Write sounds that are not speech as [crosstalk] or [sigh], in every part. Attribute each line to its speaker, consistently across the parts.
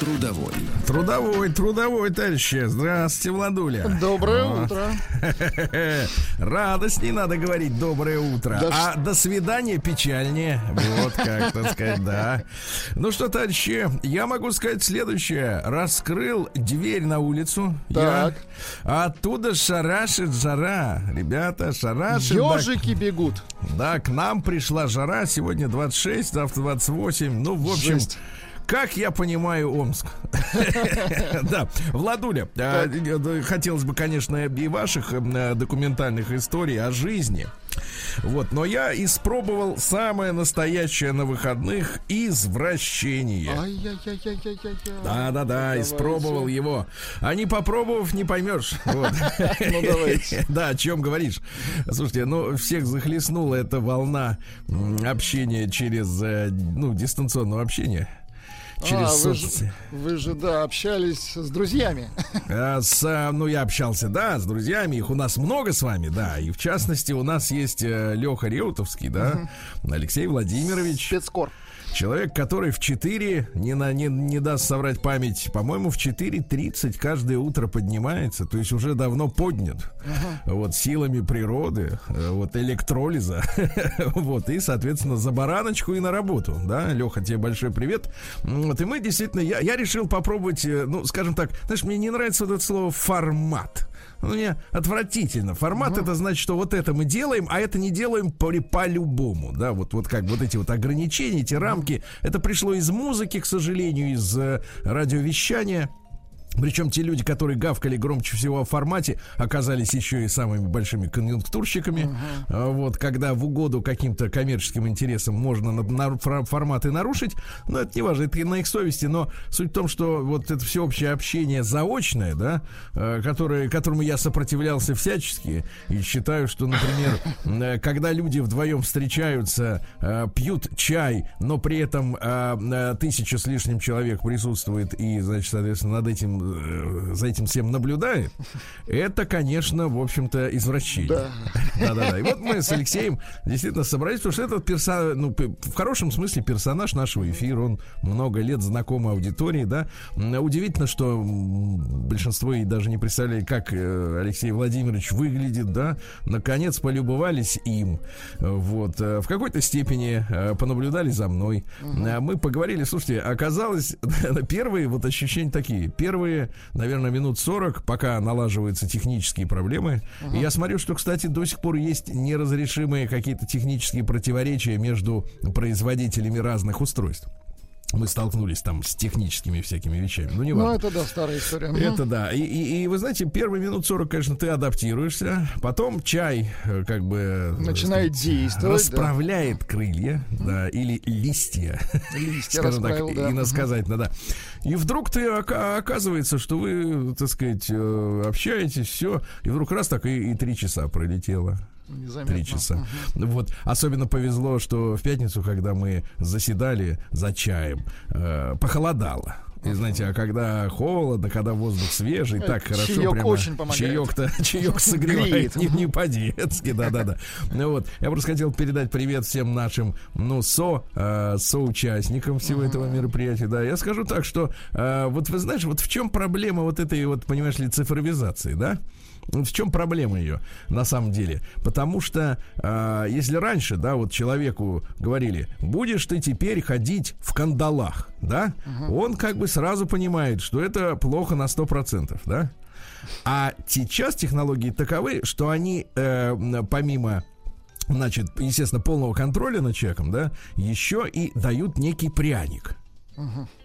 Speaker 1: Трудовой.
Speaker 2: Трудовой, трудовой, товарищи. Здравствуйте, Владуля.
Speaker 3: Доброе
Speaker 2: О.
Speaker 3: утро. [laughs]
Speaker 2: Радость не надо говорить доброе утро.
Speaker 3: Да
Speaker 2: а до свидания печальнее. Вот как, так сказать, да. Ну что, товарищи, я могу сказать следующее. Раскрыл дверь на улицу.
Speaker 3: Так.
Speaker 2: Я. Оттуда шарашит жара. Ребята, шарашит. да,
Speaker 3: Ежики бегут.
Speaker 2: Да, к нам пришла жара. Сегодня 26, завтра 28. Ну, в общем...
Speaker 3: Жесть.
Speaker 2: Как я понимаю Омск. [laughs] Да, Владуля, а, хотелось бы, конечно, и ваших э, документальных историй о жизни. Вот, но я испробовал самое настоящее на выходных извращение. Да, да, да, испробовал его. А не попробовав, не поймешь. [laughs]
Speaker 3: Ну. [laughs]
Speaker 2: Да, о чем говоришь? Слушайте, ну, всех захлестнула эта волна общения через, э, ну, дистанционного общения. Через
Speaker 3: А, вы, же,
Speaker 2: соцсети.
Speaker 3: вы же, да, общались с друзьями.
Speaker 2: А, с, а, ну, я общался, да, с друзьями. Их у нас много с вами, да. И в частности, у нас есть Леха Реутовский, да, Алексей Владимирович.
Speaker 3: Спецкор.
Speaker 2: Человек, который в 4, не, на, не, не даст соврать память, по-моему, в 4.30 каждое утро поднимается, то есть уже давно поднят. Вот, силами природы, э, вот, электролиза. [laughs] вот, и, соответственно, за бараночку и на работу, да. Леха, тебе большой привет. Вот, и мы действительно, я, я решил попробовать, э, ну, скажем так, знаешь, мне не нравится вот это слово формат. Ну, мне отвратительно. Формат это значит, что вот это мы делаем, а это не делаем по- по-любому. Да, вот, вот как вот эти вот ограничения, эти рамки. Это пришло из музыки, к сожалению, из э, радиовещания. Причем те люди, которые гавкали громче всего о формате, оказались еще и самыми большими конъюнктурщиками. А Вот, когда в угоду каким-то коммерческим интересам можно на, на- форматы нарушить, но это не важно, это на их совести, но суть в том, что вот это всеобщее общение заочное, да, э, которое, которому я сопротивлялся всячески, и считаю, что, например, [laughs] э, когда люди вдвоем встречаются, э, пьют чай, но при этом тысяча с лишним человек присутствует и, значит, соответственно, над этим, э, за этим всем наблюдает, это, конечно, в общем-то, извращение.
Speaker 3: Да.
Speaker 2: Да-да-да. И вот мы с Алексеем действительно собрались, потому что этот персонаж, ну, в хорошем смысле персонаж нашего эфира, он много лет знаком аудитории, да. Удивительно, что большинство и даже не представляли, как э, Алексей Владимирович выглядит, да. Наконец полюбовались им. Вот. Э, В какой-то степени понаблюдали за мной. Мы поговорили, слушайте, оказалось, [laughs] первые вот ощущения такие. Первые, наверное, минут 40, пока налаживаются технические проблемы. И я смотрю, что, кстати, до сих пор есть неразрешимые какие-то технические противоречия между производителями разных устройств. Мы столкнулись там с техническими всякими вещами. Ну, не
Speaker 3: Ну,
Speaker 2: важно.
Speaker 3: это, да, старая история.
Speaker 2: Это да. И, и, и вы знаете, первые минут 40, конечно, ты адаптируешься. Потом чай э, как бы... э,
Speaker 3: Начинает
Speaker 2: сказать,
Speaker 3: действовать,
Speaker 2: Расправляет крылья, да, или листья.
Speaker 3: Листья
Speaker 2: Скажем так,
Speaker 3: да.
Speaker 2: иносказательно, да. И вдруг ты ока- оказывается, что вы, так сказать, э, общаетесь, все, и вдруг раз так и, и три часа пролетело.
Speaker 3: Незаметно.
Speaker 2: Три часа. Вот. Особенно повезло, что в пятницу, когда мы заседали за чаем, э, похолодало. И знаете, а когда холодно, когда воздух свежий,
Speaker 3: Э,
Speaker 2: так хорошо
Speaker 3: чаек
Speaker 2: прямо.
Speaker 3: очень помогает.
Speaker 2: Чаек-то, [laughs] чаек согревает не, [laughs] не по-детски, да-да-да. Ну вот, я просто хотел передать привет всем нашим, ну, со, э, соучастникам всего этого мероприятия, да. Я скажу так, что, э, вот вы знаешь, вот в чем проблема вот этой вот, понимаешь ли, цифровизации, да? В чем проблема ее на самом деле? Потому что э, если раньше, да, вот человеку говорили, будешь ты теперь ходить в кандалах, да, он как бы сразу понимает, что это плохо на 100%, да. А сейчас технологии таковы, что они э, помимо значит, естественно, полного контроля над человеком, да, еще и дают некий пряник.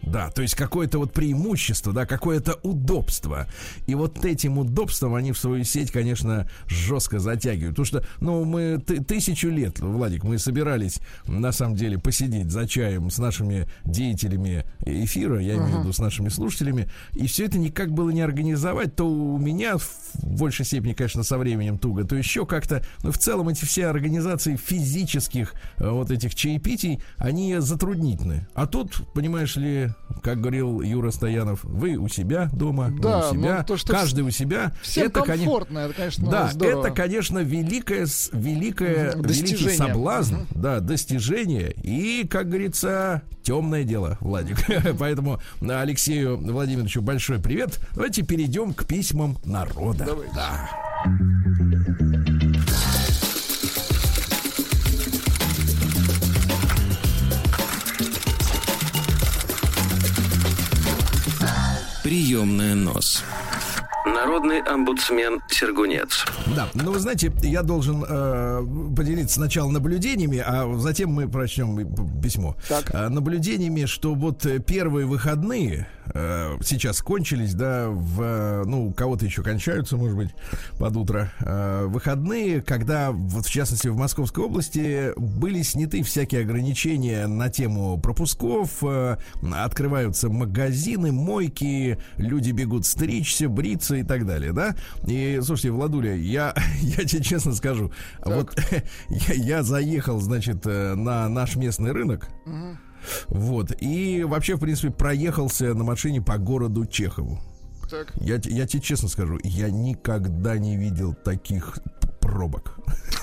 Speaker 2: Да, то есть какое-то вот преимущество, да, какое-то удобство. И вот этим удобством они в свою сеть, конечно, жестко затягивают. Потому что, ну, мы тысячу лет, Владик, мы собирались, на самом деле, посидеть за чаем с нашими деятелями эфира, я имею в виду с нашими слушателями, и все это никак было не организовать. То у меня в большей степени, конечно, со временем туго, то еще как-то, ну, в целом эти все организации физических э, вот этих чаепитий, они затруднительны. А тут, понимаешь ли, как говорил Юра Стоянов, вы у себя дома,
Speaker 3: да,
Speaker 2: у себя,
Speaker 3: ну, то, что
Speaker 2: каждый у себя.
Speaker 3: Всем
Speaker 2: это,
Speaker 3: комфортно, это, конечно,
Speaker 2: Да,
Speaker 3: здорово.
Speaker 2: это, конечно, великое, великое, великий соблазн, угу. да, достижение и, как говорится, темное дело, Владик. [laughs] Поэтому Алексею Владимировичу большой привет. Давайте перейдем к письмам народа.
Speaker 3: Давайте.
Speaker 2: Да.
Speaker 1: Приемная нос. Народный омбудсмен Сергунец.
Speaker 2: Да, ну вы знаете, я должен э, поделиться сначала наблюдениями, а затем мы прочтем письмо.
Speaker 3: Так.
Speaker 2: Э, наблюдениями, что вот первые выходные э, сейчас кончились, да, в, ну, у кого-то еще кончаются, может быть, под утро. Э, выходные, когда, вот в частности, в Московской области были сняты всякие ограничения на тему пропусков, э, открываются магазины, мойки, люди бегут стричься, бриться и так далее, да? И, слушайте, Владуля, я, [laughs] я тебе честно скажу, так. вот [laughs] я, я заехал, значит, э, на наш местный рынок, угу. вот, и вообще, в принципе, проехался на машине по городу Чехову.
Speaker 3: Так.
Speaker 2: Я, я тебе честно скажу, я никогда не видел таких пробок.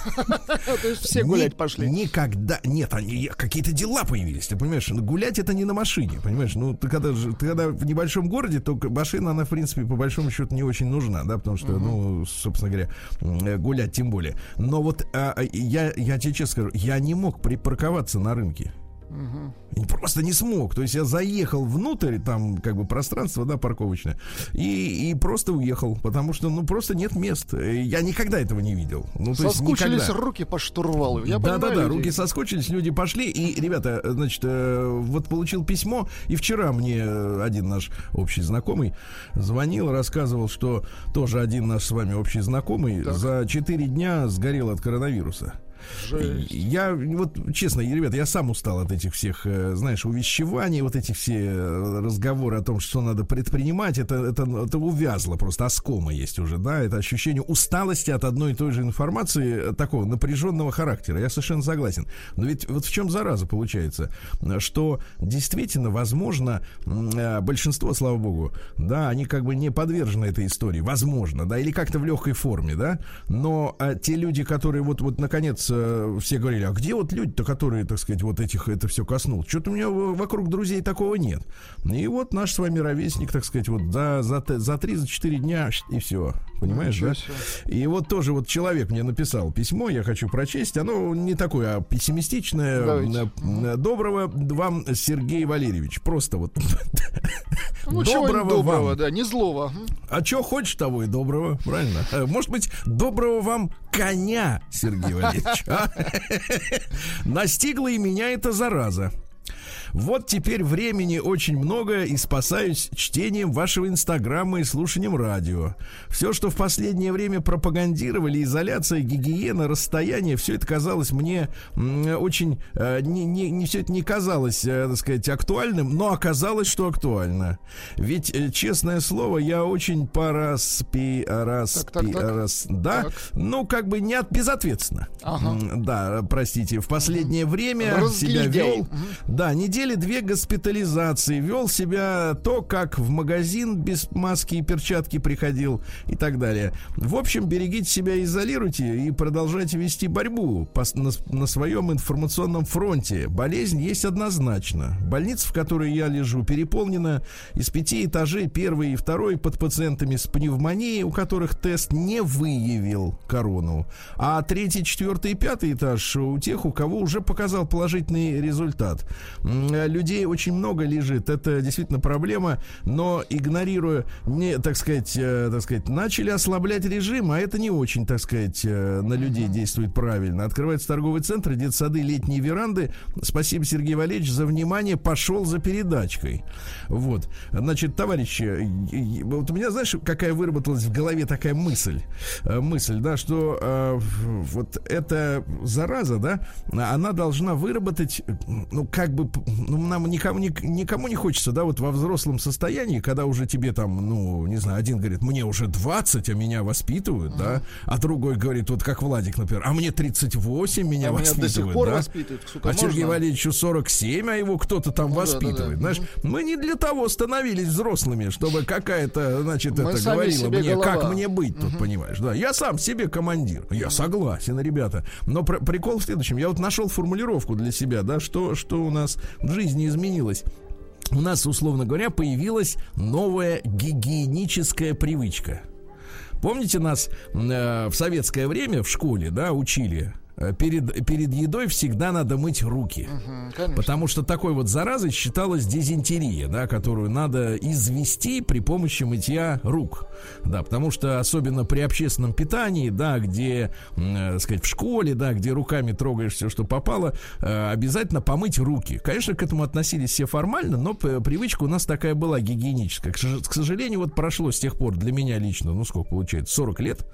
Speaker 2: [laughs]
Speaker 3: То есть все гулять пошли?
Speaker 2: Никогда. Нет, они какие-то дела появились. Ты понимаешь, гулять это не на машине. Понимаешь, ну ты когда, ты когда в небольшом городе, то машина, она, в принципе, по большому счету не очень нужна, да, потому что, ну, собственно говоря, гулять тем более. Но вот а, я, я тебе честно скажу, я не мог припарковаться на рынке. Угу. Просто не смог. То есть я заехал внутрь, там как бы пространство, да, парковочное, и, и просто уехал, потому что, ну, просто нет мест. Я никогда этого не видел. Ну,
Speaker 3: то соскучились есть руки по штурвалу. Я
Speaker 2: да, да, да, руки соскучились, люди пошли. И, ребята, значит, э, вот получил письмо, и вчера мне один наш общий знакомый звонил, рассказывал, что тоже один наш с вами общий знакомый так. за 4 дня сгорел от коронавируса.
Speaker 3: Жесть.
Speaker 2: Я, вот, честно, ребят, я сам устал от этих всех, э, знаешь, увещеваний, вот этих все э, разговоры о том, что надо предпринимать, это, это, это увязло просто, оскома есть уже, да, это ощущение усталости от одной и той же информации, э, такого напряженного характера, я совершенно согласен. Но ведь вот в чем зараза получается, что действительно, возможно, большинство, слава богу, да, они как бы не подвержены этой истории, возможно, да, или как-то в легкой форме, да, но а, те люди, которые вот, вот наконец все говорили, а где вот люди-то, которые, так сказать, вот этих это все коснулось? Что-то у меня вокруг друзей такого нет. И вот наш с вами ровесник, так сказать, вот за, за, за 3-4 дня и все. Понимаешь, да? И вот тоже вот человек мне написал письмо, я хочу прочесть. Оно не такое, а пессимистичное.
Speaker 3: Давайте.
Speaker 2: Доброго вам, Сергей Валерьевич. Просто вот. [laughs]
Speaker 3: Ну, доброго, доброго вам. да, не злого.
Speaker 2: А что хочешь того и доброго, правильно? Э, может быть, доброго вам коня, Сергей Валерьевич. А? Настигла и меня эта зараза. Вот теперь времени очень много и спасаюсь чтением вашего инстаграма и слушанием радио. Все, что в последнее время пропагандировали, изоляция, гигиена, расстояние, все это казалось мне очень... Э, не, не, не все это не казалось, э, так сказать, актуальным, но оказалось, что актуально. Ведь, э, честное слово, я очень пораспи... Распи,
Speaker 3: так, так, так.
Speaker 2: Рас, да?
Speaker 3: Так.
Speaker 2: Ну, как бы не от, безответственно.
Speaker 3: Ага.
Speaker 2: Да, простите, в последнее время себя вел...
Speaker 3: Угу.
Speaker 2: Да, недели две госпитализации, вел себя то, как в магазин без маски и перчатки приходил и так далее. В общем, берегите себя, изолируйте и продолжайте вести борьбу по, на, на своем информационном фронте. Болезнь есть однозначно. Больница, в которой я лежу, переполнена из пяти этажей, первый и второй под пациентами с пневмонией, у которых тест не выявил корону. А третий, четвертый и пятый этаж у тех, у кого уже показал положительный результат. Людей очень много лежит. Это действительно проблема, но игнорируя, не, так сказать, э, так сказать, начали ослаблять режим, а это не очень, так сказать, э, на людей действует правильно. Открываются торговые центры, детсады, летние веранды. Спасибо, Сергей Валерьевич, за внимание. Пошел за передачкой. Вот. Значит, товарищи, вот у меня, знаешь, какая выработалась в голове такая мысль, э, мысль, да, что э, вот эта зараза, да, она должна выработать, ну, как бы, нам никому, никому не хочется, да, вот во взрослом состоянии, когда уже тебе там, ну, не знаю, один говорит, мне уже 20, а меня воспитывают, uh-huh. да, а другой говорит, вот как Владик, например, а мне 38, меня а воспитывают, меня до сих пор да? воспитывают, сука, а можно? Сергею Валерьевичу 47, а его кто-то там ну, воспитывает, да, да, да. знаешь, uh-huh. мы не для того становились взрослыми, чтобы какая-то, значит, мы это говорила мне, голова. как мне быть тут, uh-huh. понимаешь, да, я сам себе командир, я согласен, ребята, но пр- прикол в следующем, я вот нашел формулировку для себя, да, что, что у нас в жизни изменилось у нас, условно говоря, появилась новая гигиеническая привычка. Помните нас э, в советское время в школе, да, учили перед, перед едой всегда надо мыть руки. Угу, потому что такой вот заразой считалась дизентерия, да, которую надо извести при помощи мытья рук. Да, потому что особенно при общественном питании, да, где, э, сказать, в школе, да, где руками трогаешь все, что попало, э, обязательно помыть руки. Конечно, к этому относились все формально, но привычка у нас такая была гигиеническая. К, к сожалению, вот прошло с тех пор для меня лично, ну сколько получается, 40 лет.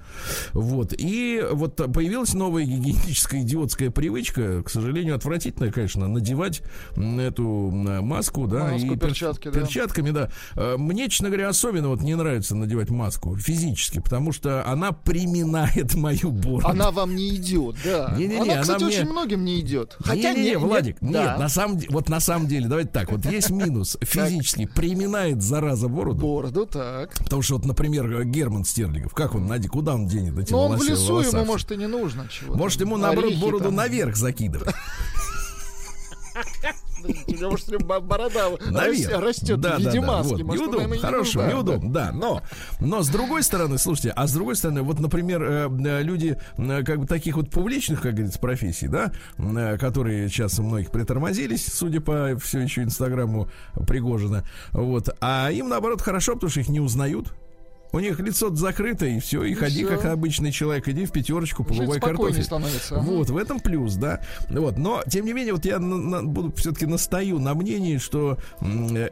Speaker 2: Вот. И вот появилась новая гигиеническая классическая идиотская привычка, к сожалению, отвратительная, конечно, надевать эту маску, да, маску,
Speaker 3: и перчатки,
Speaker 2: да. перчатками, да. Э, мне, честно говоря, особенно вот не нравится надевать маску физически, потому что она приминает [laughs] мою бороду.
Speaker 3: Она вам не идет, да. Не, не, не, она, кстати, она мне... очень многим не идет.
Speaker 2: Хотя не, не, не, Владик, нет, нет да. на самом деле, вот на самом деле, давайте так, вот есть минус физически приминает зараза бороду.
Speaker 3: Бороду, так.
Speaker 2: Потому что вот, например, Герман Стерлигов, как он, Нади, куда он денет эти
Speaker 3: Ну он в лесу, ему может и не нужно чего.
Speaker 2: Может ему наоборот бороду там. наверх закидывать. [laughs]
Speaker 3: Потому что борода растет
Speaker 2: да, в виде да, маски. Вот. Может, неудобно, хорошо, неудобно, да. Но, но с другой стороны, слушайте, а с другой стороны, вот, например, э, э, люди э, как бы таких вот публичных, как говорится, профессий, да, которые сейчас у многих притормозились, судя по все еще Инстаграму Пригожина, вот, а им, наоборот, хорошо, потому что их не узнают, у них лицо закрыто, и все, и, и ходи все. как обычный человек, иди в пятерочку, полувай картофель.
Speaker 3: становится.
Speaker 2: Вот, в этом плюс, да. Вот, но, тем не менее, вот я на, на, буду все-таки настаю на мнении, что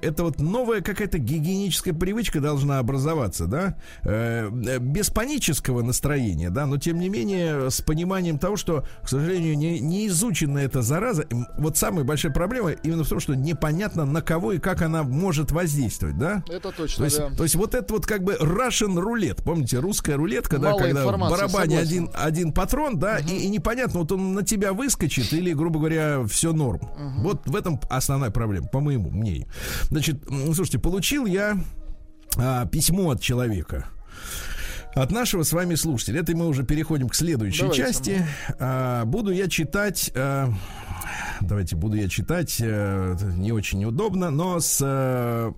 Speaker 2: это вот новая какая-то гигиеническая привычка должна образоваться, да, э, без панического настроения, да, но, тем не менее, с пониманием того, что, к сожалению, не, не изучена эта зараза. Вот самая большая проблема именно в том, что непонятно, на кого и как она может воздействовать, да.
Speaker 3: Это точно,
Speaker 2: то есть,
Speaker 3: да.
Speaker 2: То есть вот это вот как бы Russian рулет. Помните, русская рулетка, да, когда в барабане один, один патрон, да, угу. и, и непонятно, вот он на тебя выскочит или, грубо говоря, все норм. Угу. Вот в этом основная проблема, по моему мнению. Значит, слушайте, получил я а, письмо от человека. От нашего с вами слушателя. Это мы уже переходим к следующей Давайте. части. А, буду я читать. А, давайте буду я читать, э, не очень удобно, но с, э,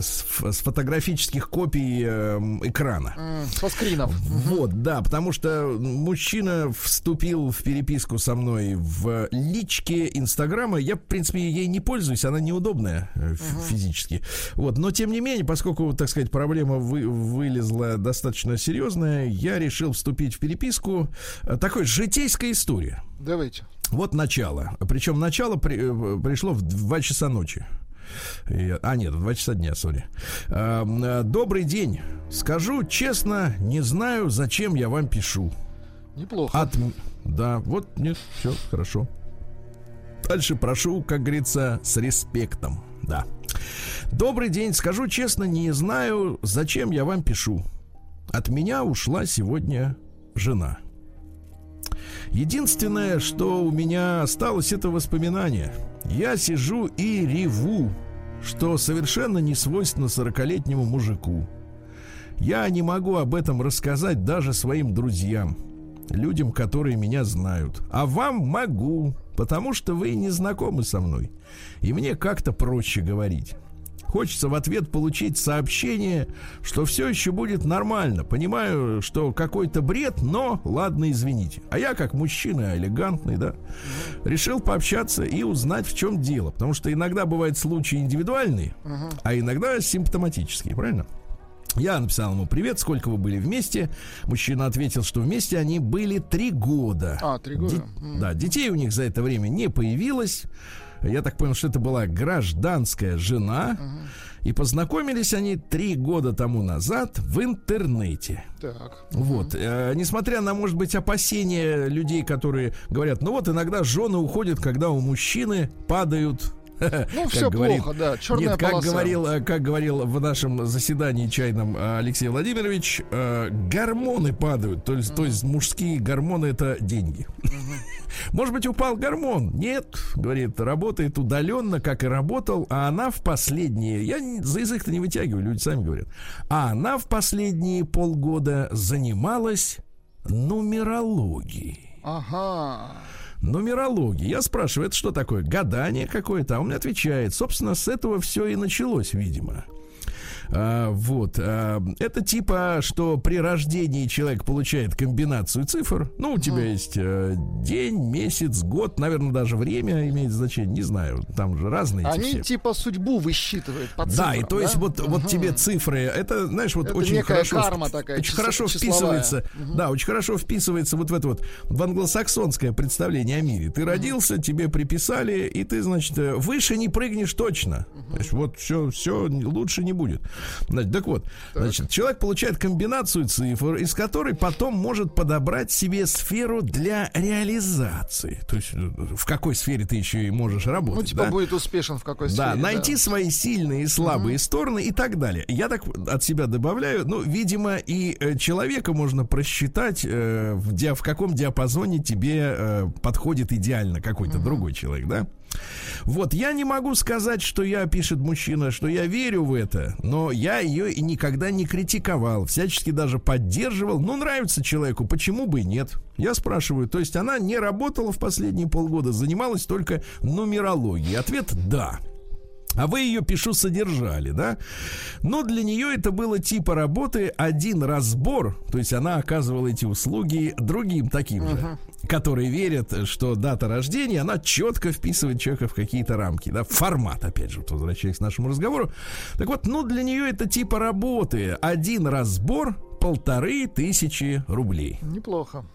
Speaker 2: с, с фотографических копий э, экрана.
Speaker 3: Со скринов.
Speaker 2: Вот, да, потому что мужчина вступил в переписку со мной в личке Инстаграма. Я, в принципе, ей не пользуюсь, она неудобная физически. Вот, но тем не менее, поскольку, так сказать, проблема вы, вылезла достаточно серьезная, я решил вступить в переписку. Такой житейская история.
Speaker 3: Давайте.
Speaker 2: Вот начало. Причем начало при, э, пришло в 2 часа ночи. А, нет, в 2 часа дня, сори. Э, добрый день. Скажу честно, не знаю, зачем я вам пишу.
Speaker 3: Неплохо. От...
Speaker 2: Да, вот, нет, все, хорошо. Дальше прошу, как говорится, с респектом. Да. Добрый день. Скажу честно, не знаю, зачем я вам пишу. От меня ушла сегодня жена. Единственное, что у меня осталось, это воспоминание. Я сижу и реву, что совершенно не свойственно сорокалетнему мужику. Я не могу об этом рассказать даже своим друзьям, людям, которые меня знают. А вам могу, потому что вы не знакомы со мной. И мне как-то проще говорить. Хочется в ответ получить сообщение, что все еще будет нормально. Понимаю, что какой-то бред, но ладно, извините. А я, как мужчина элегантный, да, решил пообщаться и узнать, в чем дело. Потому что иногда бывают случаи индивидуальные, а иногда симптоматические, правильно? Я написал ему привет, сколько вы были вместе. Мужчина ответил, что вместе они были три года.
Speaker 3: А, три года. Де-
Speaker 2: mm. Да, детей у них за это время не появилось. Я так понял, что это была гражданская жена. Uh-huh. И познакомились они три года тому назад в интернете.
Speaker 3: Так.
Speaker 2: Вот. Uh-huh. Э, несмотря на, может быть, опасения людей, которые говорят, ну вот иногда жены уходят, когда у мужчины падают
Speaker 3: ну, все говорит, плохо, да. Черная
Speaker 2: нет, как говорил, э, как говорил в нашем заседании чайном э, Алексей Владимирович, э, гормоны падают. То есть, uh-huh. то есть мужские гормоны это деньги. Uh-huh. Может быть, упал гормон? Нет, говорит, работает удаленно, как и работал, а она в последние, я за язык-то не вытягиваю, люди сами говорят, а она в последние полгода занималась нумерологией.
Speaker 3: Ага.
Speaker 2: Нумерология. Я спрашиваю, это что такое? Гадание какое-то? А он мне отвечает, собственно, с этого все и началось, видимо. А, вот. А, это типа, что при рождении человек получает комбинацию цифр. Ну, у тебя есть а, день, месяц, год, наверное, даже время имеет значение. Не знаю, там же разные.
Speaker 3: Они все. типа судьбу высчитывают по цифрам,
Speaker 2: Да, и то есть вот, uh вот тебе цифры, это, знаешь, вот
Speaker 3: это
Speaker 2: очень хорошо,
Speaker 3: карма такая,
Speaker 2: очень чис- хорошо числовая. вписывается, uh да, очень хорошо вписывается вот в это вот в англосаксонское представление о мире. Ты родился, uh тебе приписали, и ты, значит, выше не прыгнешь точно. То есть вот все, все лучше не будет. Значит, так вот, так. значит, человек получает комбинацию цифр, из которой потом может подобрать себе сферу для реализации. То есть э, в какой сфере ты еще и можешь работать. Ну,
Speaker 3: типа
Speaker 2: да?
Speaker 3: будет успешен в какой сфере.
Speaker 2: Да, найти да. свои сильные и слабые угу. стороны и так далее. Я так от себя добавляю, ну, видимо, и э, человека можно просчитать, э, в, в каком диапазоне тебе э, подходит идеально какой-то угу. другой человек, да? Вот, я не могу сказать, что я, пишет мужчина, что я верю в это, но я ее и никогда не критиковал, всячески даже поддерживал. Ну, нравится человеку, почему бы и нет? Я спрашиваю, то есть она не работала в последние полгода, занималась только нумерологией? Ответ – да. А вы ее, пишу, содержали, да? Но для нее это было типа работы один разбор, то есть она оказывала эти услуги другим таким же, uh-huh. Которые верят, что дата рождения, она четко вписывает человека в какие-то рамки, да, формат, опять же, возвращаясь к нашему разговору. Так вот, ну, для нее это типа работы один разбор, полторы тысячи рублей.
Speaker 3: Неплохо.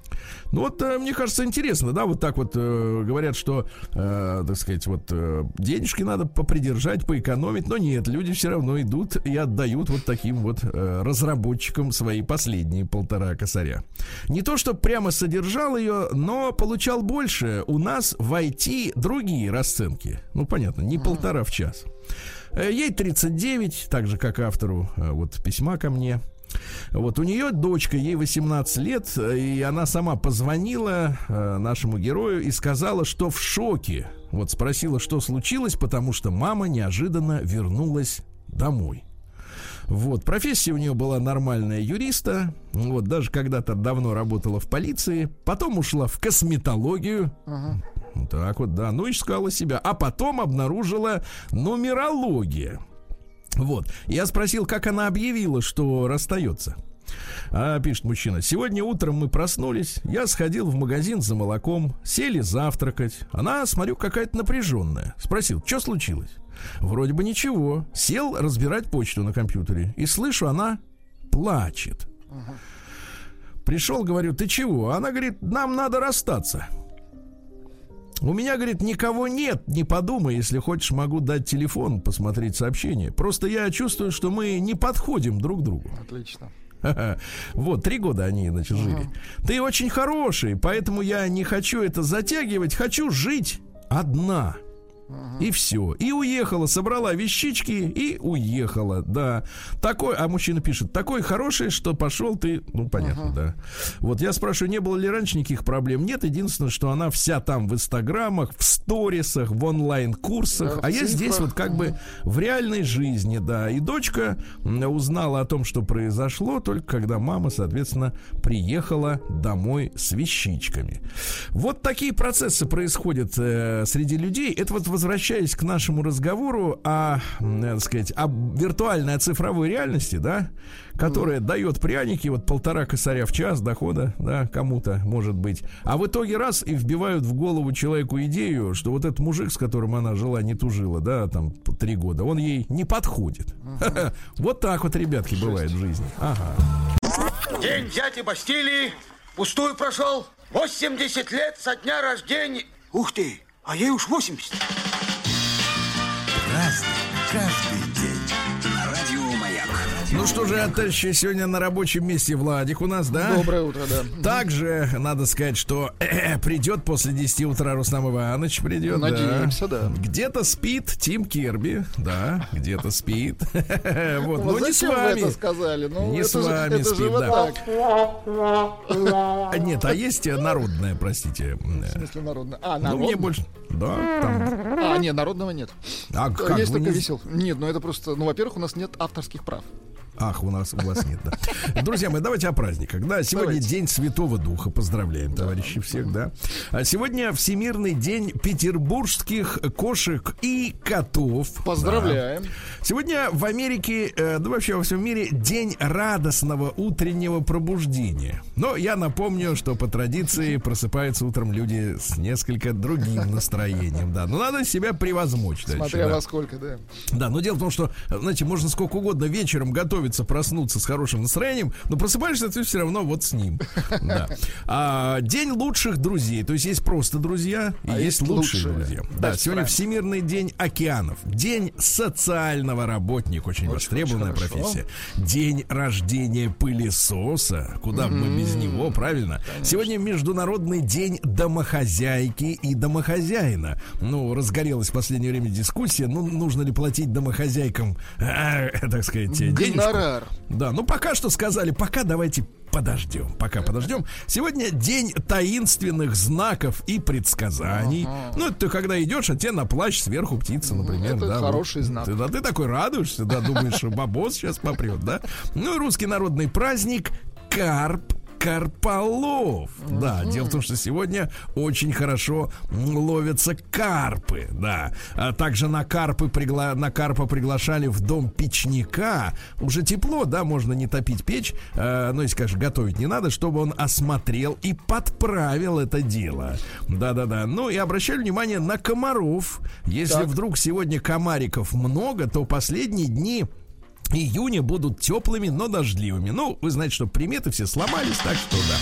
Speaker 2: Ну вот, э, мне кажется, интересно, да, вот так вот э, говорят, что, э, так сказать, вот э, денежки надо попридержать, поэкономить, но нет, люди все равно идут и отдают вот таким вот э, разработчикам свои последние полтора косаря. Не то, что прямо содержал ее, но получал больше. У нас в IT другие расценки. Ну, понятно, не полтора в час. Э, ей 39, так же, как автору э, вот письма ко мне. Вот у нее дочка, ей 18 лет, и она сама позвонила э, нашему герою и сказала, что в шоке. Вот спросила, что случилось, потому что мама неожиданно вернулась домой. Вот, профессия у нее была нормальная юриста, вот, даже когда-то давно работала в полиции, потом ушла в косметологию, ага. так вот, да, ну, искала себя, а потом обнаружила нумерология. Вот. Я спросил, как она объявила, что расстается. А, пишет мужчина. Сегодня утром мы проснулись. Я сходил в магазин за молоком. Сели завтракать. Она, смотрю, какая-то напряженная. Спросил, что случилось? Вроде бы ничего. Сел разбирать почту на компьютере. И слышу, она плачет. Пришел, говорю, ты чего? Она говорит, нам надо расстаться. У меня, говорит, никого нет, не подумай, если хочешь, могу дать телефон, посмотреть сообщение. Просто я чувствую, что мы не подходим друг к другу.
Speaker 3: Отлично. [laughs]
Speaker 2: Вот, три года они, значит, жили. Ты очень хороший, поэтому я не хочу это затягивать, хочу жить одна. И все. И уехала, собрала вещички и уехала, да. Такой, а мужчина пишет, такой хороший, что пошел ты, ну, понятно, uh-huh. да. Вот я спрашиваю, не было ли раньше никаких проблем? Нет, единственное, что она вся там в инстаграмах, в сторисах, в онлайн-курсах, да, а я здесь вот как uh-huh. бы в реальной жизни, да. И дочка узнала о том, что произошло, только когда мама, соответственно, приехала домой с вещичками. Вот такие процессы происходят э, среди людей. Это вот возвращаясь к нашему разговору о, так сказать, о виртуальной, о цифровой реальности, да, которая дает пряники, вот полтора косаря в час дохода, да, кому-то, может быть. А в итоге раз и вбивают в голову человеку идею, что вот этот мужик, с которым она жила, не тужила, да, там, три года, он ей не подходит. [laughs] Вот так вот, ребятки, бывает в жизни. Ага.
Speaker 4: День дяди Бастилии пустую прошел. 80 лет со дня рождения. Ух ты, а ей уж 80.
Speaker 1: Разный, каждый
Speaker 2: ну что же, товарищи, сегодня на рабочем месте Владик у нас, да?
Speaker 3: Доброе утро, да.
Speaker 2: Также надо сказать, что э, придет после 10 утра Рустам Иванович придет.
Speaker 3: Надеемся, да. да.
Speaker 2: Где-то спит Тим Керби, да, где-то спит. [laughs]
Speaker 3: Вот, ну не с вами. это сказали? Ну,
Speaker 2: не с вами спит, да. Нет, а есть народная, простите.
Speaker 3: В смысле народная? А, народная?
Speaker 2: Ну, мне больше... Да,
Speaker 3: там... А, нет, народного нет. А как? Есть только весел. Нет, ну это просто... Ну, во-первых, у нас нет авторских прав.
Speaker 2: Ах, у нас у вас нет, да. [laughs] Друзья мои, давайте о праздниках. Да, сегодня давайте. День Святого Духа. Поздравляем, да. товарищи, всех, да. А сегодня Всемирный день петербургских кошек и котов.
Speaker 3: Поздравляем. Да.
Speaker 2: Сегодня в Америке, э, да вообще во всем мире, день радостного утреннего пробуждения. Но я напомню, что по традиции просыпаются утром люди с несколько другим настроением, да. Но надо себя превозмочь.
Speaker 3: Смотря
Speaker 2: дальше,
Speaker 3: во
Speaker 2: да.
Speaker 3: сколько, да.
Speaker 2: Да, но дело в том, что, знаете, можно сколько угодно вечером готовить готовится проснуться с хорошим настроением, но просыпаешься ты все равно вот с ним. Да. А, день лучших друзей. То есть есть просто друзья и а есть, есть лучшие, лучшие друзья. Да, сегодня Всемирный день океанов. День социального работника. Очень, очень востребованная очень профессия. День рождения пылесоса. Куда mm-hmm. мы без него, правильно? Конечно. Сегодня Международный день домохозяйки и домохозяина. Ну, разгорелась в последнее время дискуссия, ну, нужно ли платить домохозяйкам, э, так сказать, денежку гонорар. Да, ну пока что сказали, пока давайте подождем, пока подождем. Сегодня день таинственных знаков и предсказаний. Ага. Ну, это ты когда идешь, а тебе на плащ сверху птица, например.
Speaker 3: Это
Speaker 2: да,
Speaker 3: хороший
Speaker 2: вот.
Speaker 3: знак.
Speaker 2: Ты, да, ты такой радуешься, да, думаешь, что бабос сейчас попрет, да? Ну и русский народный праздник Карп карполов. Uh-huh. Да, дело в том, что сегодня очень хорошо ловятся карпы, да. А также на карпы пригла... на карпа приглашали в дом печника. Уже тепло, да, можно не топить печь, э, ну, если, конечно, готовить не надо, чтобы он осмотрел и подправил это дело. Да-да-да. Ну и обращали внимание на комаров. Если так. вдруг сегодня комариков много, то последние дни июня будут теплыми, но дождливыми. Ну, вы знаете, что приметы все сломались, так что да.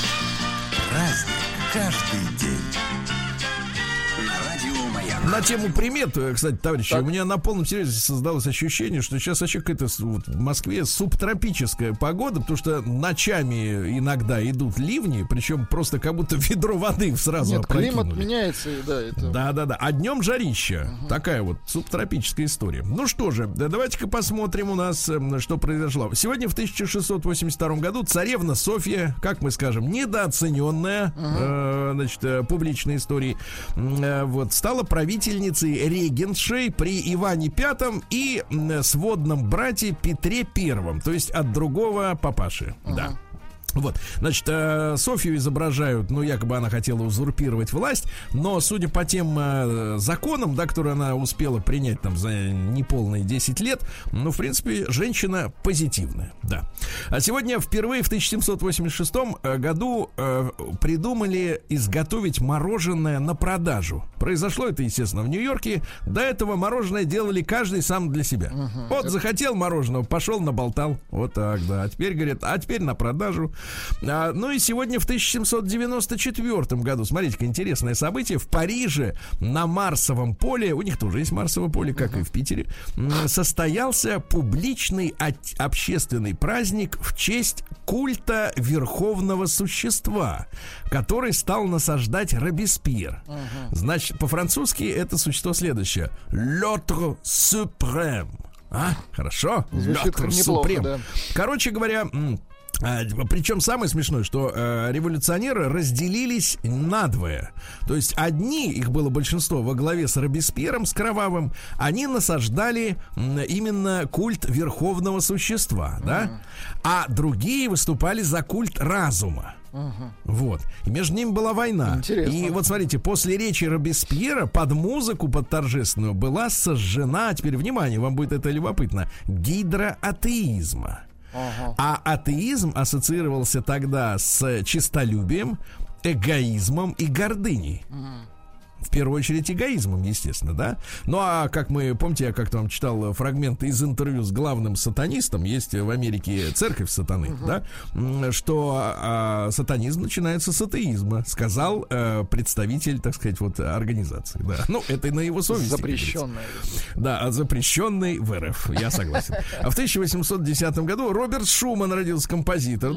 Speaker 1: Праздник каждый день.
Speaker 2: На тему примет, э, кстати, товарищи, так. у меня на полном серьезе создалось ощущение, что сейчас вообще какая-то вот, в Москве субтропическая погода, потому что ночами иногда идут ливни, причем просто как будто [laughs] ведро воды сразу Нет,
Speaker 3: опрокинули. климат меняется, да, это...
Speaker 2: Да, да, да. А днем жарища. Угу. Такая вот субтропическая история. Ну что же, да, давайте-ка посмотрим у нас, эм, что произошло. Сегодня в 1682 году царевна Софья, как мы скажем, недооцененная, угу. э, значит, э, публичной истории, э, вот, стала правительством правительницей регеншей при Иване Пятом и сводном брате Петре Первом, то есть от другого папаши. Uh-huh. Да. Вот, значит, э, Софию изображают, ну, якобы она хотела узурпировать власть, но, судя по тем э, законам, да, которые она успела принять там за неполные 10 лет, ну, в принципе, женщина позитивная, да. А сегодня впервые в 1786 э, году придумали изготовить мороженое на продажу. Произошло это, естественно, в Нью-Йорке. До этого мороженое делали каждый сам для себя. Вот захотел мороженого, пошел наболтал. Вот так, да. А теперь, говорит, а теперь на продажу. А, ну и сегодня в 1794 году, смотрите, интересное событие, в Париже на Марсовом поле, у них тоже есть Марсовое поле, как uh-huh. и в Питере, состоялся публичный общественный праздник в честь культа верховного существа, который стал насаждать Робеспьер. Uh-huh. Значит, по-французски это существо следующее. L'autre suprême. А, хорошо.
Speaker 3: L'autre suprême. Да.
Speaker 2: Короче говоря, Причем самое смешное, что э, революционеры разделились надвое. То есть одни, их было большинство во главе с Робеспьером, с Кровавым, они насаждали э, именно культ верховного существа, да? А другие выступали за культ разума. Угу. Вот. И между ними была война. Интересно. И вот смотрите, после речи Робеспьера под музыку, под торжественную, была сожжена, теперь внимание, вам будет это любопытно, гидра атеизма. А атеизм ассоциировался тогда с чистолюбием, эгоизмом и гордыней. Угу в первую очередь эгоизмом, естественно, да. Ну а как мы, помните, я как-то вам читал фрагменты из интервью с главным сатанистом, есть в Америке церковь сатаны, угу. да, что а, сатанизм начинается с атеизма, сказал а, представитель, так сказать, вот организации, да. Ну, это на его совести.
Speaker 3: Запрещенный.
Speaker 2: Да, а запрещенный в РФ, я согласен. А в 1810 году Роберт Шуман родился композитор.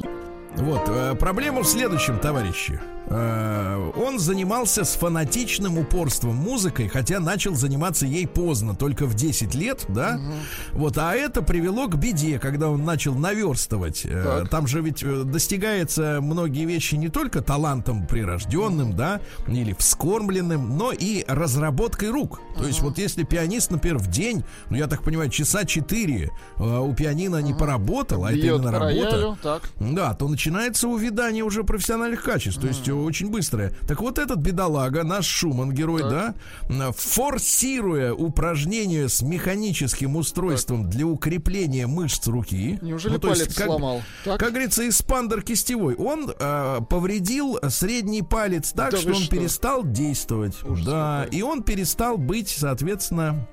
Speaker 2: Вот, э, проблема в следующем, товарищи. Э, он занимался с фанатичным упорством музыкой, хотя начал заниматься ей поздно, только в 10 лет, да? Угу. Вот, а это привело к беде, когда он начал наверстывать. Э, так. Там же ведь достигается многие вещи не только талантом прирожденным, да, или вскормленным, но и разработкой рук. То есть вот если пианист, например, в день, ну я так понимаю, часа 4 у пианино не поработал, а это именно работа, так. да, то начинается увядание уже профессиональных качеств. То есть очень быстрое. Так вот этот бедолага, наш Шуман, герой, так. да, форсируя упражнение с механическим устройством так. для укрепления мышц руки.
Speaker 3: Неужели ну, палец есть,
Speaker 2: как,
Speaker 3: сломал?
Speaker 2: Так? Как говорится, испандер кистевой. Он э, повредил средний палец так, да что он что? перестал действовать. Ужас да, какой. и он перестал быть, соответственно,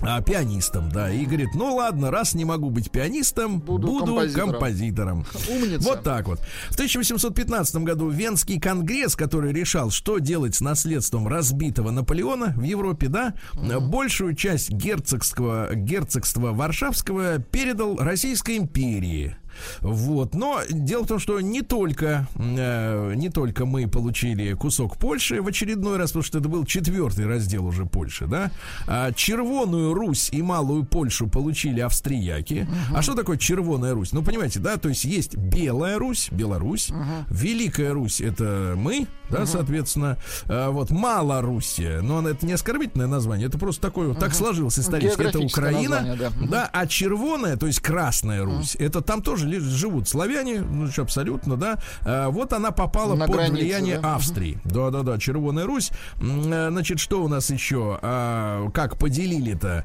Speaker 2: а, пианистом, да, и говорит, ну ладно, раз не могу быть пианистом, буду, буду композитором. композитором. Умница. Вот так вот. В 1815 году Венский конгресс, который решал, что делать с наследством разбитого Наполеона в Европе, да, угу. большую часть герцогского, герцогства Варшавского передал Российской империи. Вот. Но дело в том, что не только, э, не только мы получили кусок Польши в очередной раз, потому что это был четвертый раздел уже Польши, да, а Червоную Русь и Малую Польшу получили австрияки. Угу. А что такое Червоная Русь? Ну, понимаете, да, то есть есть Белая Русь, Беларусь, угу. Великая Русь это мы, да, угу. соответственно, а, вот Малоруссия, но это не оскорбительное название, это просто такое, угу. так сложилось исторически, это Украина, название, да. да, а Червоная, то есть Красная Русь, угу. это там тоже живут славяне, ну, что абсолютно, да. А, вот она попала На под границе, влияние да? Австрии. Да-да-да, Червоная Русь. Э, значит, что у нас еще? А, как поделили-то?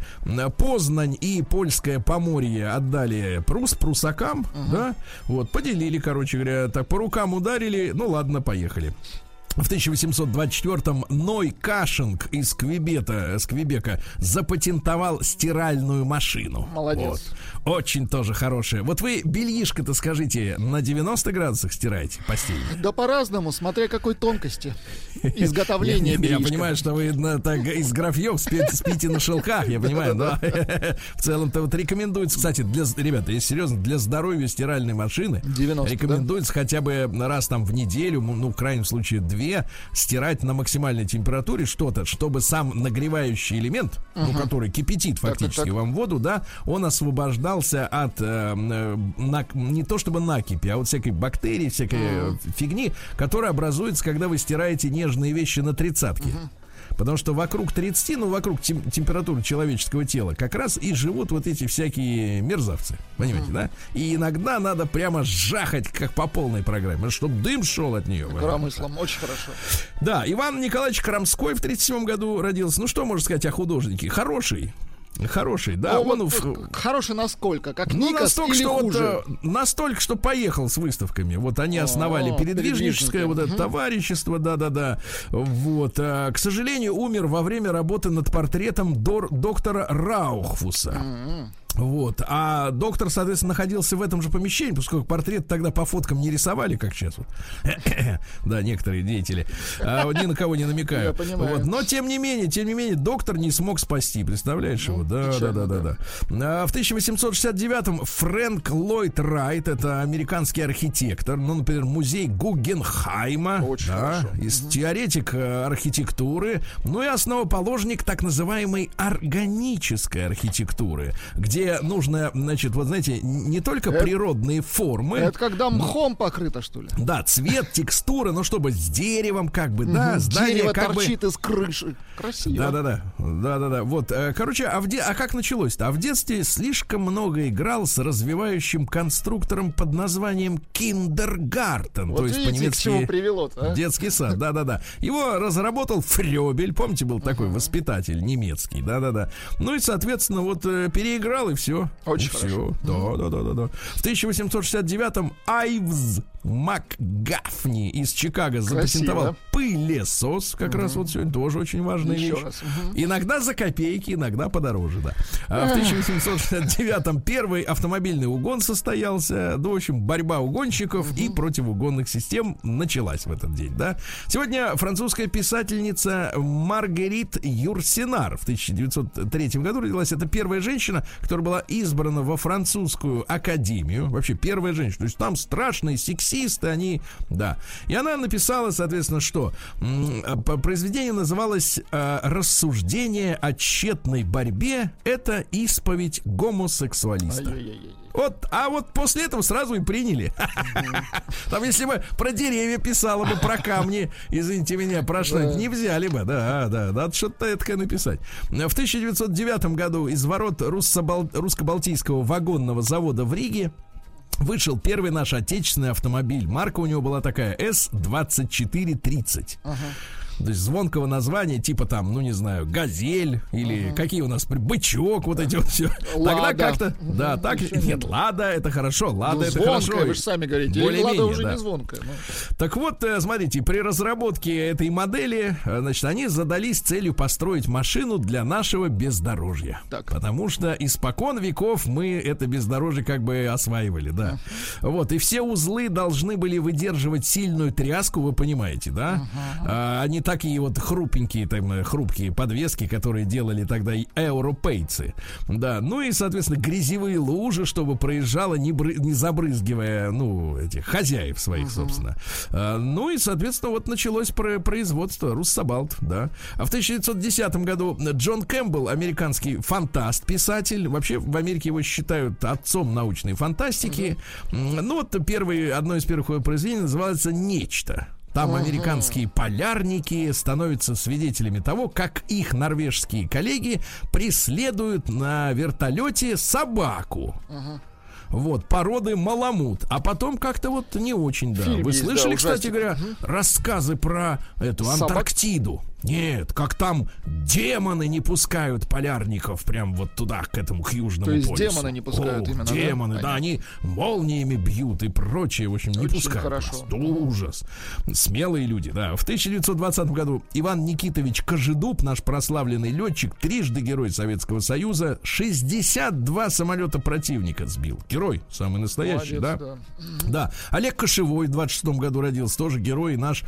Speaker 2: Познань и польское Поморье отдали прус, прусакам, угу. да? Вот, поделили, короче говоря, так по рукам ударили. Ну, ладно, поехали. В 1824-м Ной Кашинг из Квебета, с Квебека запатентовал стиральную машину.
Speaker 3: Молодец.
Speaker 2: Вот. Очень тоже хорошая. Вот вы бельишко-то скажите, на 90 градусах стираете постель?
Speaker 3: Да по-разному, смотря какой тонкости [laughs] изготовления
Speaker 2: Я понимаю, что вы так из графьев спите на шелках, я понимаю, но [laughs] в целом-то вот рекомендуется, кстати, для, ребята, если серьезно, для здоровья стиральной машины рекомендуется хотя бы раз там в неделю, ну, в крайнем случае, две, стирать на максимальной температуре что-то, чтобы сам нагревающий элемент, ну, который кипятит фактически вам воду, да, он освобождал освобождался от э, на, не то чтобы накипи, а вот всякой бактерии, всякой uh-huh. фигни, которая образуется, когда вы стираете нежные вещи на тридцатке. Uh-huh. Потому что вокруг 30, ну, вокруг тем, температуры человеческого тела как раз и живут вот эти всякие мерзавцы. Понимаете, uh-huh. да? И иногда надо прямо жахать, как по полной программе, чтобы дым шел от нее.
Speaker 3: Коромыслом, очень хорошо.
Speaker 2: Да, Иван Николаевич Крамской в 37 году родился. Ну, что можно сказать о художнике? Хороший. Хороший, да.
Speaker 3: Ну, он, вот, хороший насколько? Как ну, Никас настолько, или
Speaker 2: что
Speaker 3: хуже?
Speaker 2: Вот, настолько, что поехал с выставками. Вот они основали О, передвижническое вот это угу. товарищество, да-да-да. Вот. А, к сожалению, умер во время работы над портретом дор- доктора Раухфуса. Угу. Вот. А доктор, соответственно, находился в этом же помещении, поскольку портрет тогда по фоткам не рисовали, как сейчас. [coughs] да, некоторые деятели. А, ни на кого не намекаю. Вот. Но, тем не менее, тем не менее, доктор не смог спасти. Представляешь его? Да, да, да, да, да. А, в 1869-м Фрэнк Ллойд Райт, это американский архитектор, ну, например, музей Гугенхайма. Очень да, из теоретик э, архитектуры, ну и основоположник так называемой органической архитектуры, где где нужно, значит, вот знаете, не только это, природные формы.
Speaker 3: Это когда мхом покрыто, что ли?
Speaker 2: Да, цвет, [laughs] текстура, ну чтобы с деревом, как бы, да, здание
Speaker 3: Дерево
Speaker 2: как
Speaker 3: торчит
Speaker 2: бы...
Speaker 3: из крыши. Красиво.
Speaker 2: Да, да, да. Да, да, да. Вот, э, короче, а, в де... а как началось-то? А в детстве слишком много играл с развивающим конструктором под названием Kindergarten.
Speaker 3: Вот то есть по-немецки привело
Speaker 2: а? детский сад. Да, да, да. Его разработал Фрёбель. Помните, был такой uh-huh. воспитатель немецкий. Да, да, да. Ну и, соответственно, вот э, переиграл и все.
Speaker 3: Очень
Speaker 2: и
Speaker 3: хорошо.
Speaker 2: Все. Да, да, да, да, да. В 1869-м Айвз МакГафни из Чикаго запатентовал Красиво. пылесос. Как угу. раз вот сегодня тоже очень важная Еще вещь. Раз. Угу. Иногда за копейки, иногда подороже, да. А в 1869-м первый автомобильный угон состоялся. Ну, в общем, борьба угонщиков угу. и противоугонных систем началась в этот день, да. Сегодня французская писательница Маргарит Юрсинар в 1903 году родилась. Это первая женщина, которая была избрана во французскую академию. Вообще первая женщина. То есть там страшные сексисты сексисты, они, да. И она написала, соответственно, что произведение называлось э, «Рассуждение о тщетной борьбе. Это исповедь гомосексуалиста». Вот, а вот после этого сразу и приняли. Там, если бы про деревья писала бы, про камни, извините меня, про что не взяли бы. Да, да, надо что-то это написать. В 1909 году из ворот русско-балтийского вагонного завода в Риге вышел первый наш отечественный автомобиль. Марка у него была такая С-2430. Ага то есть звонкого названия, типа там, ну не знаю, газель или uh какие у нас бычок, вот эти вот все. Тогда как-то, да, так нет, лада, это хорошо, лада ну, это звонкая, хорошо.
Speaker 3: Вы же сами говорите, более лада уже да. не звонкая. Но...
Speaker 2: Так вот, э, смотрите, при разработке этой модели, э, значит, они задались целью построить машину для нашего бездорожья, так. потому что испокон веков мы это бездорожье как бы осваивали, да. uh Вот и все узлы должны были выдерживать сильную тряску, вы понимаете, да? uh Они такие вот хрупенькие, там, э, хрупкие подвески, которые делали тогда и европейцы. Да, ну и, соответственно, грязевые лужи, чтобы проезжала, не, бры, не забрызгивая, ну, этих хозяев своих, uh-huh. собственно. А, ну и, соответственно, вот началось про производство Руссобалт, да. А в 1910 году Джон Кэмпбелл, американский фантаст, писатель, вообще в Америке его считают отцом научной фантастики. Uh-huh. Ну вот первый, одно из первых его произведений называется «Нечто». Там американские полярники становятся свидетелями того, как их норвежские коллеги преследуют на вертолете собаку. Вот, породы маламут. А потом как-то вот не очень, да. Фильм Вы есть, слышали, да, кстати говоря, рассказы про эту Собак? Антарктиду? Нет, как там демоны не пускают полярников прям вот туда, к этому, к южному То есть полюсу.
Speaker 3: демоны не пускают
Speaker 2: О,
Speaker 3: именно,
Speaker 2: демоны, да? да, они молниями бьют и прочее, в общем, не Очень пускают.
Speaker 3: хорошо.
Speaker 2: Нас. Ужас. Смелые люди, да. В 1920 году Иван Никитович Кожедуб, наш прославленный летчик, трижды герой Советского Союза, 62 самолета противника сбил. Герой, самый настоящий, Молодец, да? да? Да. Олег Кошевой в 26 году родился, тоже герой, наш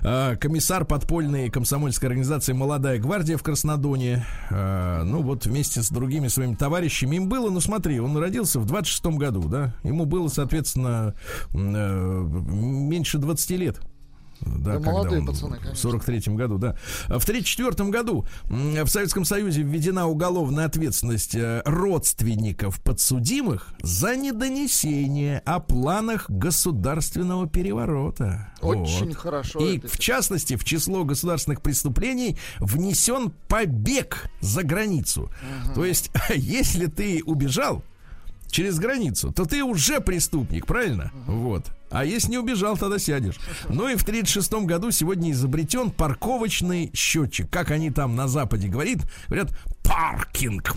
Speaker 2: э, комиссар комсомольский комсомольской организации «Молодая гвардия» в Краснодоне. Э, ну, вот вместе с другими своими товарищами им было, ну, смотри, он родился в 26-м году, да? Ему было, соответственно, э, меньше 20 лет.
Speaker 3: Да, да молодые он, пацаны, конечно.
Speaker 2: В 43 году, да. В 34 году в Советском Союзе введена уголовная ответственность э, родственников подсудимых за недонесение о планах государственного переворота.
Speaker 3: Очень вот. хорошо.
Speaker 2: И в частности, в число государственных преступлений внесен побег за границу. Угу. То есть, [laughs] если ты убежал, через границу, то ты уже преступник, правильно? Вот. А если не убежал, тогда сядешь. Ну и в 36 году сегодня изобретен парковочный счетчик. Как они там на Западе говорят, говорят, паркинг.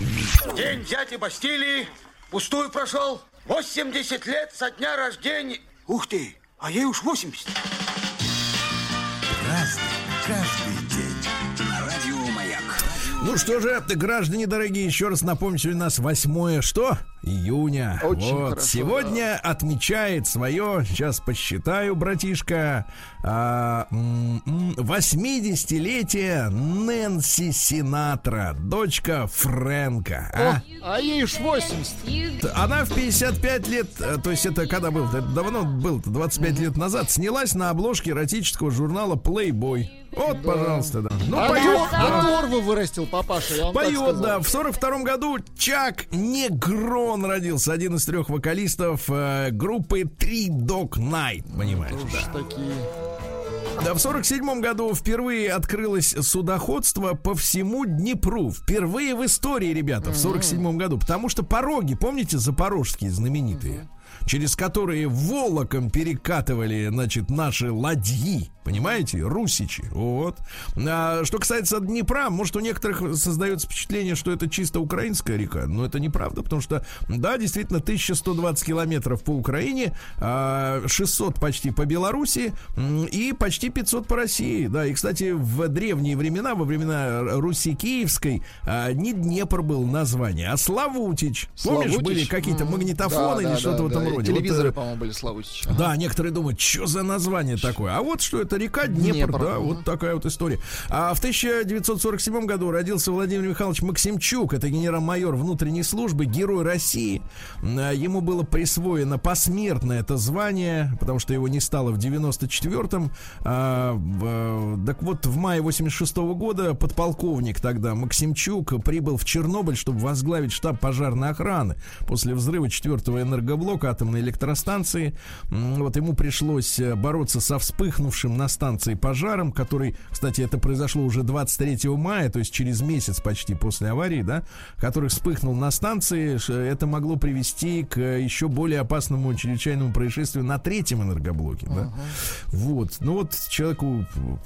Speaker 4: День дяди Бастилии пустую прошел. 80 лет со дня рождения. Ух ты, а ей уж 80.
Speaker 1: Разный,
Speaker 2: ну что же, граждане дорогие, еще раз напомню, сегодня у нас 8 что? Июня.
Speaker 3: Очень
Speaker 2: вот.
Speaker 3: хорошо,
Speaker 2: Сегодня да. отмечает свое, сейчас посчитаю, братишка, 80-летие а, Нэнси Синатра, дочка Фрэнка.
Speaker 3: А, а ей уж 80.
Speaker 2: Она в 55 лет, э, то есть это когда был? Это давно был, 25 лет назад, снялась на обложке эротического журнала Playboy. Вот, да. пожалуйста, да.
Speaker 3: Ну, а поет. А Торву вырастил папаша,
Speaker 2: Поет, да. В сорок втором году Чак Негрон родился, один из трех вокалистов э, группы Three Dog Night, понимаешь, ну, да. такие. Да, в сорок седьмом году впервые открылось судоходство по всему Днепру. Впервые в истории, ребята, в сорок седьмом году. Потому что пороги, помните, запорожские знаменитые? Через которые волоком перекатывали, значит, наши ладьи Понимаете? Русичи. Вот. А, что касается Днепра, может, у некоторых создается впечатление, что это чисто украинская река. Но это неправда, потому что, да, действительно, 1120 километров по Украине, 600 а, почти по Беларуси и почти 500 по России. Да, и, кстати, в древние времена, во времена Руси Киевской, а, не Днепр был название, а Славутич. Помнишь, Славутич? были какие-то магнитофоны да, или да, что-то да, в этом роде?
Speaker 3: Телевизоры, вот, э, по-моему, были Славутич.
Speaker 2: Да, некоторые думают, что за название такое. А вот что это река Днепр, Днепр. да, вот такая вот история. А в 1947 году родился Владимир Михайлович Максимчук, это генерал-майор внутренней службы, герой России. А, ему было присвоено посмертно это звание, потому что его не стало в 94-м. А, так вот, в мае 86 -го года подполковник тогда Максимчук прибыл в Чернобыль, чтобы возглавить штаб пожарной охраны после взрыва четвертого энергоблока атомной электростанции. Вот ему пришлось э, бороться со вспыхнувшим на станции пожаром, который, кстати, это произошло уже 23 мая, то есть через месяц почти после аварии, да, который вспыхнул на станции, это могло привести к еще более опасному чрезвычайному происшествию на третьем энергоблоке, да. Uh-huh. Вот. Ну вот человеку,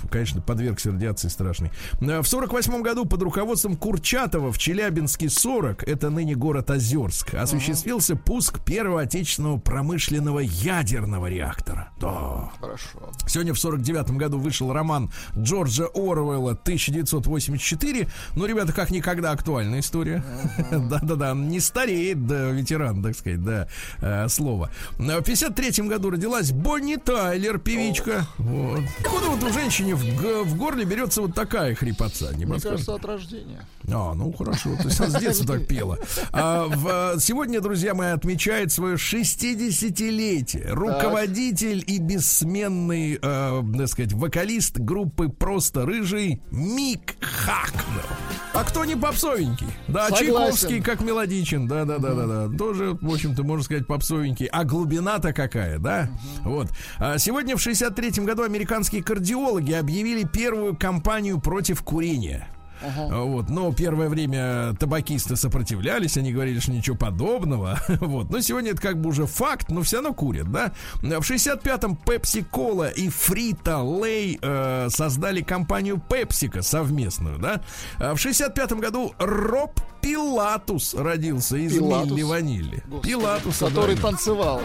Speaker 2: конечно, подвергся радиации страшной. В 48 году под руководством Курчатова в Челябинске 40, это ныне город Озерск, осуществился uh-huh. пуск первого отечественного промышленного ядерного реактора. Да. Хорошо. Сегодня в 49 1989 году вышел роман Джорджа Оруэлла 1984. Ну, ребята, как никогда актуальная история. [laughs] Да-да-да, не стареет, да, ветеран, так сказать, да, э, слово. В 53 году родилась Бонни Тайлер, певичка. Вот. Откуда вот у женщины в, в горле берется вот такая хрипотца?
Speaker 3: Не Мне кажется, от рождения.
Speaker 2: А, ну хорошо, то есть она с детства так пела. А, в, сегодня, друзья мои, отмечает свое 60-летие. Руководитель и бессменный э, так сказать, вокалист группы «Просто рыжий» Мик Хакнер. А кто не попсовенький? Да, Согласен. Чайковский как мелодичен, да-да-да-да-да. Тоже, в общем-то, можно сказать, попсовенький. А глубина-то какая, да? Вот. А сегодня в 63-м году американские кардиологи объявили первую кампанию против курения. Ага. Вот, но первое время табакисты сопротивлялись, они говорили, что ничего подобного. [laughs] Вот, но сегодня это как бы уже факт, но все равно курят, да. В 65-м Pepsi Cola и Фрита Лей э, создали компанию Пепсика совместную, да. А в 65-м году Роб Пилатус родился из Пилатус. Милли Ванилли.
Speaker 3: Пилатус, который танцевал.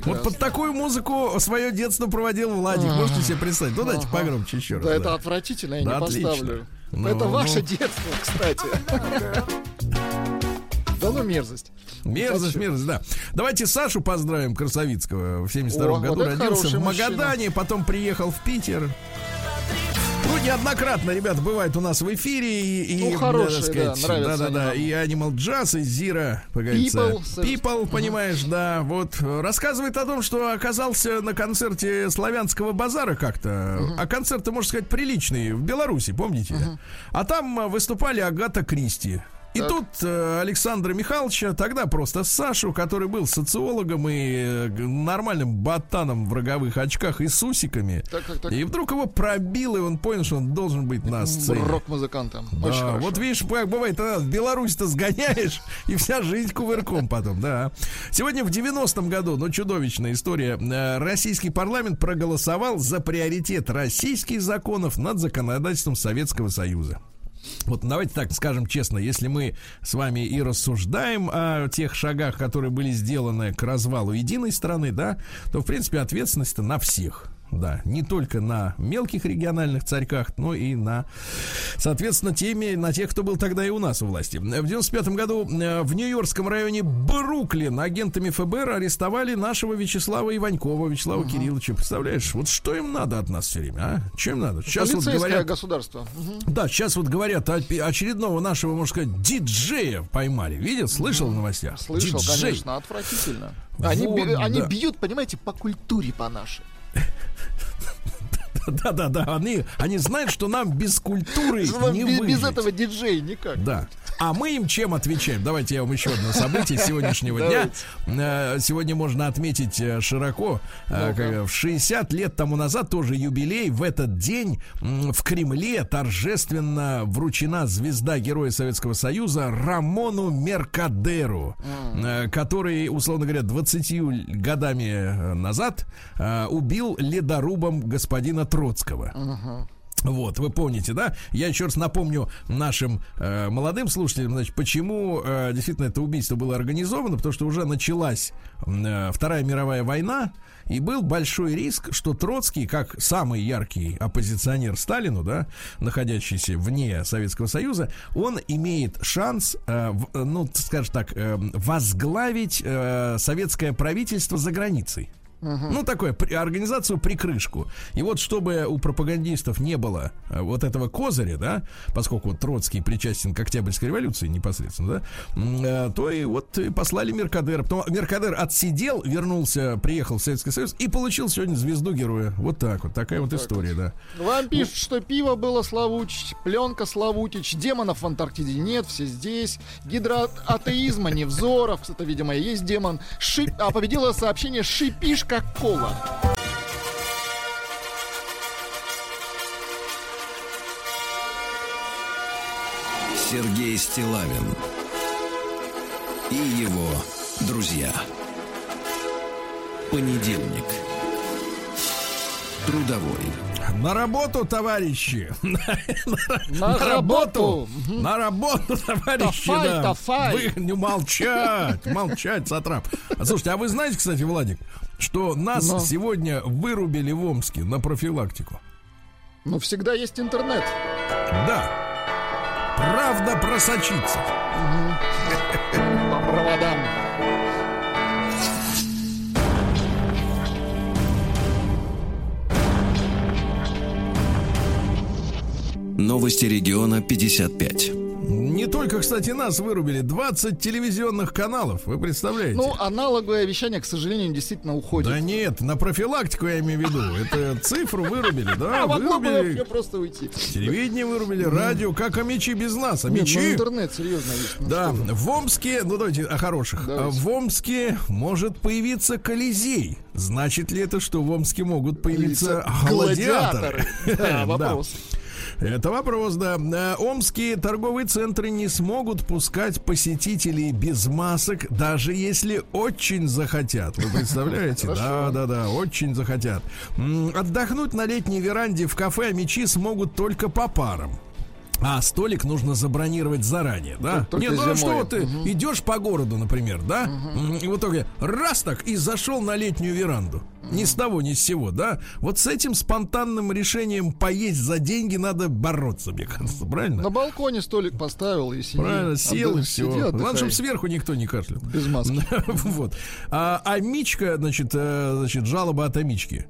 Speaker 2: Прекрасно. Вот под такую музыку свое детство проводил Владик. А-а-а. Можете себе представить? Ну, дайте погромче еще раз.
Speaker 3: Да, да. это отвратительно, я да, не отлично. поставлю. Ну, это ну... ваше детство, кстати. Да ну мерзость.
Speaker 2: Мерзость, мерзость, да. Давайте Сашу поздравим Красовицкого. В 72 году вот родился в Магадане, мужчина. потом приехал в Питер. Ну, неоднократно, ребят, бывает у нас в эфире и,
Speaker 3: ну, хорошие, сказать, да,
Speaker 2: да, да, да, и Animal Jazz, и Zira, People, People понимаешь, да, вот рассказывает о том, что оказался на концерте славянского базара как-то, uh-huh. а концерт, можно сказать, приличный в Беларуси, помните? Uh-huh. А там выступали Агата Кристи. И так. тут э, Александра Михайловича, тогда просто Сашу, который был социологом и э, нормальным ботаном в роговых очках и с усиками. Так, так, так. И вдруг его пробил, и он понял, что он должен быть на сцене.
Speaker 3: Рок-музыкантом.
Speaker 2: Да, вот видишь, как бывает, тогда в Беларусь-то сгоняешь, [laughs] и вся жизнь кувырком потом, да. Сегодня в 90-м году, ну, чудовищная история, э, российский парламент проголосовал за приоритет российских законов над законодательством Советского Союза. Вот давайте так скажем честно, если мы с вами и рассуждаем о тех шагах, которые были сделаны к развалу единой страны, да, то, в принципе, ответственность на всех. Да, не только на мелких региональных царьках, но и на, соответственно, теме, на тех, кто был тогда и у нас у власти. В 95 году э, в Нью-Йоркском районе Бруклин агентами ФБР арестовали нашего Вячеслава Иванькова, Вячеслава угу. Кирилловича. Представляешь, вот что им надо от нас все время, а? Чем надо?
Speaker 3: Сейчас вот говорят... государство.
Speaker 2: Угу. Да, сейчас вот говорят, очередного нашего, можно сказать, диджея поймали. Видел? Слышал угу. в новостях?
Speaker 3: Слышал, Диджей. конечно, отвратительно. Они, вот, би- они бьют, понимаете, по культуре по нашей.
Speaker 2: Да-да-да, они, они знают, что нам без культуры не
Speaker 3: без, без этого диджей никак.
Speaker 2: Да. А мы им чем отвечаем? Давайте я вам еще одно событие сегодняшнего дня. Э, сегодня можно отметить э, широко. Э, в 60 лет тому назад тоже юбилей. В этот день в Кремле торжественно вручена звезда Героя Советского Союза Рамону Меркадеру, который, условно говоря, 20 годами назад убил ледорубом господина Троцкого. Вот, вы помните, да? Я еще раз напомню нашим э, молодым слушателям, значит, почему э, действительно это убийство было организовано, потому что уже началась э, Вторая мировая война, и был большой риск, что Троцкий, как самый яркий оппозиционер Сталину, да, находящийся вне Советского Союза, он имеет шанс, э, в, ну, скажем так, э, возглавить э, советское правительство за границей. Угу. Ну, такое, при, организацию прикрышку. И вот, чтобы у пропагандистов не было э, вот этого козыря, да, поскольку вот Троцкий причастен к Октябрьской революции непосредственно, да, э, то и вот послали Меркадера. Потом Меркадер отсидел, вернулся, приехал в Советский Союз и получил сегодня звезду героя. Вот так вот, такая вот, вот история, вот.
Speaker 3: да. Вам пишут, ну, что пиво было Славутич, пленка Славутич, демонов в Антарктиде нет, все здесь, гидроатеизма, невзоров, это, видимо, и есть демон, Шип... а победило сообщение «Шипишка Кока-Кола.
Speaker 1: Сергей Стилавин и его друзья. Понедельник. Трудовой.
Speaker 2: На работу, товарищи! На работу! На работу, товарищи! Вы не молчать! Молчать, Сатрап! Слушайте, а вы знаете, кстати, Владик, что нас Но. сегодня вырубили в Омске на профилактику.
Speaker 3: Ну, всегда есть интернет.
Speaker 2: Да. Правда просочится.
Speaker 3: По
Speaker 1: Новости региона 55.
Speaker 2: Не только, кстати, нас вырубили. 20 телевизионных каналов. Вы представляете?
Speaker 3: Ну, аналоговое вещание, к сожалению, действительно уходит.
Speaker 2: Да нет, на профилактику я имею в виду. Это цифру вырубили, да?
Speaker 3: А вырубили. просто уйти.
Speaker 2: Телевидение вырубили, радио. Как о мечи без нас? А мечи...
Speaker 3: Ну, интернет, серьезно.
Speaker 2: Ну, да, в Омске, ну давайте о хороших. Давайте. В Омске может появиться Колизей. Значит ли это, что в Омске могут появиться гладиаторы? [laughs]
Speaker 3: Да, вопрос.
Speaker 2: Это вопрос, да. Э, омские торговые центры не смогут пускать посетителей без масок, даже если очень захотят. Вы представляете? Да, да, да, очень захотят. Отдохнуть на летней веранде в кафе мечи смогут только по парам. А столик нужно забронировать заранее, да? Только Нет, ну а что ты угу. идешь по городу, например, да? Угу. И в итоге раз так и зашел на летнюю веранду. Угу. Ни с того, ни с сего, да? Вот с этим спонтанным решением поесть за деньги надо бороться, мне кажется, правильно?
Speaker 3: На балконе столик поставил и
Speaker 2: сидел. Правильно, сел и все. Главное, чтобы сверху никто не кашлял.
Speaker 3: Без маски. [laughs]
Speaker 2: вот. А, а Мичка, значит, э, значит, жалоба от Амички.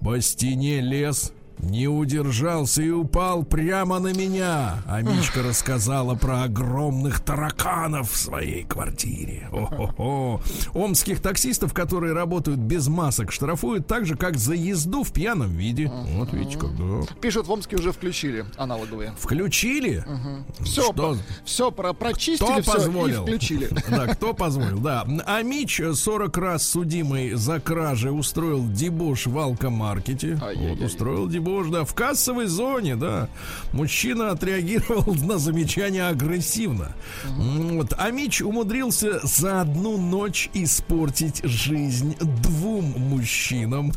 Speaker 2: По стене лес, не удержался и упал прямо на меня. А Мичка рассказала про огромных тараканов в своей квартире. О-хо-хо. Омских таксистов, которые работают без масок, штрафуют так же, как за езду в пьяном виде. Вот видите, как да.
Speaker 3: Пишут, в Омске уже включили аналоговые.
Speaker 2: Включили?
Speaker 3: Угу. Все, что? все про прочистили, кто позволил? и включили. [laughs]
Speaker 2: Да, кто позволил, да. А Мич, 40 раз судимый за кражи, устроил дебош в алкомаркете. Вот, устроил дебош боже, да, в кассовой зоне, да, мужчина отреагировал [laughs] на замечание агрессивно. Вот. А Мич умудрился за одну ночь испортить жизнь двум мужчинам.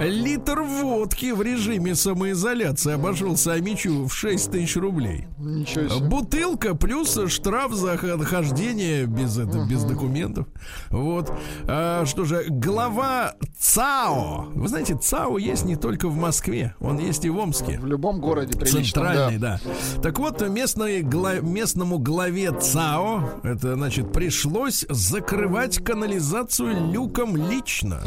Speaker 2: Литр водки в режиме самоизоляции обошелся Амичу в 6 тысяч рублей. Бутылка плюс штраф за хождение без, это, без документов. Вот. А, что же, глава ЦАО. Вы знаете, ЦАО есть не только в Москве, он есть и в Омске.
Speaker 3: В любом городе приличном,
Speaker 2: Центральный, да. Так вот, местной, гла- местному главе ЦАО, это значит, пришлось закрывать канализацию люком лично.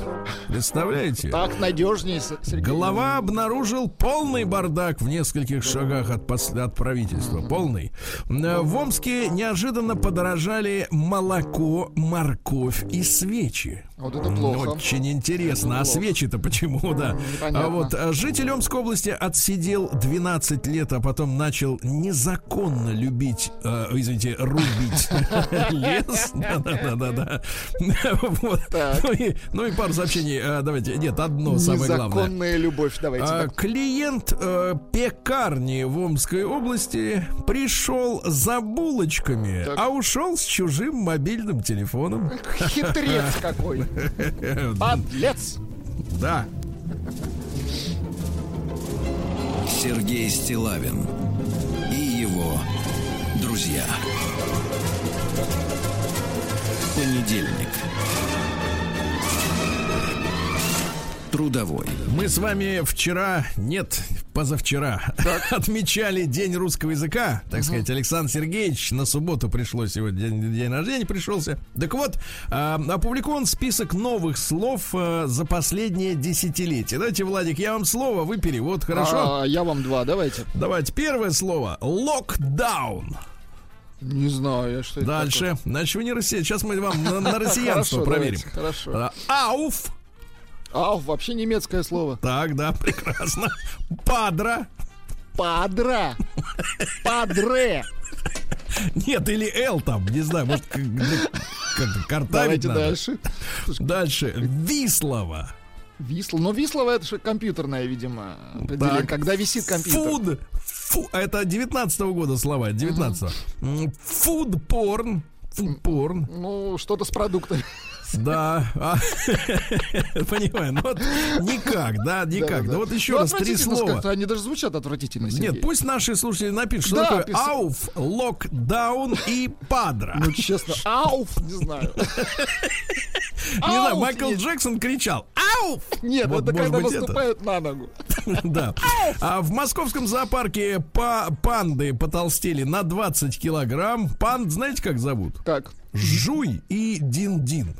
Speaker 2: Представляете?
Speaker 3: Так надежнее, Сергей.
Speaker 2: Глава обнаружил полный бардак в нескольких шагах от, пос- от правительства. Полный. Э, В Омске неожиданно подорожали молоко, морковь и свечи.
Speaker 3: Вот это плохо.
Speaker 2: Очень интересно. А
Speaker 3: плохо.
Speaker 2: свечи-то почему, да?
Speaker 3: Непонятно.
Speaker 2: А вот а, житель Омской области отсидел 12 лет, а потом начал незаконно любить, э, извините, рубить [laughs] лес. Да-да-да-да. Вот. Ну и- Ну и пару сообщений. А, Давайте, нет, одно самое главное.
Speaker 3: Незаконная любовь. Давайте.
Speaker 2: А. Клиент э, пекарни в Омской области пришел за булочками, а ушел с чужим мобильным телефоном.
Speaker 3: Хитрец какой. Подлец.
Speaker 2: Да.
Speaker 1: Сергей Стилавин и его друзья. Понедельник. Трудовой.
Speaker 2: Мы с вами вчера, нет, позавчера, [laughs] отмечали День русского языка. Так сказать, Александр Сергеевич на субботу пришло сегодня, день, день рождения пришелся. Так вот, а, опубликован список новых слов а, за последнее десятилетие. Давайте, Владик, я вам слово, вы перевод, хорошо?
Speaker 3: А, я вам два, давайте.
Speaker 2: Давайте, первое слово. Локдаун.
Speaker 3: Не знаю, я что это
Speaker 2: Дальше. Значит, вы не россиян. Сейчас мы вам на, на
Speaker 3: такое. [laughs]
Speaker 2: россиянство проверим.
Speaker 3: давайте, Хорошо.
Speaker 2: А, Ауф.
Speaker 3: А, вообще немецкое слово.
Speaker 2: Так, да, прекрасно. Падра.
Speaker 3: Падра. Падре.
Speaker 2: Нет, или Л там, не знаю, может, картавить
Speaker 3: Давайте
Speaker 2: надо.
Speaker 3: дальше.
Speaker 2: Дальше. Вислова.
Speaker 3: Висло. Но Вислова это же компьютерная, видимо, определение,
Speaker 2: Так.
Speaker 3: когда висит компьютер.
Speaker 2: Фуд. Фу, это 19 года слова, 19 Фуд порн. Фуд порн.
Speaker 3: Ну, что-то с продуктами.
Speaker 2: Да. А, [laughs] Понимаю, ну вот никак, да, никак. Да вот еще
Speaker 3: Ну,
Speaker 2: раз три слова.
Speaker 3: Они даже звучат отвратительно.
Speaker 2: Нет, пусть наши слушатели напишут, что такое ауф, локдаун и падра.
Speaker 3: Ну, честно, ауф, не знаю. [laughs]
Speaker 2: Не знаю, Майкл. Джексон кричал ауф!
Speaker 3: Нет,
Speaker 2: Вот,
Speaker 3: это когда наступают на ногу. [laughs]
Speaker 2: Да. А в московском зоопарке па- панды потолстели на 20 килограмм. Панд, знаете, как зовут?
Speaker 3: Как?
Speaker 2: Жуй и Дин-Дин.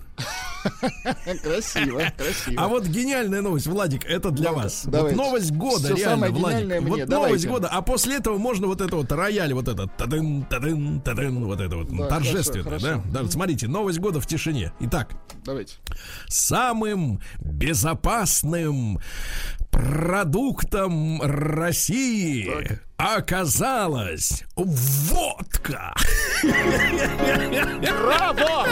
Speaker 3: Красиво, красиво.
Speaker 2: А вот гениальная новость, Владик, это для вас. Вот
Speaker 3: давайте.
Speaker 2: новость года,
Speaker 3: Всё
Speaker 2: реально,
Speaker 3: самое
Speaker 2: Владик.
Speaker 3: гениальное
Speaker 2: Вот
Speaker 3: мне,
Speaker 2: новость
Speaker 3: давайте.
Speaker 2: года, а после этого можно вот это вот рояль, вот это тадын, тадын, тадын, вот это вот
Speaker 3: Да,
Speaker 2: торжественно,
Speaker 3: хорошо,
Speaker 2: да?
Speaker 3: хорошо.
Speaker 2: Да, вот смотрите, новость года в тишине. Итак,
Speaker 3: Давайте.
Speaker 2: самым безопасным продуктом России оказалась водка.
Speaker 3: Браво!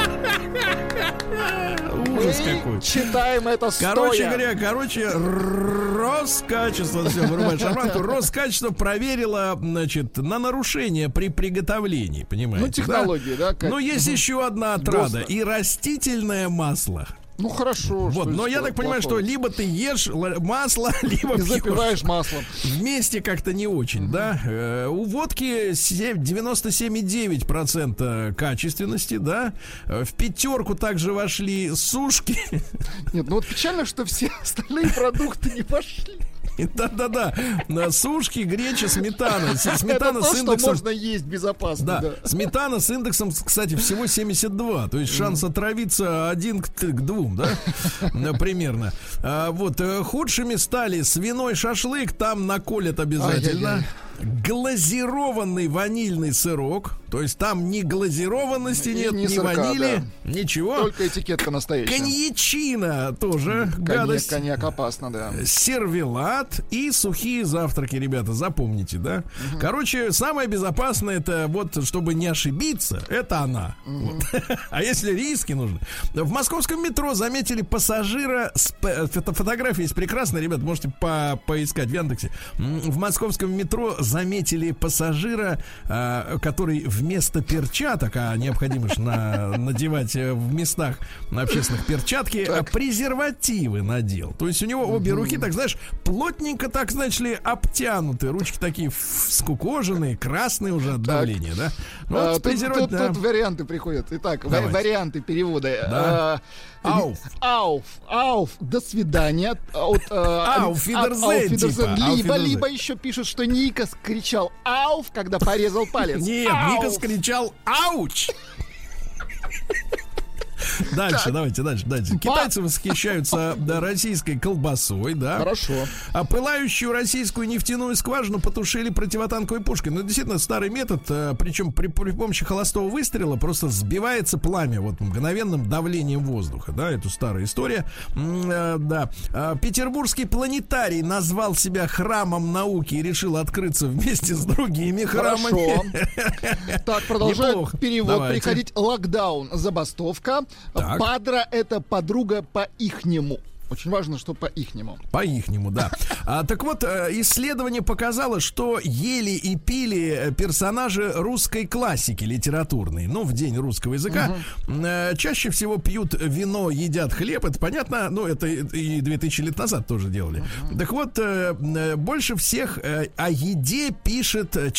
Speaker 2: Ужас какой.
Speaker 3: читаем это
Speaker 2: Короче
Speaker 3: стоя.
Speaker 2: говоря, короче, Роскачество, все, вырубай шарманку, Роскачество проверило, значит, на нарушение при приготовлении, понимаете?
Speaker 3: Ну, технологии, да? как-
Speaker 2: Но есть еще одна отрада, и растительное масло.
Speaker 3: Ну, хорошо.
Speaker 2: Вот, но я так понимаю, что либо ты ешь масло, [laughs] либо
Speaker 3: И запиваешь маслом.
Speaker 2: Вместе как-то не очень, да? Э, у водки се- 97,9% качественности, да? Э, В пятерку также вошли сушки. [laughs]
Speaker 3: Нет, ну вот печально, что все [laughs] остальные продукты не пошли. [laughs]
Speaker 2: Да-да-да. Сушки, греча, сметана. Сметана с индексом...
Speaker 3: можно есть безопасно.
Speaker 2: Да, сметана с индексом, кстати, всего 72. То есть шанс отравиться один к, к двум, да? [laughs] Э, Примерно. А, вот, э, худшими стали свиной шашлык, там наколят обязательно. Глазированный ванильный сырок. То есть там ни глазированности
Speaker 3: И
Speaker 2: нет,
Speaker 3: ни
Speaker 2: ни,
Speaker 3: сырка,
Speaker 2: ванили, ничего.
Speaker 3: Только этикетка настоящая.
Speaker 2: Коньячина тоже
Speaker 3: Коньяк,
Speaker 2: гадость.
Speaker 3: коньяк опасно, да.
Speaker 2: Сервелат и сухие завтраки, ребята, запомните, да? Короче, самое безопасное это вот, чтобы не ошибиться, это она. Вот. [laughs] А если риски нужны? В московском метро заметили пассажира с п- фото- фотография есть прекрасная, ребят, можете по- поискать в Яндексе. В московском метро заметили пассажира, а, который вместо перчаток, а необходимо же на- надевать э, в местах общественных перчатки, а, презервативы надел. То есть у него обе руки, так знаешь, плотненько, так, знаешь ли, обтянуты. Ручки такие скукоженные, красные уже от давления, да? Ну,
Speaker 3: А,
Speaker 2: вот
Speaker 3: тут,
Speaker 2: презерватив-
Speaker 3: тут-
Speaker 2: да.
Speaker 3: тут варианты приходят. Итак, ва-
Speaker 2: Давайте.
Speaker 3: варианты перевода.
Speaker 2: Да. Ауф.
Speaker 3: Ауф. Ауф. До свидания. От, э,
Speaker 2: Ауф,
Speaker 3: от- Ауф,
Speaker 2: типа.
Speaker 3: Либо, либо еще пишут, что Никас кричал Ауф, когда порезал палец.
Speaker 2: Нет,
Speaker 3: Ауф.
Speaker 2: Никас кричал «Ауч!» [laughs] Дальше, давайте, дальше, дальше. Китайцы восхищаются да, российской колбасой, да.
Speaker 3: Хорошо.
Speaker 2: А пылающую российскую нефтяную скважину потушили противотанковой пушкой. Ну, действительно, старый метод, э, причем при, при помощи холостого выстрела просто сбивается пламя вот мгновенным давлением воздуха, да, это старая история. Э, да. А, Петербургский планетарий назвал себя храмом науки и решил открыться вместе с другими храмами.
Speaker 3: Хорошо. [laughs] Так, продолжает перевод
Speaker 2: Давайте.
Speaker 3: приходить. Локдаун, забастовка.
Speaker 2: Так.
Speaker 3: Падра это подруга по ихнему. Очень важно, что по ихнему.
Speaker 2: По ихнему, да. А, так вот, э, исследование показало, что ели и пили персонажи русской классики литературной, ну, в день русского языка. Э, Чаще всего пьют вино, едят хлеб, это понятно, ну, это и 2000 лет назад тоже делали. Так вот, э, больше всех о еде пишет э,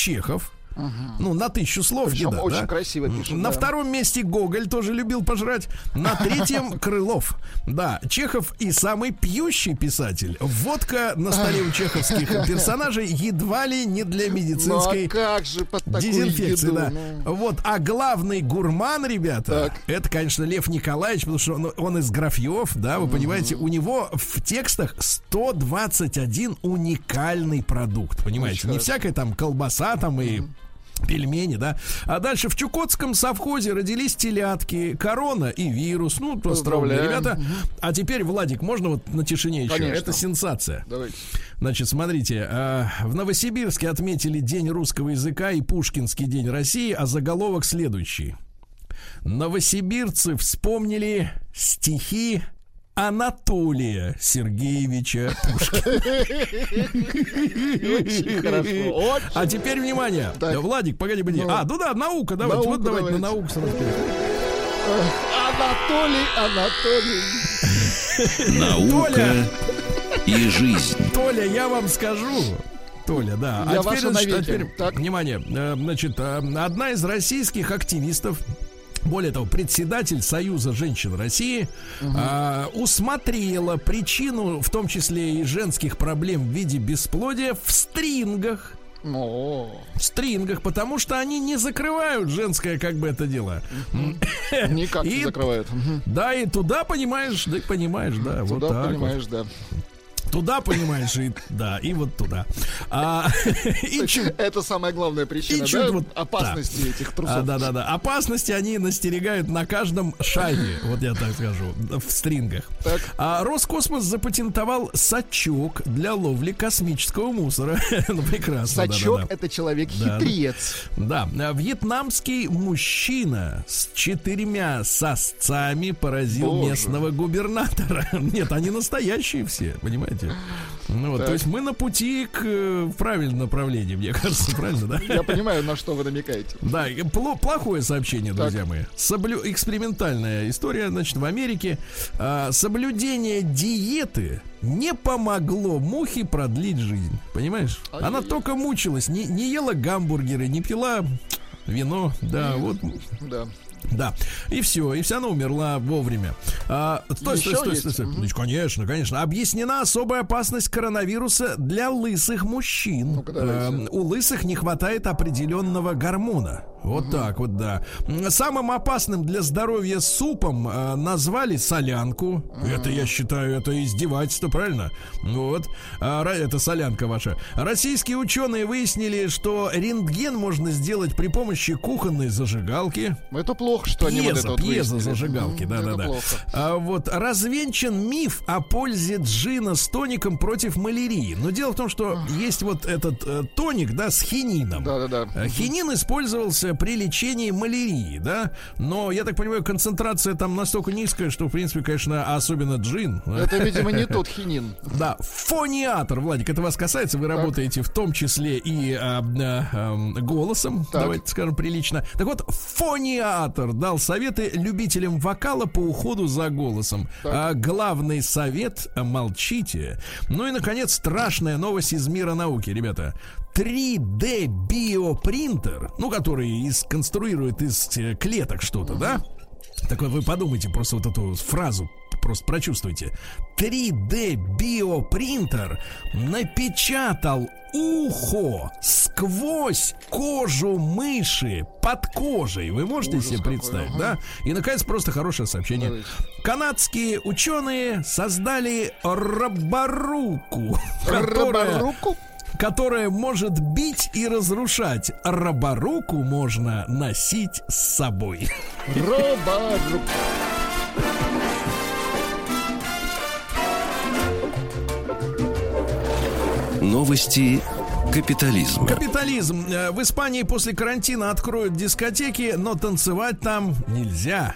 Speaker 2: Чехов. Ну, на тысячу слов
Speaker 3: Причем
Speaker 2: еда,
Speaker 3: очень
Speaker 2: да?
Speaker 3: красиво пишет,
Speaker 2: На
Speaker 3: да.
Speaker 2: втором месте Гоголь тоже любил пожрать. На третьем [laughs] Крылов. Да, Чехов и самый пьющий писатель. Водка на столе у чеховских [laughs] персонажей едва ли не для
Speaker 3: Ну
Speaker 2: медицинской
Speaker 3: а как же под
Speaker 2: дезинфекции,
Speaker 3: еду?
Speaker 2: да.
Speaker 3: Ну,
Speaker 2: Вот, а главный гурман, ребята,
Speaker 3: Так.
Speaker 2: это, конечно, Лев Николаевич, потому что он, он из графьев, да, вы понимаете, у него в текстах 121 уникальный продукт, понимаете,
Speaker 3: Очень
Speaker 2: не
Speaker 3: хорошо.
Speaker 2: всякая там колбаса там и Пельмени, да. А дальше в Чукотском совхозе родились телятки, корона и вирус. Ну, поздравляю, ребята. А теперь, Владик, можно вот на тишине еще?
Speaker 3: Конечно.
Speaker 2: Это сенсация.
Speaker 3: Давайте.
Speaker 2: Значит, смотрите, а, в Новосибирске отметили День русского языка и Пушкинский день России, а заголовок следующий. Новосибирцы вспомнили стихи Анатолия Сергеевича Пушкина. А теперь внимание. Владик, погоди, погоди.
Speaker 3: Ну.
Speaker 2: А, ну да, наука, давайте. Вот давайте на науку сразу.
Speaker 3: Анатолий, Анатолий.
Speaker 1: Наука
Speaker 2: Толя.
Speaker 1: и жизнь.
Speaker 2: Толя, я вам скажу. Толя, да.
Speaker 3: Я
Speaker 2: а теперь, значит, а теперь,
Speaker 3: Так.
Speaker 2: внимание, э, значит, э, одна из российских активистов, более того, председатель Союза женщин России э, усмотрела причину, в том числе и женских проблем в виде бесплодия, в стрингах.
Speaker 3: Ну,
Speaker 2: В стрингах, потому что они не закрывают женское, как бы это дело.
Speaker 3: никак не закрывают.
Speaker 2: Да, и туда, понимаешь, да, понимаешь, да, вот
Speaker 3: Туда,
Speaker 2: так вот.
Speaker 3: понимаешь, да.
Speaker 2: Туда, понимаешь, и да, и вот туда. А, [laughs] и чуть
Speaker 3: Это самая главная причина,
Speaker 2: И чуть
Speaker 3: да,
Speaker 2: вот-
Speaker 3: опасности этих
Speaker 2: А,
Speaker 3: трусов.
Speaker 2: да, да, да. Опасности они настерегают на каждом шаге, вот я так скажу, в стрингах.
Speaker 3: Так.
Speaker 2: А Роскосмос запатентовал сачок для ловли космического мусора. [laughs] ну, прекрасно. да,
Speaker 3: Сачок
Speaker 2: да, да.
Speaker 3: это человек
Speaker 2: Да, да.
Speaker 3: хитрец.
Speaker 2: Да, а вьетнамский мужчина с четырьмя сосцами поразил
Speaker 3: Боже.
Speaker 2: местного губернатора. [laughs] Нет, они настоящие все, понимаете? Ну, вот, то есть мы на пути к э, правильному направлению, мне кажется, правильно, да?
Speaker 3: Я понимаю, на что вы намекаете.
Speaker 2: Да, плохое сообщение, друзья мои. Соблю... Экспериментальная история, значит, в Америке. А, соблюдение диеты не помогло мухе продлить жизнь. Понимаешь? Она только мучилась, не, не ела гамбургеры, не пила вино. Да, вот.
Speaker 3: Да.
Speaker 2: Да, и все, и вся она умерла вовремя. А, стой,
Speaker 3: Еще
Speaker 2: стой, стой, стой, стой. Ну, Конечно, конечно. Объяснена особая опасность коронавируса для лысых мужчин.
Speaker 3: Давайте.
Speaker 2: Эм, у лысых не хватает определенного гормона. Вот так вот, да. Самым опасным для здоровья супом э, назвали солянку. Это, я считаю, это издевательство, правильно? Вот. А, это солянка ваша. Российские ученые выяснили, что рентген можно сделать при помощи кухонной зажигалки.
Speaker 3: Это плохо, что они вот это вот выяснили.
Speaker 2: зажигалки,
Speaker 3: Мгм,
Speaker 2: да, да,
Speaker 3: это
Speaker 2: да.
Speaker 3: плохо.
Speaker 2: А вот развенчан миф о пользе джина с тоником против малярии. Но дело в том, что есть вот этот э, тоник, да, с хинином.
Speaker 3: Да-да-да.
Speaker 2: Э, Хинин использовался при лечении малярии, да, но я так понимаю, концентрация там настолько низкая, что в принципе, конечно, особенно джин.
Speaker 3: Это, видимо, не тот хинин. [laughs]
Speaker 2: Да, фониатор, Владик, это вас касается, вы работаете в том числе и а, а, голосом,
Speaker 3: Так.
Speaker 2: давайте скажем прилично. Так вот, фониатор дал советы любителям вокала по уходу за голосом. А, главный совет – молчите. Ну и, наконец, страшная новость из мира науки, ребята. 3D биопринтер, ну, который из, конструирует из э, клеток что-то, да? Так вот, вы подумайте просто вот эту фразу, просто прочувствуйте. 3D биопринтер напечатал ухо сквозь кожу мыши под кожей. Вы можете
Speaker 3: Ужас
Speaker 2: себе
Speaker 3: какой,
Speaker 2: представить,
Speaker 3: ага.
Speaker 2: да? И, наконец, просто хорошее сообщение.
Speaker 3: Давайте.
Speaker 2: Канадские ученые создали роборуку, [laughs] которая? Которая может бить и разрушать. Роборуку можно носить с собой.
Speaker 3: Роборуку.
Speaker 1: Новости капитализма.
Speaker 2: Капитализм. Э, В Испании после карантина откроют дискотеки, но танцевать там нельзя.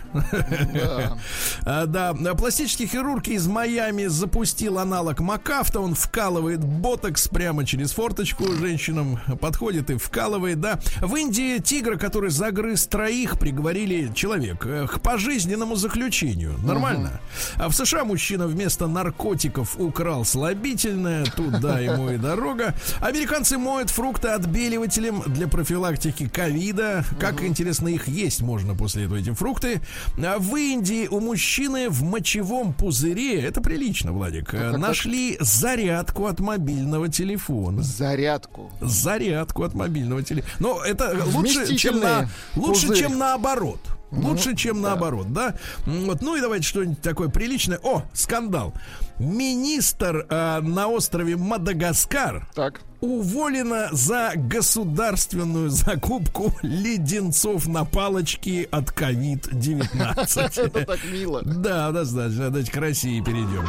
Speaker 3: Да.
Speaker 2: А, Да, пластический хирург из Майами запустил аналог Макафта. Он вкалывает ботокс прямо через форточку женщинам. Подходит и вкалывает, да. В Индии тигра, который загрыз троих, приговорили человек э, к пожизненному заключению. Нормально. А в США мужчина вместо наркотиков украл слабительное. Туда ему и дорога. Американцы моют фрукты отбеливателем для профилактики ковида. Как интересно их есть можно после этого эти фрукты. А В Индии у мужчины в мочевом пузыре, это прилично, Владик, э, нашли зарядку от мобильного телефона.
Speaker 3: Зарядку.
Speaker 2: Зарядку от мобильного телефона. Но это лучше, чем, на, лучше,
Speaker 3: пузырь.
Speaker 2: чем наоборот. Лучше, чем наоборот, да? Вот, ну и давайте что-нибудь такое приличное. О, скандал. Министр э, на острове Мадагаскар
Speaker 3: Так.
Speaker 2: уволена за государственную закупку леденцов на палочке от COVID-19. [laughs]
Speaker 3: Это так мило.
Speaker 2: Да, достаточно. Давайте к России перейдем.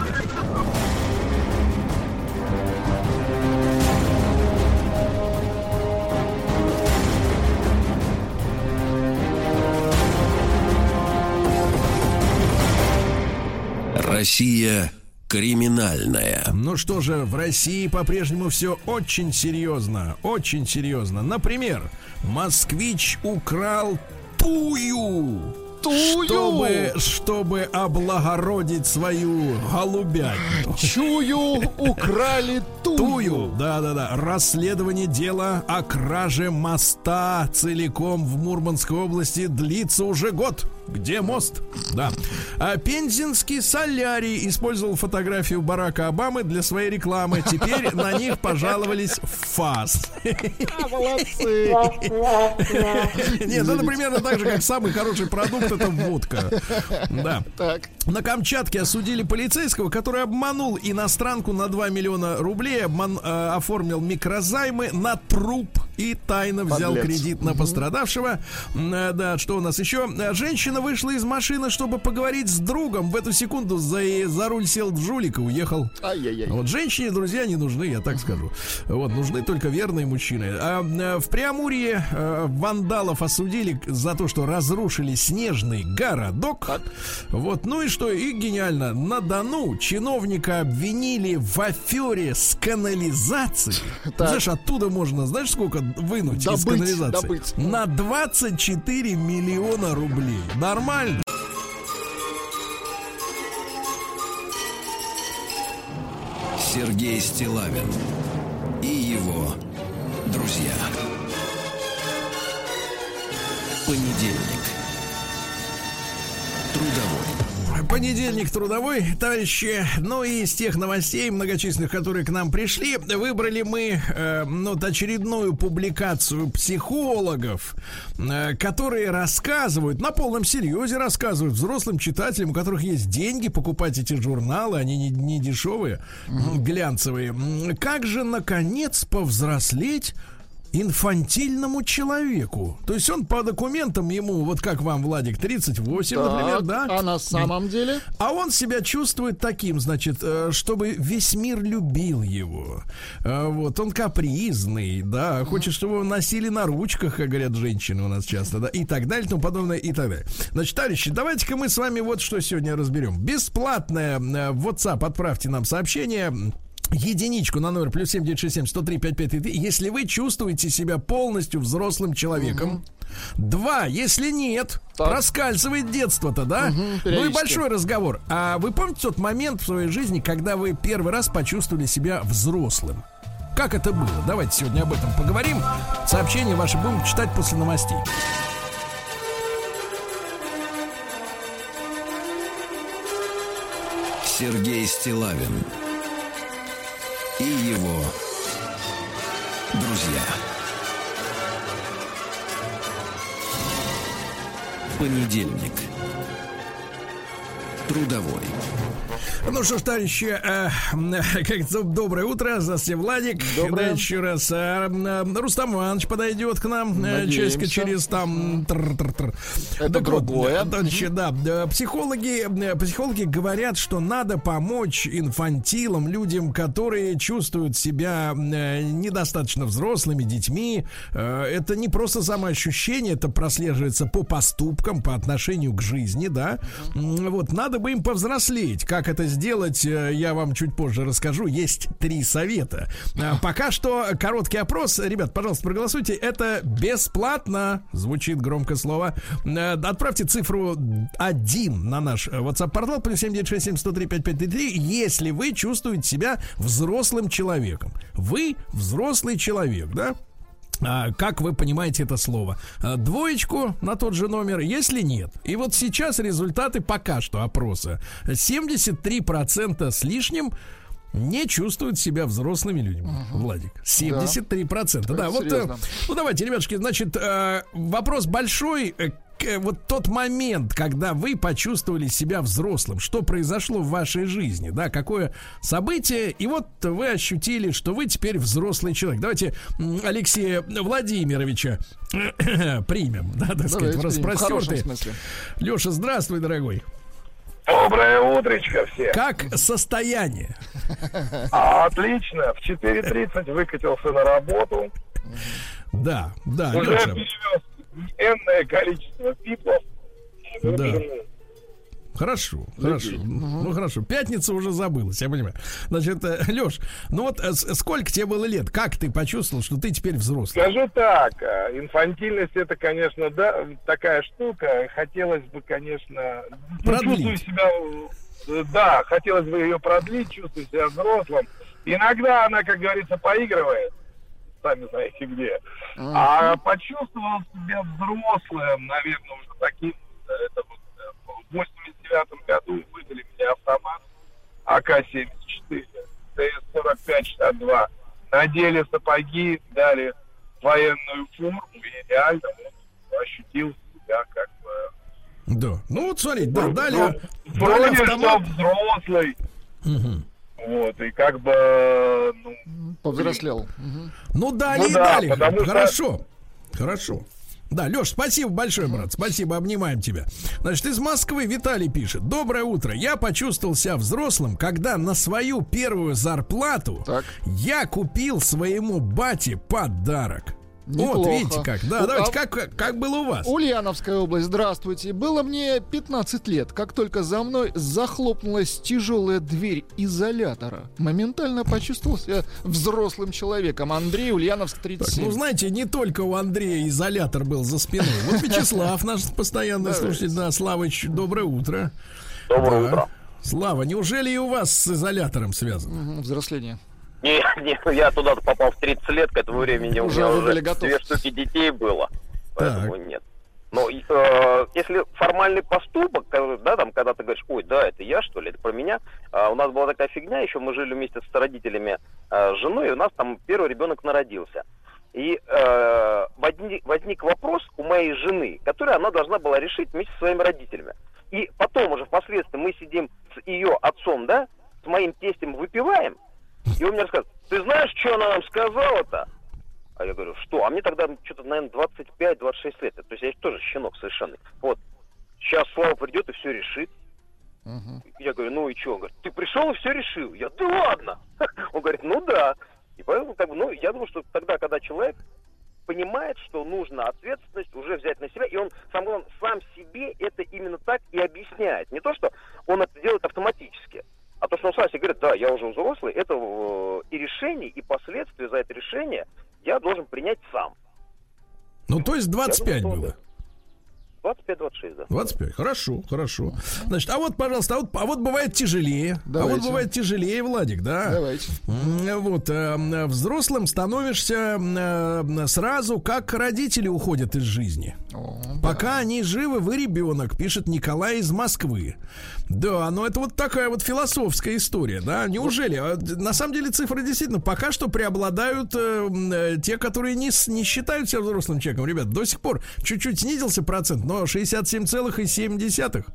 Speaker 1: Россия криминальная.
Speaker 2: Ну что же, в России по-прежнему все очень серьезно. Очень серьезно. Например, москвич украл тую.
Speaker 3: Тую!
Speaker 2: Чтобы, чтобы облагородить свою голубятню.
Speaker 3: Чую, украли тую.
Speaker 2: Тую, да-да-да, расследование дела о краже моста целиком в Мурманской области длится уже год. Где мост? Да. А Пензенский солярий использовал фотографию Барака Обамы для своей рекламы. Теперь на них пожаловались в ФАС.
Speaker 3: А, Молодцы.
Speaker 2: Нет, это примерно так же, как самый хороший продукт это водка. Да.
Speaker 3: Так.
Speaker 2: На Камчатке осудили полицейского, который обманул иностранку на 2 миллиона рублей, обман, э, оформил микрозаймы на труп и тайно взял
Speaker 3: Подлец.
Speaker 2: кредит на пострадавшего. Э, Да, что у нас еще? Э, Женщина вышла из машины, чтобы поговорить с другом. В эту секунду за, за руль сел жулик и уехал.
Speaker 3: Ай-яй-яй.
Speaker 2: Вот женщине друзья не нужны, я так скажу. Вот нужны только верные мужчины. А, э, в Преамурье э, вандалов осудили за то, что разрушили снежный городок. Вот, ну и что? И гениально. На Дону чиновника обвинили в афере с канализацией.
Speaker 3: Так.
Speaker 2: Знаешь, оттуда можно, знаешь, сколько вынуть из
Speaker 3: Добыть,
Speaker 2: канализации?
Speaker 3: добыть.
Speaker 2: На 24 миллиона рублей. Нормально?
Speaker 1: Сергей Стилавин и его друзья. Понедельник.
Speaker 2: Понедельник трудовой, товарищи. Ну и из тех новостей многочисленных, которые к нам пришли, выбрали мы э, ну, вот очередную публикацию психологов, э, которые рассказывают, на полном серьезе рассказывают взрослым читателям, у которых есть деньги покупать эти журналы, они не, не дешевые, глянцевые. Как же, наконец, повзрослеть инфантильному человеку. То есть он по документам ему, вот как вам, Владик, 38,
Speaker 3: Так,
Speaker 2: например, да?
Speaker 3: А на самом деле?
Speaker 2: А он себя чувствует таким, значит, э, чтобы весь мир любил его. Э, Вот, он капризный, да, хочет, чтобы его носили на ручках, как говорят женщины у нас часто, да, и так далее, и тому подобное, и так далее. Значит, товарищи, давайте-ка мы с вами вот что сегодня разберем. Бесплатное э, в WhatsApp отправьте нам сообщение единичку на номер плюс 7967 103 5533, если вы чувствуете себя полностью взрослым человеком. Два, если нет,
Speaker 3: Так.
Speaker 2: проскальзывает детство-то, да? ну и большой разговор. А вы помните тот момент в своей жизни, когда вы первый раз почувствовали себя взрослым? Как это было? Давайте сегодня об этом поговорим. Сообщения ваши будем читать после новостей.
Speaker 1: Сергей Стилавин и его друзья. Понедельник. Трудовой.
Speaker 2: Ну что ж, товарищи, э, [laughs] как доброе утро. Здравствуйте, Владик.
Speaker 3: Доброе.
Speaker 2: Да, еще раз. э, э, Рустам Иванович подойдет к нам. э. Часика через там. тр-тр-тр.
Speaker 3: Это
Speaker 2: Так вот,
Speaker 3: другое.
Speaker 2: э, товарищи, да. э, Психологи, психологи говорят, что надо помочь инфантилам, людям, которые чувствуют себя недостаточно взрослыми, детьми. Это не просто самоощущение, это прослеживается по поступкам, по отношению к жизни, да. Вот, надо бы им повзрослеть. Как это сделать, э, я вам чуть позже расскажу. Есть три совета. А, Пока что короткий опрос. Ребят, пожалуйста, проголосуйте. Это бесплатно. Звучит громко слово. Э, Отправьте цифру 1 на наш э, WhatsApp-портал плюс 7967 103 5533, если вы чувствуете себя взрослым человеком. Вы взрослый человек, да? А, как вы понимаете это слово? А, Двоечку на тот же номер, если нет. И вот сейчас результаты пока что опроса. 73% с лишним не чувствуют себя взрослыми людьми. Владик. 73%. Да,
Speaker 3: Это
Speaker 2: вот. э,
Speaker 3: серьезно.
Speaker 2: Ну давайте, ребятушки, значит, э, вопрос большой. Э, Вот тот момент, когда вы почувствовали себя взрослым, что произошло в вашей жизни, да, какое событие, и вот вы ощутили, что вы теперь взрослый человек. Давайте Алексея Владимировича [coughs] примем, да, так сказать, в
Speaker 3: Давайте, в
Speaker 2: распростертые.
Speaker 3: смысле.
Speaker 2: Леша, здравствуй, дорогой.
Speaker 5: Доброе утречко все.
Speaker 2: Как состояние? [laughs]
Speaker 5: Отлично. В 4.30 выкатился на работу.
Speaker 2: Да, да,
Speaker 5: Уже
Speaker 2: Леша.
Speaker 5: перевез энное количество пиплов.
Speaker 2: Да. Хорошо, хорошо. Ну хорошо. Пятница уже забылась, я понимаю. Значит, Леш, ну вот э, сколько тебе было лет? Как ты почувствовал, что ты теперь взрослый?
Speaker 5: Скажу так, э, инфантильность это, конечно, да, такая штука. Хотелось бы, конечно, ну,
Speaker 2: Продлить.
Speaker 5: чувствую себя, э, да, хотелось бы ее продлить, чувствую себя взрослым. Иногда она, как говорится, поигрывает, сами знаете где. А почувствовал себя взрослым, наверное, уже таким, э, это вот э, в 89 году выдали мне автомат АК-74, ТС-45-62. Надели сапоги, дали военную форму, и реально вот, ощутил себя как бы...
Speaker 2: Да. Ну вот смотри, да, дали,
Speaker 5: ну,
Speaker 2: дали
Speaker 5: вроде что
Speaker 2: автомат.
Speaker 5: взрослый.
Speaker 2: Мгм.
Speaker 5: Вот, и как бы, ну,
Speaker 3: Повзрослел. Мгм.
Speaker 2: Ну дали
Speaker 5: Ну
Speaker 2: и
Speaker 5: да,
Speaker 2: дали.
Speaker 5: потому что-
Speaker 2: Хорошо. Хорошо. Да, Леш, спасибо большое, брат. Спасибо, обнимаем тебя. Значит, из Москвы Виталий пишет. Доброе утро. Я почувствовал себя взрослым, когда на свою первую зарплату
Speaker 3: Так.
Speaker 2: я купил своему бате подарок.
Speaker 3: Неплохо.
Speaker 2: Вот, видите как. Да, давайте,
Speaker 3: а-
Speaker 2: как, как было у вас?
Speaker 3: Ульяновская область, здравствуйте. Было мне 15 лет, как только за мной захлопнулась тяжелая дверь изолятора. Моментально почувствовал себя взрослым человеком. Андрей Ульяновск,
Speaker 2: Так,
Speaker 3: 37.
Speaker 2: ну, знаете, не только у Андрея изолятор был за спиной. Вот Вячеслав, наш постоянный слушатель, да, Славыч, доброе утро.
Speaker 5: доброе утро.
Speaker 2: Слава, неужели и у вас с изолятором связано?
Speaker 3: Взросление.
Speaker 6: Не, не, я туда попал в 30 лет, к этому времени у
Speaker 3: Уже
Speaker 6: меня
Speaker 3: вы
Speaker 6: уже
Speaker 3: были готовы.
Speaker 6: две штуки детей было. Поэтому нет. Но э, если формальный поступок, который, да, там, когда ты говоришь, ой, да, это я, что ли, это про меня, а у нас была такая фигня, еще мы жили вместе с родителями э, с женой, и у нас там первый ребенок народился. И э, возник, возник вопрос у моей жены, который она должна была решить вместе со своими родителями. И потом уже впоследствии мы сидим с ее отцом, да, с моим тестем выпиваем, и он мне рассказывает, ты знаешь, что она нам сказала-то? А я говорю, что? А мне тогда что-то, наверное, 25-26 лет. То есть я тоже щенок совершенно. Вот. Сейчас Слава придет и все решит. Я говорю, ну и что? Он говорит, ты пришел и все решил. Я, да ладно. [laughs] Он говорит, ну да. И поэтому, как бы, ну, я думаю, что тогда, когда человек понимает, что нужно ответственность уже взять на себя, и он сам, главное, сам себе это именно так и объясняет. Не то, что он это делает автоматически, а то, что он сам себе говорит, да, я уже взрослый, это э, и решение, и последствия за это решение я должен принять сам.
Speaker 2: Ну, то есть 25
Speaker 6: думаю,
Speaker 2: было.
Speaker 6: 25-26, да.
Speaker 2: 25. Хорошо, хорошо. Значит, а вот, пожалуйста, а вот, а вот бывает тяжелее. А
Speaker 3: Давайте.
Speaker 2: вот бывает тяжелее, Владик, да?
Speaker 3: Давайте.
Speaker 2: Вот, э, взрослым становишься э, сразу, как родители уходят из жизни.
Speaker 3: О,
Speaker 2: Пока они живы, вы ребенок, пишет Николай из Москвы. Да, но это вот такая вот философская история, да? Неужели? А, На самом деле цифры действительно пока что преобладают э, э, те, которые не, не считают себя взрослым человеком. Ребят, до сих пор чуть-чуть снизился процент, но 67,7.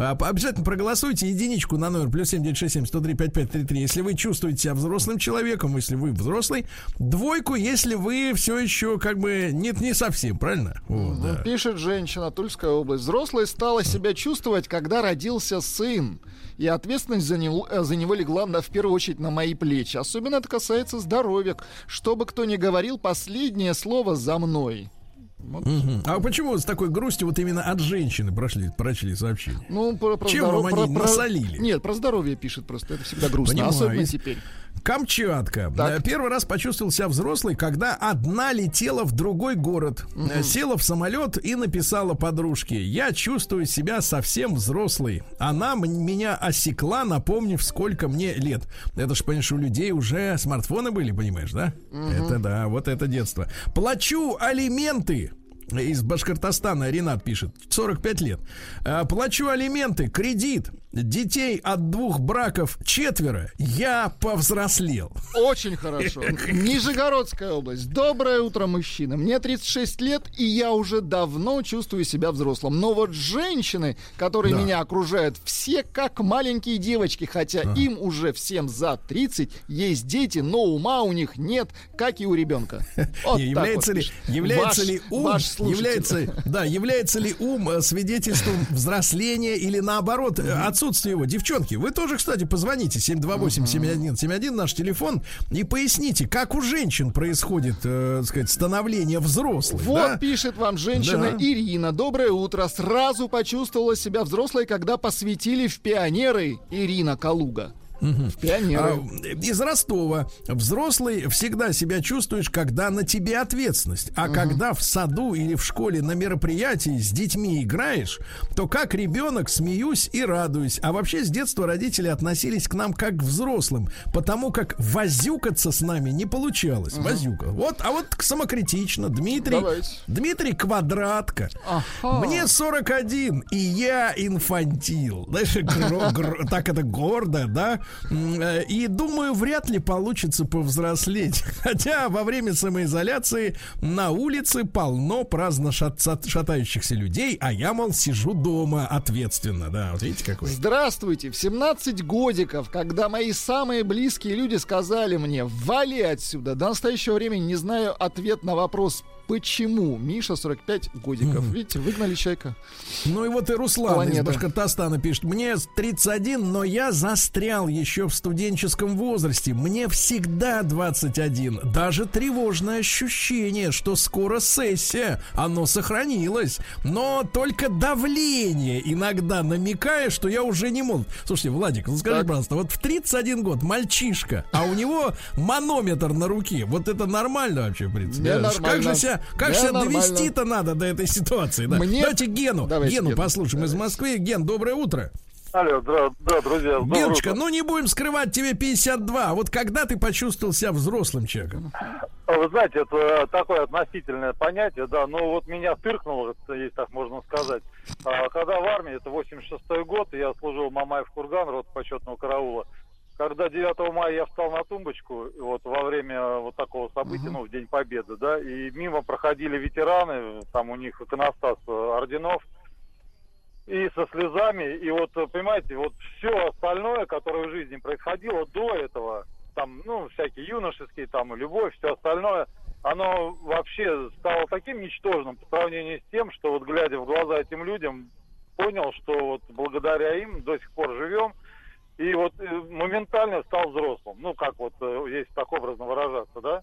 Speaker 2: А, Обязательно проголосуйте единичку на номер плюс 7967 103 5533, если вы чувствуете себя взрослым человеком, если вы взрослый. Двойку, если вы все еще как бы нет, не совсем, правильно? Вот, да.
Speaker 3: Пишет женщина, Тульская область. Взрослой стала себя чувствовать, когда родился сын. И ответственность за него, э, за него легла на- в первую очередь на мои плечи. Особенно это касается здоровья. Что бы кто ни говорил, последнее слово за мной. Вот.
Speaker 2: Мгм. А почему с такой грустью вот именно от женщины прошли, прочли сообщение?
Speaker 3: Ну, про, про
Speaker 2: Чем
Speaker 3: здоро-
Speaker 2: вам
Speaker 3: про-
Speaker 2: они
Speaker 3: про-
Speaker 2: насолили?
Speaker 3: Нет, про здоровье пишет просто. Это всегда грустно.
Speaker 2: Понимаю.
Speaker 3: Особенно теперь.
Speaker 2: Камчатка.
Speaker 3: Так.
Speaker 2: Э, Первый раз почувствовал себя взрослый, когда одна летела в другой город, Э, села в самолет и написала подружке: "Я чувствую себя совсем взрослый". Она меня осекла, напомнив, сколько мне лет. Это ж, понимаешь, у людей уже смартфоны были, понимаешь, да? Это да, вот это детство. Плачу алименты. Из Башкортостана Ренат пишет, 45 лет. «Э, Плачу алименты, кредит, детей от двух браков четверо. Я повзрослел.
Speaker 3: Очень хорошо. Нижегородская область. Доброе утро, мужчина. Мне 36 лет, и я уже давно чувствую себя взрослым. Но вот женщины, которые
Speaker 2: Да.
Speaker 3: меня окружают, все как маленькие девочки, хотя им уже всем за 30, есть дети, но ума у них нет, как и у ребенка. [laughs] Вот
Speaker 2: Не, является
Speaker 3: вот
Speaker 2: ли, является
Speaker 3: Ваш-
Speaker 2: ли ум,
Speaker 3: ваш
Speaker 2: является, да, является ли ум э, свидетельством взросления или наоборот э, отсутствия его? Девчонки, вы тоже, кстати, позвоните 728-7171, наш телефон, и поясните, как у женщин происходит, э, так сказать, становление взрослых.
Speaker 3: Вот
Speaker 2: да?
Speaker 3: пишет вам женщина
Speaker 2: Да.
Speaker 3: Ирина. Доброе утро. Сразу почувствовала себя взрослой, когда посвятили в пионеры Ирина Калуга. Пионеры.
Speaker 2: А, из Ростова. Взрослый всегда себя чувствуешь, когда на тебе ответственность. А когда в саду или в школе на мероприятии с детьми играешь, то как ребенок смеюсь и радуюсь. А вообще с детства родители относились к нам как к взрослым, потому как возюкаться с нами не получалось. Возюка. Вот, а вот самокритично. Дмитрий.
Speaker 3: Давайте.
Speaker 2: Дмитрий Квадратка.
Speaker 3: Ага.
Speaker 2: Мне 41, и я инфантил. Знаешь, гро- гро- так это гордо, да? Э, И думаю, вряд ли получится повзрослеть. [laughs] Хотя во время самоизоляции на улице полно праздно шат- шат- шатающихся людей, а я, мол, сижу дома ответственно. Да, вот видите, какой.
Speaker 3: Здравствуйте. В 17 годиков, когда мои самые близкие люди сказали мне «Вали отсюда», до настоящего времени не знаю ответ на вопрос «Почему?» Миша, 45 годиков. Видите, выгнали человека.
Speaker 2: Ну и вот и Руслан из
Speaker 3: Планета.
Speaker 2: Башкортостана пишет. Мне 31, но я застрял еще в студенческом возрасте. Мне всегда 21. Даже тревожное ощущение, что скоро сессия. Оно сохранилось. Но только давление иногда намекая, что я уже не молод. Слушайте, Владик, ну скажи,
Speaker 3: Так.
Speaker 2: пожалуйста, вот в 31 год мальчишка, а у него манометр на руке. Вот это нормально вообще, в принципе?
Speaker 3: Не?
Speaker 2: Как же
Speaker 3: нормально.
Speaker 2: Как
Speaker 3: нормально.
Speaker 2: довести-то надо до этой ситуации? Да?
Speaker 3: Мне-
Speaker 2: Давайте Гену.
Speaker 3: Давайте
Speaker 2: Гену
Speaker 3: Гену.
Speaker 2: послушаем из Москвы. Ген, доброе утро.
Speaker 5: Алло, да, да, друзья.
Speaker 2: Геночка, ну не будем скрывать тебе 52. А Вот когда ты почувствовал себя взрослым человеком?
Speaker 5: Ой,
Speaker 7: вы знаете, это такое относительное понятие, да, но вот меня тыркнуло, если так можно сказать. А, когда в армии, это 86-й год, я служил Мамаев Курган, рот почетного караула, когда 9 мая я встал на тумбочку, вот во время вот такого события, ну, в День Победы, да, и мимо проходили ветераны, там у них иконостас орденов, и со слезами, и вот, понимаете, вот все остальное, которое в жизни происходило до этого, там, ну, всякие юношеские, там, любовь, все остальное, оно вообще стало таким ничтожным по сравнению с тем, что вот глядя в глаза этим людям, понял, что вот благодаря им до сих пор живем, и вот э, моментально стал взрослым. Ну, как вот, э, есть так образно выражаться, да?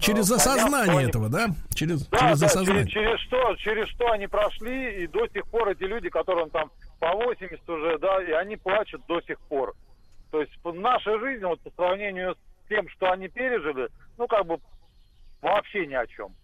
Speaker 2: Через
Speaker 7: А,
Speaker 2: осознание
Speaker 7: понятно,
Speaker 2: этого, да? Через,
Speaker 7: Да,
Speaker 2: через
Speaker 7: да,
Speaker 2: осознание.
Speaker 7: через, через что, через что они прошли, и до сих пор эти люди, которым там по 80 уже, да, и они плачут до сих пор. То есть наша жизнь, вот по сравнению с тем, что они пережили, ну, как бы вообще ни о чем.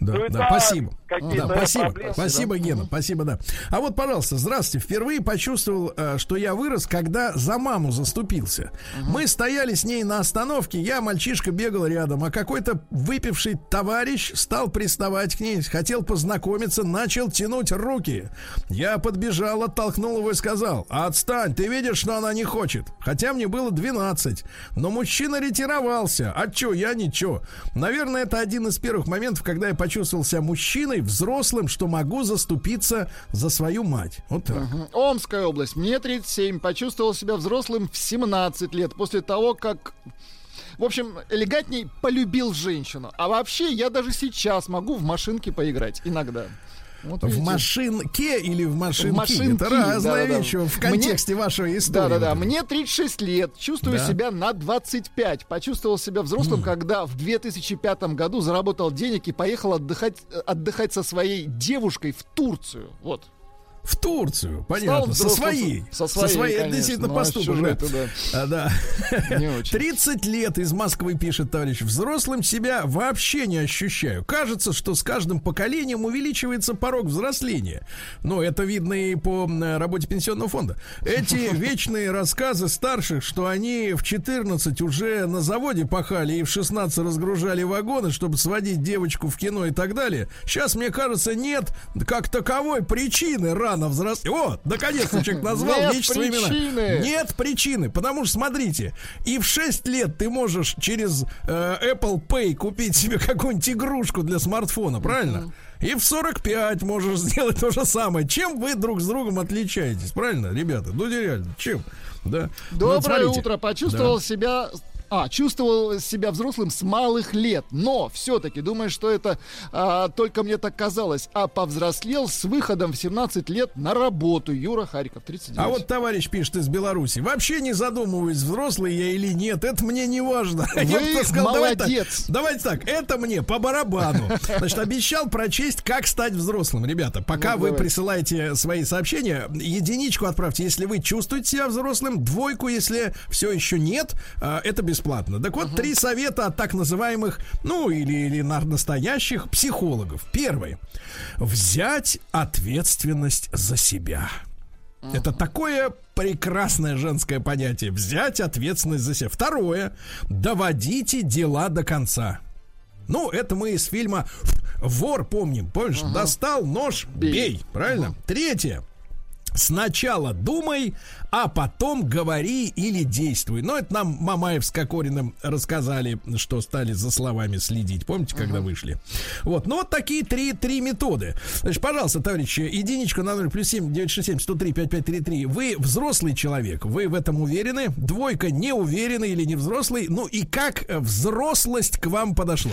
Speaker 2: Да,
Speaker 7: Ну
Speaker 2: да, спасибо. Да, спасибо,
Speaker 7: проблемы,
Speaker 2: спасибо, Гена, спасибо, да. А вот, пожалуйста, здравствуйте. Впервые почувствовал, э, что я вырос, когда за маму заступился. Мы стояли с ней на остановке, я, мальчишка, бегал рядом, а какой-то выпивший товарищ стал приставать к ней, хотел познакомиться, начал тянуть руки. Я подбежал, оттолкнул его и сказал, отстань, ты видишь, что она не хочет. Хотя мне было 12. Но мужчина ретировался. А чё, я ничего. Наверное, это один из первых моментов, когда я почувствовал себя мужчиной, взрослым, что могу заступиться за свою мать. Вот так.
Speaker 3: Мгм. Омская область. Мне 37. Почувствовал себя взрослым в 17 лет после того, как... В общем, элегантней полюбил женщину. А вообще, я даже сейчас могу в машинке поиграть. Иногда. Вот
Speaker 2: В машинке или в машинке?
Speaker 3: В машинке,
Speaker 2: Это разная
Speaker 3: да-да-да.
Speaker 2: вещь в
Speaker 3: Мне-
Speaker 2: контексте вашей истории.
Speaker 3: Да-да-да, мне 36 лет, чувствую
Speaker 2: Да.
Speaker 3: себя на 25. Почувствовал себя взрослым, когда в 2005 году заработал денег и поехал отдыхать, э, отдыхать со своей девушкой в Турцию. Вот.
Speaker 2: В Турцию, понятно, со своей.
Speaker 3: со своей,
Speaker 2: это
Speaker 3: конечно.
Speaker 2: действительно
Speaker 3: Ну, а
Speaker 2: поступок. да.
Speaker 3: это, да.
Speaker 2: А, да.
Speaker 3: Не очень.
Speaker 2: 30 лет из Москвы пишет товарищ. Взрослым себя вообще не ощущаю. Кажется, что с каждым поколением увеличивается порог взросления. Но это видно и по работе пенсионного фонда. Эти [laughs] вечные рассказы старших, что они в 14 уже на заводе пахали и в 16 разгружали вагоны, чтобы сводить девочку в кино и так далее. Сейчас, мне кажется, нет как таковой причины рано взрослеть. О, наконец-то человек назвал
Speaker 3: Нет
Speaker 2: вещи своими именами.
Speaker 3: причины.
Speaker 2: Нет причины, потому что, смотрите, и в 6 лет ты можешь через э, Apple Pay купить себе какую-нибудь игрушку для смартфона, правильно? И в 45 можешь [laughs] сделать то же самое. Чем вы друг с другом отличаетесь, правильно, ребята? Ну, реально, чем? Да. Ну, вот
Speaker 3: Доброе
Speaker 2: смотрите.
Speaker 3: утро. Почувствовал
Speaker 2: Да.
Speaker 3: себя. А, чувствовал себя взрослым с малых лет, но все-таки думаю, что это а, только мне так казалось. А повзрослел с выходом в 17 лет на работу. Юра Харьков, 39.
Speaker 2: А вот товарищ пишет из Беларуси. Вообще не задумываюсь, взрослый я или нет. Это мне не важно. [laughs] Я
Speaker 3: Вы
Speaker 2: сказал, давай так,
Speaker 3: молодец.
Speaker 2: Давайте так, это мне по барабану. [laughs] Значит, обещал прочесть, как стать взрослым. Ребята, пока
Speaker 3: Ну,
Speaker 2: вы
Speaker 3: давайте.
Speaker 2: присылаете свои сообщения, единичку отправьте, если вы чувствуете себя взрослым, двойку, если все еще нет, а, это бесплатно. Так вот, три совета от так называемых, ну, или, или на- настоящих психологов. Первый. Взять ответственность за себя. Это такое прекрасное женское понятие. Взять ответственность за себя. Второе. Доводите дела до конца. Ну, это мы из фильма «Вор» помним. Помнишь? Достал нож, бей.
Speaker 3: Бей.
Speaker 2: Правильно? Третье. Сначала думай, а потом говори или действуй. Но это нам Мамаев с Кокориным рассказали, что стали за словами следить. Помните, когда вышли? Вот. Ну, вот такие три, три методы. Значит, пожалуйста, товарищи, единичка на 0 плюс 7 967 103 5533. Вы взрослый человек, вы в этом уверены? Двойка не уверены или не взрослый? Ну и как взрослость к вам подошла?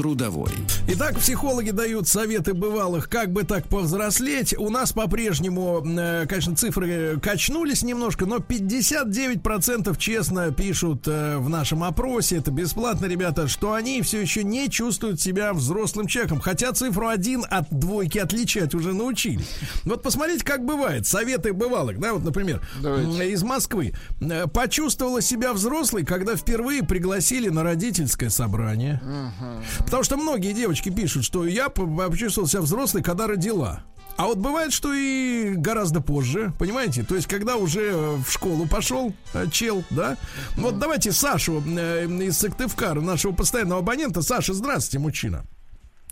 Speaker 1: Трудовой.
Speaker 2: Итак, психологи дают советы бывалых, как бы так повзрослеть. У нас по-прежнему, э, конечно, цифры качнулись немножко, но 59% честно пишут э, в нашем опросе, это бесплатно, ребята, что они все еще не чувствуют себя взрослым человеком, хотя цифру один от двойки отличать уже научились. Вот посмотрите, как бывает. Советы бывалых, да, вот, например,
Speaker 3: Давайте.
Speaker 2: из Москвы. Э, Почувствовала себя взрослой, когда впервые пригласили на родительское собрание. Потому что многие девочки пишут, что я по- почувствовал себя взрослой, когда родила. А вот бывает, что и гораздо позже, понимаете? То есть, когда уже э, в школу пошел э, чел, да? Вот давайте Сашу э, из Сыктывкара, нашего постоянного абонента. Саша, здравствуйте, мужчина.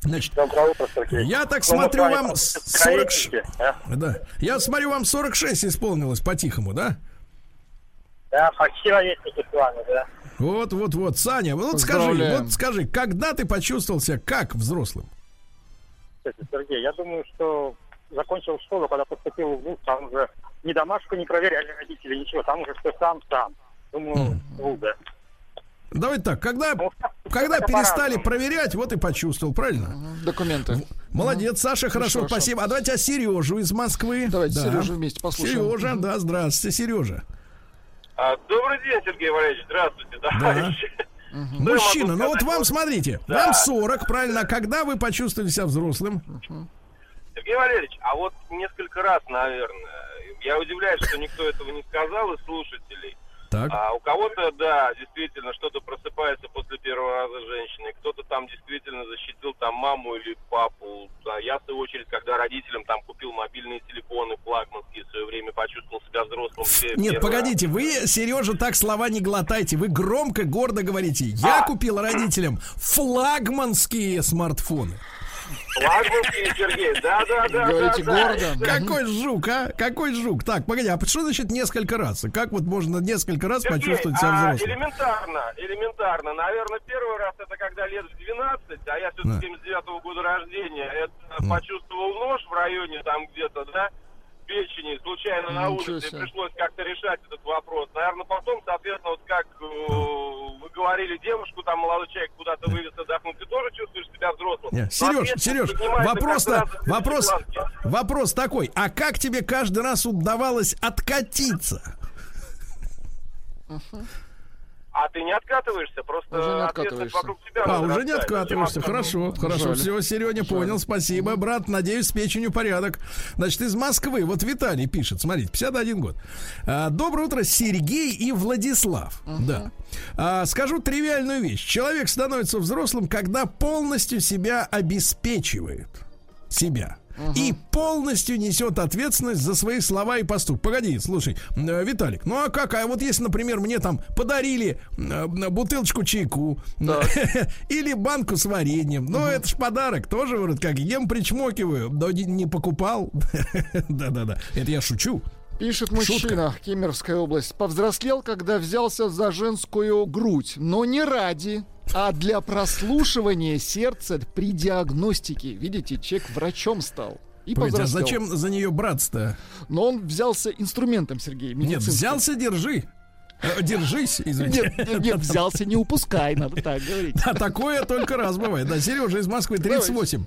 Speaker 2: Значит, я так
Speaker 7: Ну,
Speaker 2: смотрю, вам
Speaker 7: просто
Speaker 2: 40...
Speaker 7: ровесники, а?
Speaker 2: Да. Я смотрю, вам 46 исполнилось по-тихому, да?
Speaker 7: Да, почти ровесники с вами, да.
Speaker 2: Вот, вот, вот. Саня, вот скажи, вот скажи, когда ты почувствовал себя как взрослым?
Speaker 7: Кстати, Сергей, я думаю, что закончил школу, когда поступил в ВУЗ, там уже ни домашку не проверяли родители, ничего, там уже все сам-сам. Думаю, да.
Speaker 2: Давайте так, когда,
Speaker 7: Ну,
Speaker 2: когда перестали
Speaker 7: по-разному.
Speaker 2: проверять, вот и почувствовал, правильно?
Speaker 3: Документы.
Speaker 2: Молодец, Саша, хорошо,
Speaker 3: хорошо.
Speaker 2: спасибо. А давайте о Сережу из Москвы.
Speaker 3: Давайте
Speaker 2: Да.
Speaker 3: Сережу вместе послушаем.
Speaker 2: Сережа, да, здравствуйте, Сережа.
Speaker 5: А, добрый день, Сергей Валерьевич. Здравствуйте, товарищи.
Speaker 2: Мужчина, ну вот вам, смотрите,
Speaker 5: Да.
Speaker 2: вам 40, правильно, а когда вы почувствовали себя взрослым?
Speaker 5: Сергей Валерьевич, а вот несколько раз, наверное, я удивляюсь, что никто этого не сказал из слушателей.
Speaker 2: Так.
Speaker 5: А у кого-то, да, действительно, что-то просыпается после первого раза женщины. Кто-то там действительно защитил там маму или папу. Да, я, в свою очередь, когда родителям там купил мобильные телефоны флагманские, в свое время почувствовал себя взрослым. в пе-
Speaker 2: Нет,
Speaker 5: первый
Speaker 2: погодите, вы, Сережа, так слова не глотайте. Вы громко, гордо говорите. Я
Speaker 5: А.
Speaker 2: купил родителям флагманские смартфоны.
Speaker 5: Раз. Флагманские, Сергей, да-да-да.
Speaker 3: Говорите
Speaker 5: да,
Speaker 3: гордо.
Speaker 5: да.
Speaker 2: Какой жук, а? Какой жук? Так, погоди, а что значит несколько раз? Как вот можно несколько раз
Speaker 5: Сергей,
Speaker 2: почувствовать себя
Speaker 5: а,
Speaker 2: взрослым?
Speaker 5: элементарно, элементарно. Наверное, первый раз это когда лет в 12, а я все-таки
Speaker 2: Да.
Speaker 5: 79 года рождения, это почувствовал нож в районе там где-то, да, печени, случайно на
Speaker 3: Ничего
Speaker 5: улице, и пришлось как-то решать этот вопрос. Наверное, потом, соответственно, вот как э, вы говорили, девушку, там молодой человек куда-то вывез отдохнуть, ты тоже чувствуешь себя взрослым.
Speaker 2: Не, Сереж, Сереж,
Speaker 5: каждый раз
Speaker 2: вопрос, вопрос такой, а как тебе каждый раз удавалось откатиться?
Speaker 5: А ты не откатываешься, просто
Speaker 3: Уже не откатываешься.
Speaker 5: вокруг тебя
Speaker 2: А, уже не откатываешься. Хорошо, хорошо.
Speaker 3: Жаль.
Speaker 2: Все, Сереня, понял. Спасибо, брат. Надеюсь, с печенью порядок. Значит, из Москвы. Вот Виталий пишет. Смотрите, 51 год. А, Доброе утро, Сергей и Владислав. Да. А, скажу тривиальную вещь. Человек становится взрослым, когда полностью себя обеспечивает. Себя. И полностью несет ответственность за свои слова и поступки. Погоди, слушай, э, Виталик, ну а как? А вот если, например, мне там подарили э, бутылочку чайку [laughs] или банку с вареньем, ну это ж подарок, тоже вроде как ем, причмокиваю, но не, не покупал. [laughs] Да-да-да, это я шучу.
Speaker 3: Пишет мужчина, Кемеровская область. Повзрослел, когда взялся за женскую грудь, но не ради, а для прослушивания сердца при диагностике. Видите, человек врачом стал. И
Speaker 2: Погоди, а зачем за нее браться-то?
Speaker 3: Но он взялся инструментом, Сергей.
Speaker 2: Нет, взялся, держи. Э, Держись, извините.
Speaker 3: Нет, нет, нет, взялся, не упускай, надо так говорить.
Speaker 2: А такое только раз бывает. Да, Сережа из Москвы 38.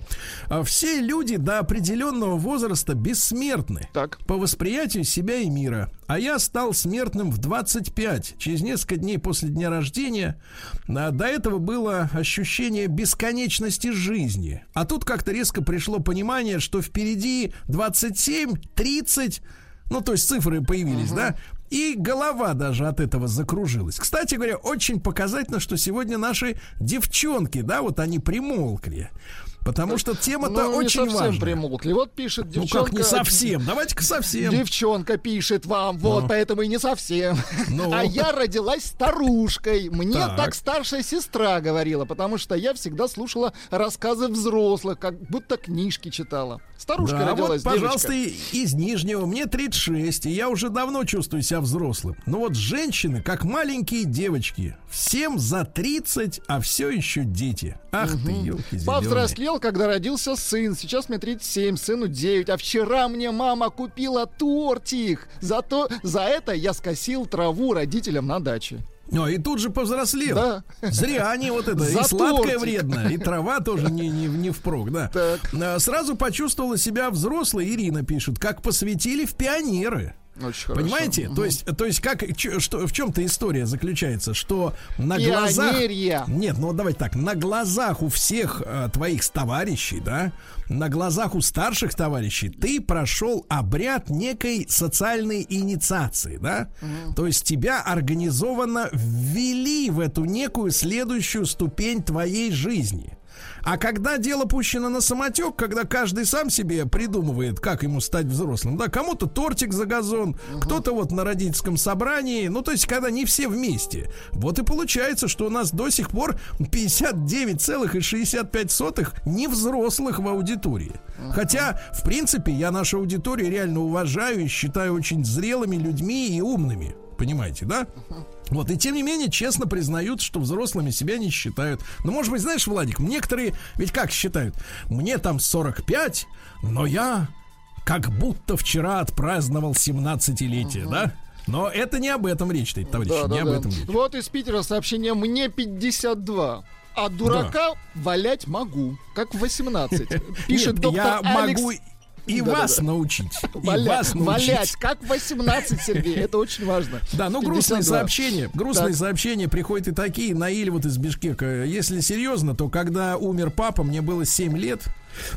Speaker 2: А Все люди до определенного возраста бессмертны.
Speaker 3: Так.
Speaker 2: По восприятию себя и мира. А я стал смертным в 25, через несколько дней после дня рождения. А До этого было ощущение бесконечности жизни. А тут как-то резко пришло понимание, что впереди 27, 30, ну то есть цифры появились, да? И голова даже от этого закружилась. Кстати говоря, очень показательно, что сегодня наши девчонки, да, вот они примолкли. Потому что тема-то
Speaker 3: Ну, не
Speaker 2: очень
Speaker 3: совсем
Speaker 2: важная.
Speaker 3: примолкли. Вот пишет
Speaker 2: Ну
Speaker 3: девчонка.
Speaker 2: как не совсем? Давайте-ка совсем.
Speaker 3: Девчонка пишет вам, вот поэтому и не совсем.
Speaker 2: Ну.
Speaker 3: А я родилась старушкой. Мне
Speaker 2: Так.
Speaker 3: так. старшая сестра говорила, потому что я всегда слушала рассказы взрослых, как будто книжки читала. Старушка
Speaker 2: Да,
Speaker 3: родилась,
Speaker 2: вот, пожалуйста,
Speaker 3: девочка.
Speaker 2: и- из Нижнего. Мне 36, и я уже давно чувствую себя взрослым. Но вот женщины, как маленькие девочки, всем за 30, а все еще дети. Ах ты, елки
Speaker 3: Повзрослел, когда родился сын. Сейчас мне 37, сыну 9. А вчера мне мама купила тортик. Зато за это я скосил траву родителям на даче.
Speaker 2: О, и тут же повзрослел.
Speaker 3: Да.
Speaker 2: Зря они вот это. И
Speaker 3: За
Speaker 2: сладкое
Speaker 3: тортик.
Speaker 2: вредно, и трава тоже не, не, не впрок, да.
Speaker 3: Так.
Speaker 2: А, Сразу почувствовала себя взрослой, Ирина пишет, как посвятили в пионеры.
Speaker 3: Очень хорошо.
Speaker 2: Понимаете? То есть, то есть как, что, в чем-то история заключается, что на глазах...
Speaker 3: Пионерия.
Speaker 2: Нет, ну вот давайте так, на глазах у всех э, твоих товарищей, да, на глазах у старших товарищей ты прошел обряд некой социальной инициации, да? То есть тебя организованно ввели в эту некую следующую ступень твоей жизни. А когда дело пущено на самотек, когда каждый сам себе придумывает, как ему стать взрослым, да, кому-то тортик за газон, кто-то вот на родительском собрании, ну, то есть, когда не все вместе. Вот и получается, что у нас до сих пор 59,65 невзрослых в аудитории. Хотя, в принципе, я нашу аудиторию реально уважаю и считаю очень зрелыми людьми и умными. Понимаете, да? Вот, и тем не менее, честно признают, что взрослыми себя не считают. Ну, может быть, знаешь, Владик, некоторые ведь как считают? Мне там 45, но я как будто вчера отпраздновал 17-летие, да? Но это не об этом речь, товарищи,
Speaker 3: Да,
Speaker 2: не
Speaker 3: да,
Speaker 2: об
Speaker 3: да.
Speaker 2: этом речь.
Speaker 3: Вот из Питера сообщение «Мне 52». А дурака валять могу, как в 18. [laughs] Пишет
Speaker 2: Нет,
Speaker 3: доктор
Speaker 2: я
Speaker 3: Алекс.
Speaker 2: могу и
Speaker 3: Да-да-да.
Speaker 2: вас научить. И
Speaker 3: Валя-
Speaker 2: вас научить.
Speaker 3: Валять, как в 18, Сергей, это очень важно.
Speaker 2: Да, ну грустные
Speaker 3: 52.
Speaker 2: сообщения. Грустные
Speaker 3: Так.
Speaker 2: сообщения приходят и такие. Наиль вот из Бишкека. Если серьезно, то когда умер папа, мне было 7 лет.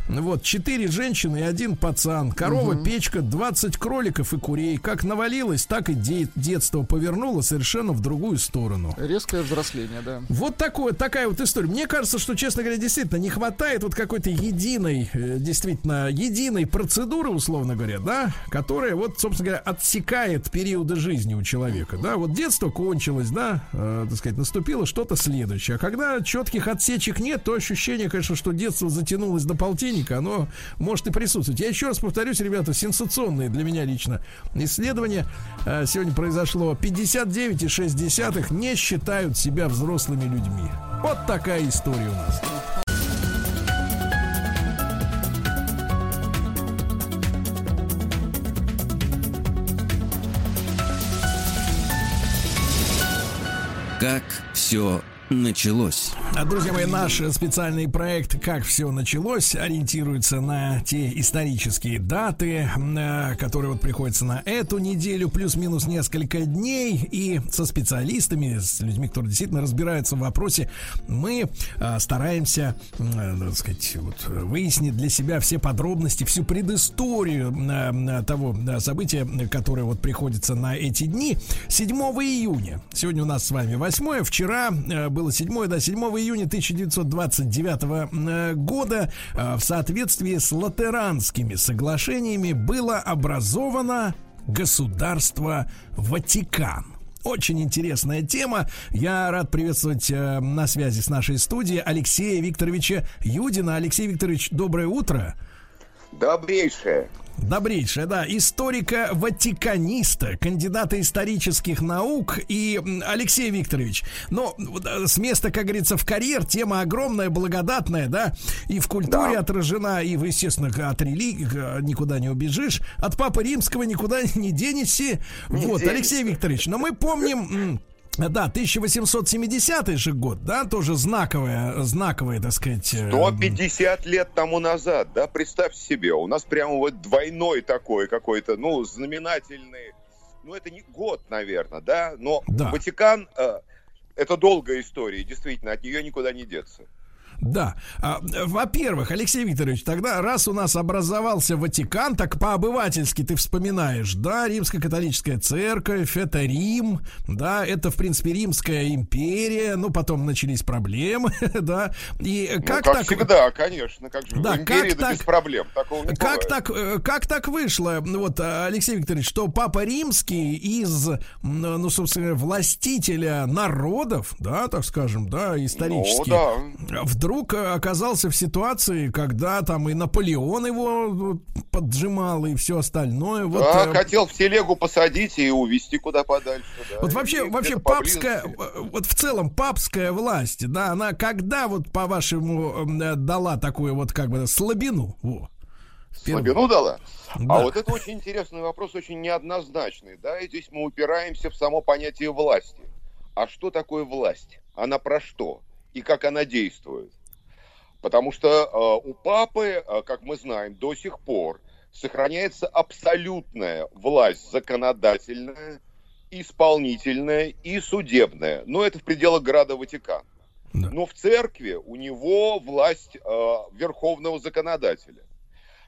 Speaker 2: Вот, четыре женщины и один пацан. Корова, печка, 20 кроликов и курей. Как навалилось, так и де- детство повернуло совершенно в другую сторону.
Speaker 3: Резкое взросление, да.
Speaker 2: Вот такое, такая вот история. Мне кажется, что, честно говоря, действительно не хватает вот какой-то единой, э, действительно, единой процедуры, условно говоря, да, которая вот, собственно говоря, отсекает периоды жизни у человека, да. Вот детство кончилось, да, э, так сказать, наступило что-то следующее. А когда четких отсечек нет, то ощущение, конечно, что детство затянулось до полтинника, оно может и присутствовать. Я еще раз повторюсь, ребята, сенсационные для меня лично исследования. Э, Сегодня произошло 59,6 не считают себя взрослыми людьми. Вот такая история у нас.
Speaker 1: Как все началось.
Speaker 2: А, Друзья мои, наш специальный проект «Как все началось» ориентируется на те исторические даты, э, которые вот приходятся на эту неделю, плюс-минус несколько дней. И со специалистами, с людьми, которые действительно разбираются в вопросе, мы э, стараемся, э, так сказать, вот, выяснить для себя все подробности, всю предысторию э, того события, которое вот приходится на эти дни. 7 июня. Сегодня у нас с вами 8 Вчера было 7 да, 7 июня 1929 э, года э, в соответствии с латеранскими соглашениями было образовано государство Ватикан. Очень интересная тема. Я рад приветствовать э, на связи с нашей студией Алексея Викторовича Юдина. Алексей Викторович, доброе утро.
Speaker 8: Добрейшее.
Speaker 2: Добрейшее, да, историка-ватиканиста, кандидата исторических наук и Алексей Викторович. Но вот, э, с места, как говорится, в карьер тема огромная, благодатная, да, и в культуре
Speaker 8: Да.
Speaker 2: отражена, и, естественно, от религии э, никуда не убежишь, от Папы Римского никуда [laughs] не денешься. Вот,
Speaker 8: денешься.
Speaker 2: Алексей Викторович, но мы помним... Да, 1870 же год, да, тоже знаковая, знаковая, так сказать. э,
Speaker 8: 150 лет тому назад, да, представьте себе, у нас прямо вот двойной такой какой-то, ну, знаменательный, ну, это не год, наверное, да, но
Speaker 2: Да.
Speaker 8: Ватикан, э, это долгая история, действительно, от нее никуда не деться.
Speaker 2: Да. А, Во-первых, Алексей Викторович, тогда раз у нас образовался Ватикан, так по-обывательски ты вспоминаешь, да, Римско-католическая церковь, это Рим, да, это, в принципе, Римская империя, ну, потом начались проблемы, [laughs] да, и
Speaker 8: Ну,
Speaker 2: как
Speaker 8: как
Speaker 2: так...
Speaker 8: всегда, конечно, как же,
Speaker 2: Да,
Speaker 8: в империи
Speaker 2: как
Speaker 8: да
Speaker 2: так-
Speaker 8: без проблем, такого не
Speaker 2: Как
Speaker 8: бывает.
Speaker 2: так, э, как так вышло, ну вот, Алексей Викторович, что Папа Римский из, ну, собственно, властителя народов, да, так скажем, да, исторически,
Speaker 8: Ну, да.
Speaker 2: Вдруг э, оказался в ситуации, когда там и Наполеон его вот, поджимал и все остальное. Вот,
Speaker 8: Да,
Speaker 2: э,
Speaker 8: хотел в телегу посадить и увезти куда подальше. да.
Speaker 2: вот вообще, вообще папская,
Speaker 8: поблизости.
Speaker 2: э, вот в целом папская власть, да, она когда вот по-вашему э, дала такую вот как бы слабину? Во.
Speaker 8: Слабину дала?
Speaker 2: Да.
Speaker 8: А вот это очень интересный вопрос, очень неоднозначный. Да, и здесь мы упираемся в само понятие власти. а что такое власть? Она про что? И как она действует? Потому что э, у папы, э, как мы знаем, до сих пор сохраняется абсолютная власть законодательная, исполнительная и судебная. Но это в пределах града Ватикан. Да. Но в церкви у него власть э, верховного законодателя.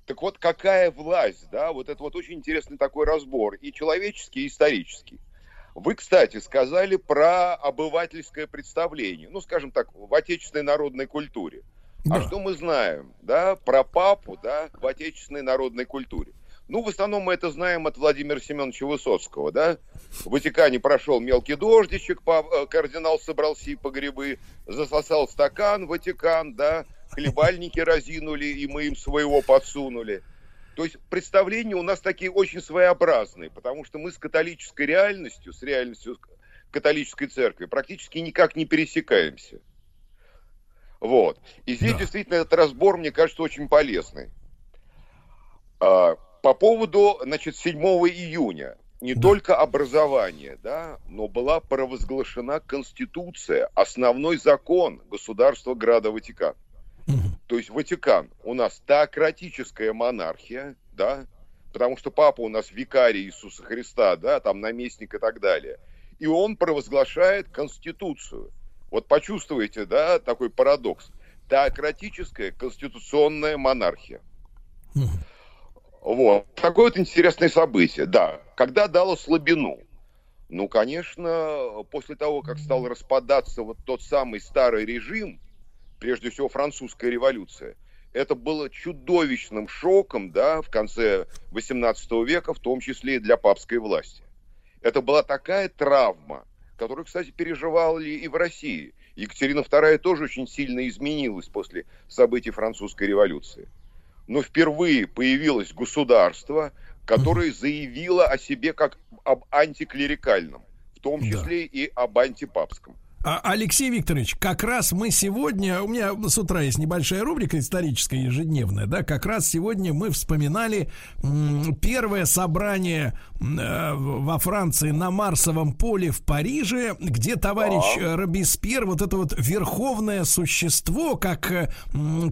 Speaker 8: Так вот, какая власть, да, вот это вот очень интересный такой разбор, и человеческий, и исторический. Вы, кстати, сказали про обывательское представление, ну, скажем так, в отечественной народной культуре. А да. А что мы знаем, да, про папу, да, в отечественной народной культуре? Ну, в основном мы это знаем от Владимира Семеновича Высоцкого, да? В Ватикане прошел мелкий дождичек, э, кардинал собрал по грибы, засосал стакан Ватикан, да? Хлебальники разинули, и мы им своего подсунули. То есть представления у нас такие очень своеобразные, потому что мы с католической реальностью, с реальностью католической церкви практически никак не пересекаемся. Вот. И здесь да. действительно этот разбор, мне кажется, очень полезный. А, по поводу, значит, 7 июня. Не да. только образование, да, но была провозглашена Конституция, основной закон государства Града Ватикан. То есть Ватикан у нас теократическая монархия, да, потому что папа у нас викарий Иисуса Христа, да, там наместник и так далее. И он провозглашает Конституцию. Вот почувствуете, да, такой парадокс. Теократическая конституционная монархия. Вот. Такое вот интересное событие, да. Когда дало слабину? Ну, конечно, после того, как стал распадаться вот тот самый старый режим, прежде всего французская революция, это было чудовищным шоком, да, в конце 18 века, в том числе и для папской власти. Это была такая травма, которую, кстати, переживали и в России. Екатерина II тоже очень сильно изменилась после событий французской революции. Но впервые появилось государство, которое заявило о себе как об антиклерикальном, в том числе да. и об антипапском.
Speaker 2: А, Алексей Викторович, как раз мы сегодня, у меня с утра есть небольшая рубрика историческая ежедневная, да, как раз сегодня мы вспоминали первое собрание э, во Франции на Марсовом поле в Париже, где товарищ. Робеспьер, вот это вот верховное существо, как, э,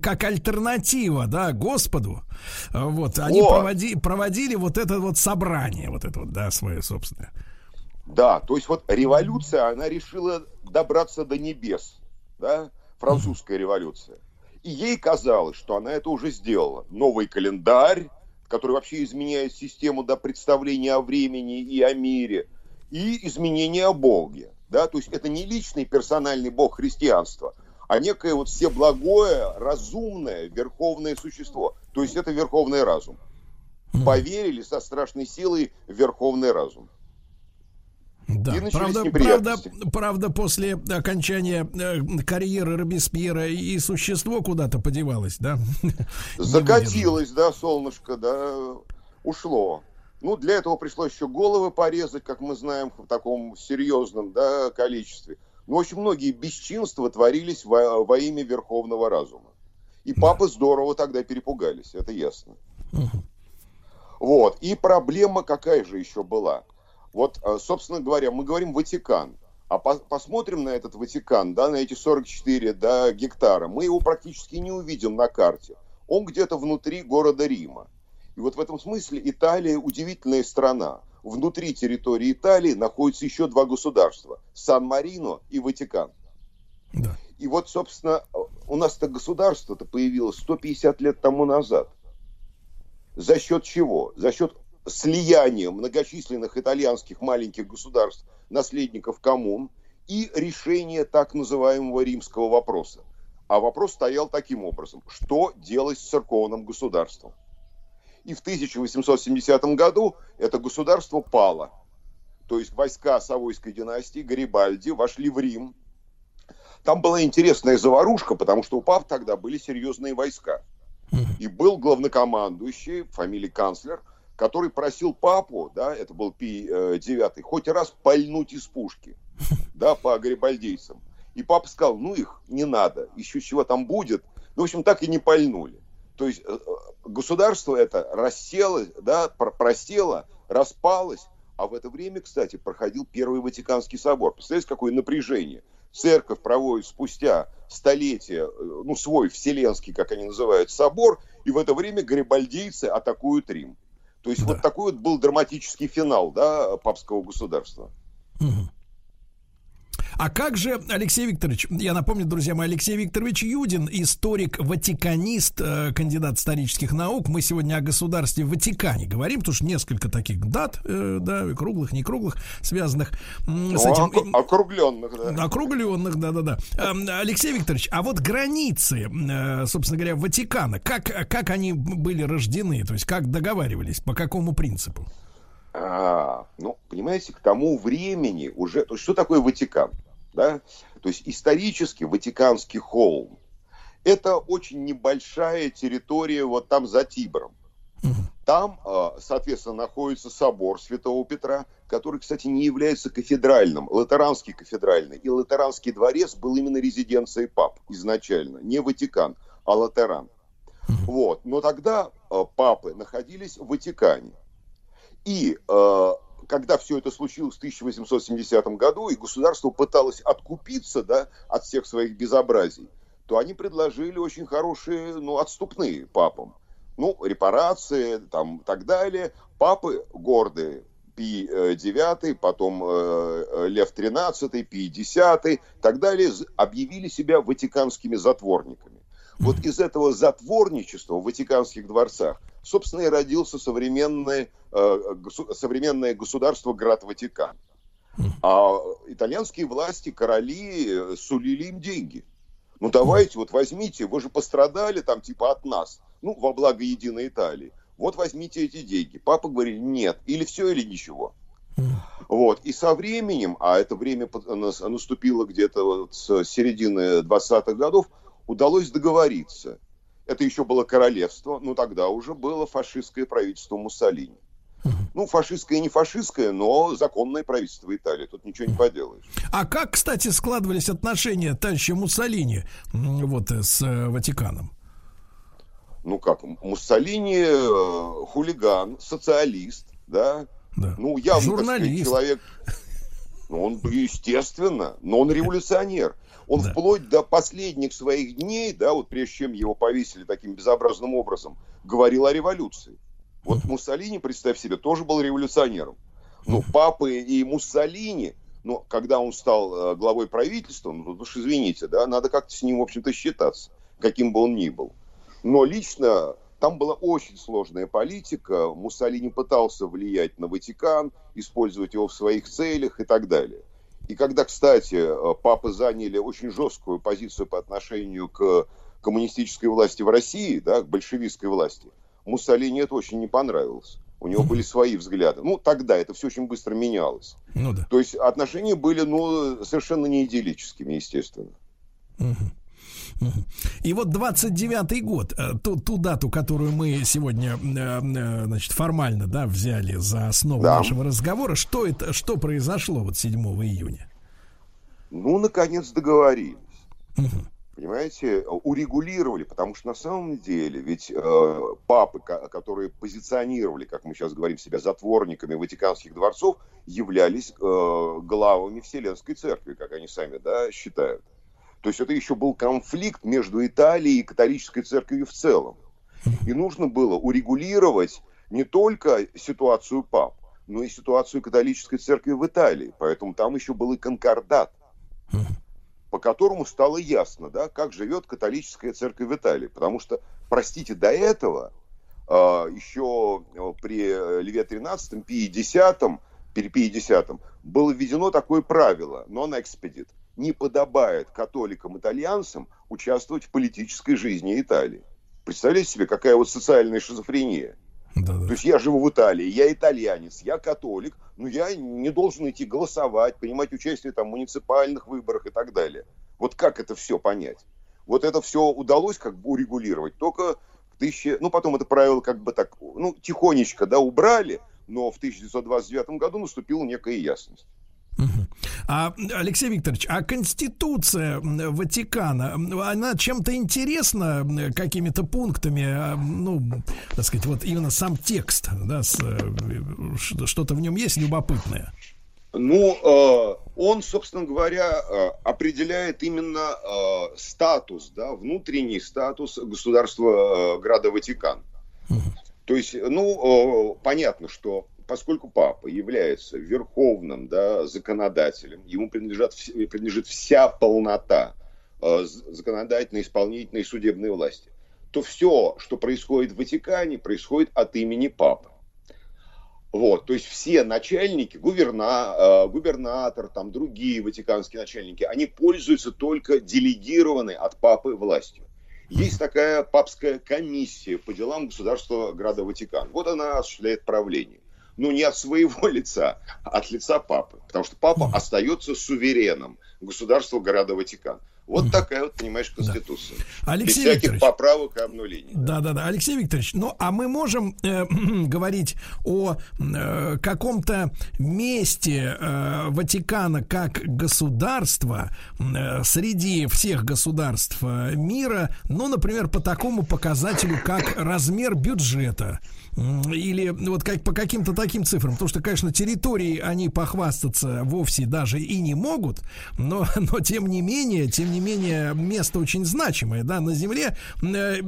Speaker 2: как альтернатива, да, Господу, вот, они проводи, проводили вот это вот собрание, вот это вот, да, свое собственное.
Speaker 8: Да, то есть вот революция, она решила добраться до небес, да, французская революция. И ей казалось, что она это уже сделала. Новый календарь, который вообще изменяет систему до представления о времени и о мире, и изменение о Боге. Да? То есть это не личный персональный Бог христианства, а некое вот всеблагое, разумное, верховное существо. То есть это верховный разум. Поверили со страшной силой в верховный разум.
Speaker 2: Да, правда, правда, правда, после окончания э, карьеры Робеспьера и существо куда-то подевалось, да? [laughs]
Speaker 8: Закатилось, да, солнышко, да, ушло. Ну, для этого пришлось еще головы порезать, как мы знаем, в таком серьезном да, количестве. Но очень многие бесчинства творились во, во имя верховного разума. И папы здорово тогда перепугались, это ясно. Угу. Вот. И проблема какая же еще была? Вот, э, собственно говоря, мы говорим Ватикан. А по посмотрим на этот Ватикан, да, на эти 44 да, гектара, мы его практически не увидим на карте. Он где-то внутри города Рима. И вот в этом смысле Италия удивительная страна. Внутри территории Италии находятся еще два государства. Сан-Марино и Ватикан. Да. И вот, собственно, у нас это государство-то появилось 150 лет тому назад. За счет чего? За счет слияние многочисленных итальянских маленьких государств, наследников коммун, и решение так называемого римского вопроса. А вопрос стоял таким образом, что делать с церковным государством. И в 1870 году это государство пало. То есть войска Савойской династии Гарибальди вошли в Рим. Там была интересная заварушка, потому что у пап тогда были серьезные войска. И был главнокомандующий, фамилия канцлер – который просил папу, да, это был Пи э, девятый, хоть раз пальнуть из пушки, [laughs] да, по гарибальдейцам. И папа сказал, ну их не надо, еще чего там будет. Ну, в общем, так и не пальнули. То есть э, э, государство это рассело, да, просело, распалось, А в это время, кстати, проходил Первый Ватиканский собор. Представляете, какое напряжение? Церковь проводит спустя столетия, ну, свой вселенский, как они называют, собор, и в это время гарибальдийцы атакуют Рим. То есть да. вот такой вот был драматический финал, да, папского государства. Угу.
Speaker 2: А как же, Алексей Викторович, я напомню, друзья мои, Алексей Викторович Юдин, историк, ватиканист, э, кандидат исторических наук. Мы сегодня о государстве Ватикане говорим, потому что несколько таких дат, э, да, круглых, не круглых, связанных
Speaker 8: ну, с этим. Округленных, да.
Speaker 2: Округленных, да-да-да. Эм, Алексей Викторович, а вот границы, э, собственно говоря, Ватикана, как, как они были рождены, то есть как договаривались, по какому принципу?
Speaker 8: А, ну, понимаете, к тому времени уже... То есть, что такое Ватикан? Да? То есть, исторически Ватиканский холм – это очень небольшая территория вот там за Тибром. Там, а, соответственно, находится собор Святого Петра, который, кстати, не является кафедральным, латеранский кафедральный. И латеранский дворец был именно резиденцией пап изначально, не Ватикан, а латеран. Вот. Но тогда а, папы находились в Ватикане. И э, когда все это случилось в 1870 году, и государство пыталось откупиться да, от всех своих безобразий, то они предложили очень хорошие ну, отступные папам. Ну, репарации, там, так далее. Папы гордые, Пи IX, потом э, э Лев XIII, Пи X, так далее, объявили себя ватиканскими затворниками. Вот из этого затворничества в Ватиканских дворцах, собственно, и родился современное, э, современное государство Град Ватикан. А итальянские власти, короли э, сулили им деньги. Ну давайте, вот возьмите, вы же пострадали там типа от нас, ну во благо единой Италии. Вот возьмите эти деньги. Папа говорит, нет, или все, или ничего. Вот. И со временем, а это время наступило где-то вот с середины 20-х годов, удалось договориться. Это еще было королевство, но тогда уже было фашистское правительство Муссолини. Ну, фашистское и не фашистское, но законное правительство Италии. Тут ничего не поделаешь.
Speaker 2: А как, кстати, складывались отношения товарища Муссолини вот с э, Ватиканом?
Speaker 8: Ну как, Муссолини э, хулиган, социалист, да?
Speaker 2: да.
Speaker 8: Ну, явно, Журналист. Сказать, человек... Ну, он, естественно, но он революционер. Он да. вплоть до последних своих дней, да, вот прежде чем его повесили таким безобразным образом, говорил о революции. Вот Муссолини, представь себе, тоже был революционером. Ну, папы и Муссолини, ну, когда он стал э, главой правительства, ну, тут уж извините, да, надо как-то с ним, в общем-то, считаться, каким бы он ни был. Но лично там была очень сложная политика. Муссолини пытался влиять на Ватикан, использовать его в своих целях и так далее. И когда, кстати, э, папы заняли очень жесткую позицию по отношению к коммунистической власти в России, да, к большевистской власти, Муссолини это очень не понравилось. У него были свои взгляды. Ну, тогда это все очень быстро менялось. Ну, да. То есть отношения были, ну, совершенно не идиллическими, естественно.
Speaker 2: Угу. И вот 29-й год, э, ту, ту дату, которую мы сегодня, э, э, значит, формально, да, взяли за основу да. нашего разговора, что это, что произошло вот 7 июня?
Speaker 8: Ну, наконец договорились. Угу. Понимаете, урегулировали, потому что на самом деле ведь э, папы, которые позиционировали, как мы сейчас говорим себя, затворниками Ватиканских дворцов, являлись э, главами Вселенской Церкви, как они сами да, считают. То есть это еще был конфликт между Италией и католической церковью в целом. И нужно было урегулировать не только ситуацию пап, но и ситуацию католической церкви в Италии. Поэтому там еще был и конкордат, по которому стало ясно, да, как живет католическая церковь в Италии. Потому что, простите, до этого а, еще при Льве XIII, Пии X, при Пии X было введено такое правило non-expedit – не подобает католикам-итальянцам участвовать в политической жизни Италии. Представляете себе, какая вот социальная шизофрения? Да-да. То есть я живу в Италии, я итальянец, я католик, но я не должен идти голосовать, принимать участие там, в муниципальных выборах и так далее. Вот как это все понять? Вот это все удалось как бы урегулировать только в тысяче... Ну, потом это правило как бы так, ну, тихонечко, да, убрали, но в 1929 году наступила некая ясность.
Speaker 2: А, Алексей Викторович, а Конституция Ватикана, она чем-то интересна, какими-то пунктами, а, ну, так сказать, вот именно сам текст, да, э, что-то в нем есть любопытное?
Speaker 8: Ну, э, он, собственно говоря, э, определяет именно статус, да, внутренний статус государства Града Ватикан. То есть, ну, понятно, что поскольку папа является верховным да, законодателем, ему принадлежат, принадлежит вся полнота э, законодательной, исполнительной и судебной власти, то все, что происходит в Ватикане, происходит от имени папы. Вот, то есть все начальники, гуверна, э, губернатор, там другие ватиканские начальники, они пользуются только делегированной от папы властью. Есть такая папская комиссия по делам государства Града Ватикан. Вот она осуществляет правление ну, не от своего [laughs] лица, а от лица папы. Потому что папа остается сувереном государства города Ватикан. Вот такая вот, понимаешь, конституция.
Speaker 2: Да. Алексей
Speaker 8: Без всяких поправок и обнулений.
Speaker 2: Да, да, да. Алексей Викторович, ну а мы можем э, [clears throat] говорить о э, каком-то месте э, Ватикана как государства э, среди всех государств э, мира, ну, например, по такому показателю, как размер бюджета или вот как по каким-то таким цифрам, потому что, конечно, территории они похвастаться вовсе даже и не могут, но, [laughs] но тем не менее, тем не менее, место очень значимое, да, на Земле. Э,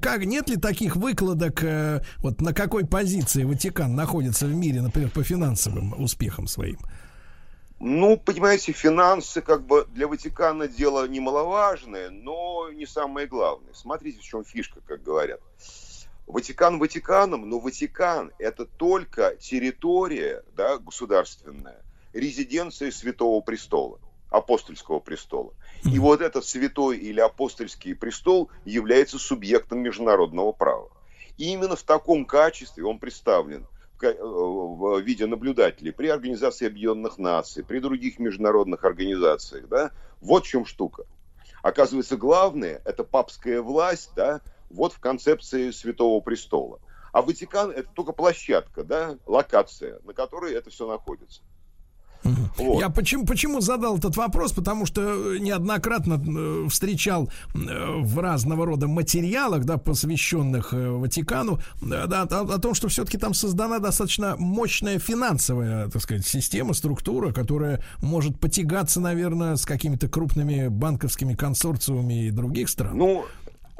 Speaker 2: как, нет ли таких выкладок, э, вот на какой позиции Ватикан находится в мире, например, по финансовым успехам своим?
Speaker 8: Ну, понимаете, финансы как бы для Ватикана дело немаловажное, но не самое главное. Смотрите, в чем фишка, как говорят. Ватикан Ватиканом, но Ватикан это только территория да, государственная, резиденция Святого Престола, апостольского престола. И вот этот святой или апостольский престол является субъектом международного права. И именно в таком качестве он представлен в виде наблюдателей при Организации Объединенных Наций, при других международных организациях. Да? Вот в чем штука. Оказывается, главное – это папская власть, да, вот в концепции Святого Престола. А Ватикан это только площадка, да, локация, на которой это все находится.
Speaker 2: Вот. Я почему, почему задал этот вопрос? Потому что неоднократно э, встречал э, в разного рода материалах, да, посвященных э, Ватикану, да, о, о том, что все-таки там создана достаточно мощная финансовая, так сказать, система, структура, которая может потягаться, наверное, с какими-то крупными банковскими консорциумами и других стран.
Speaker 8: Ну,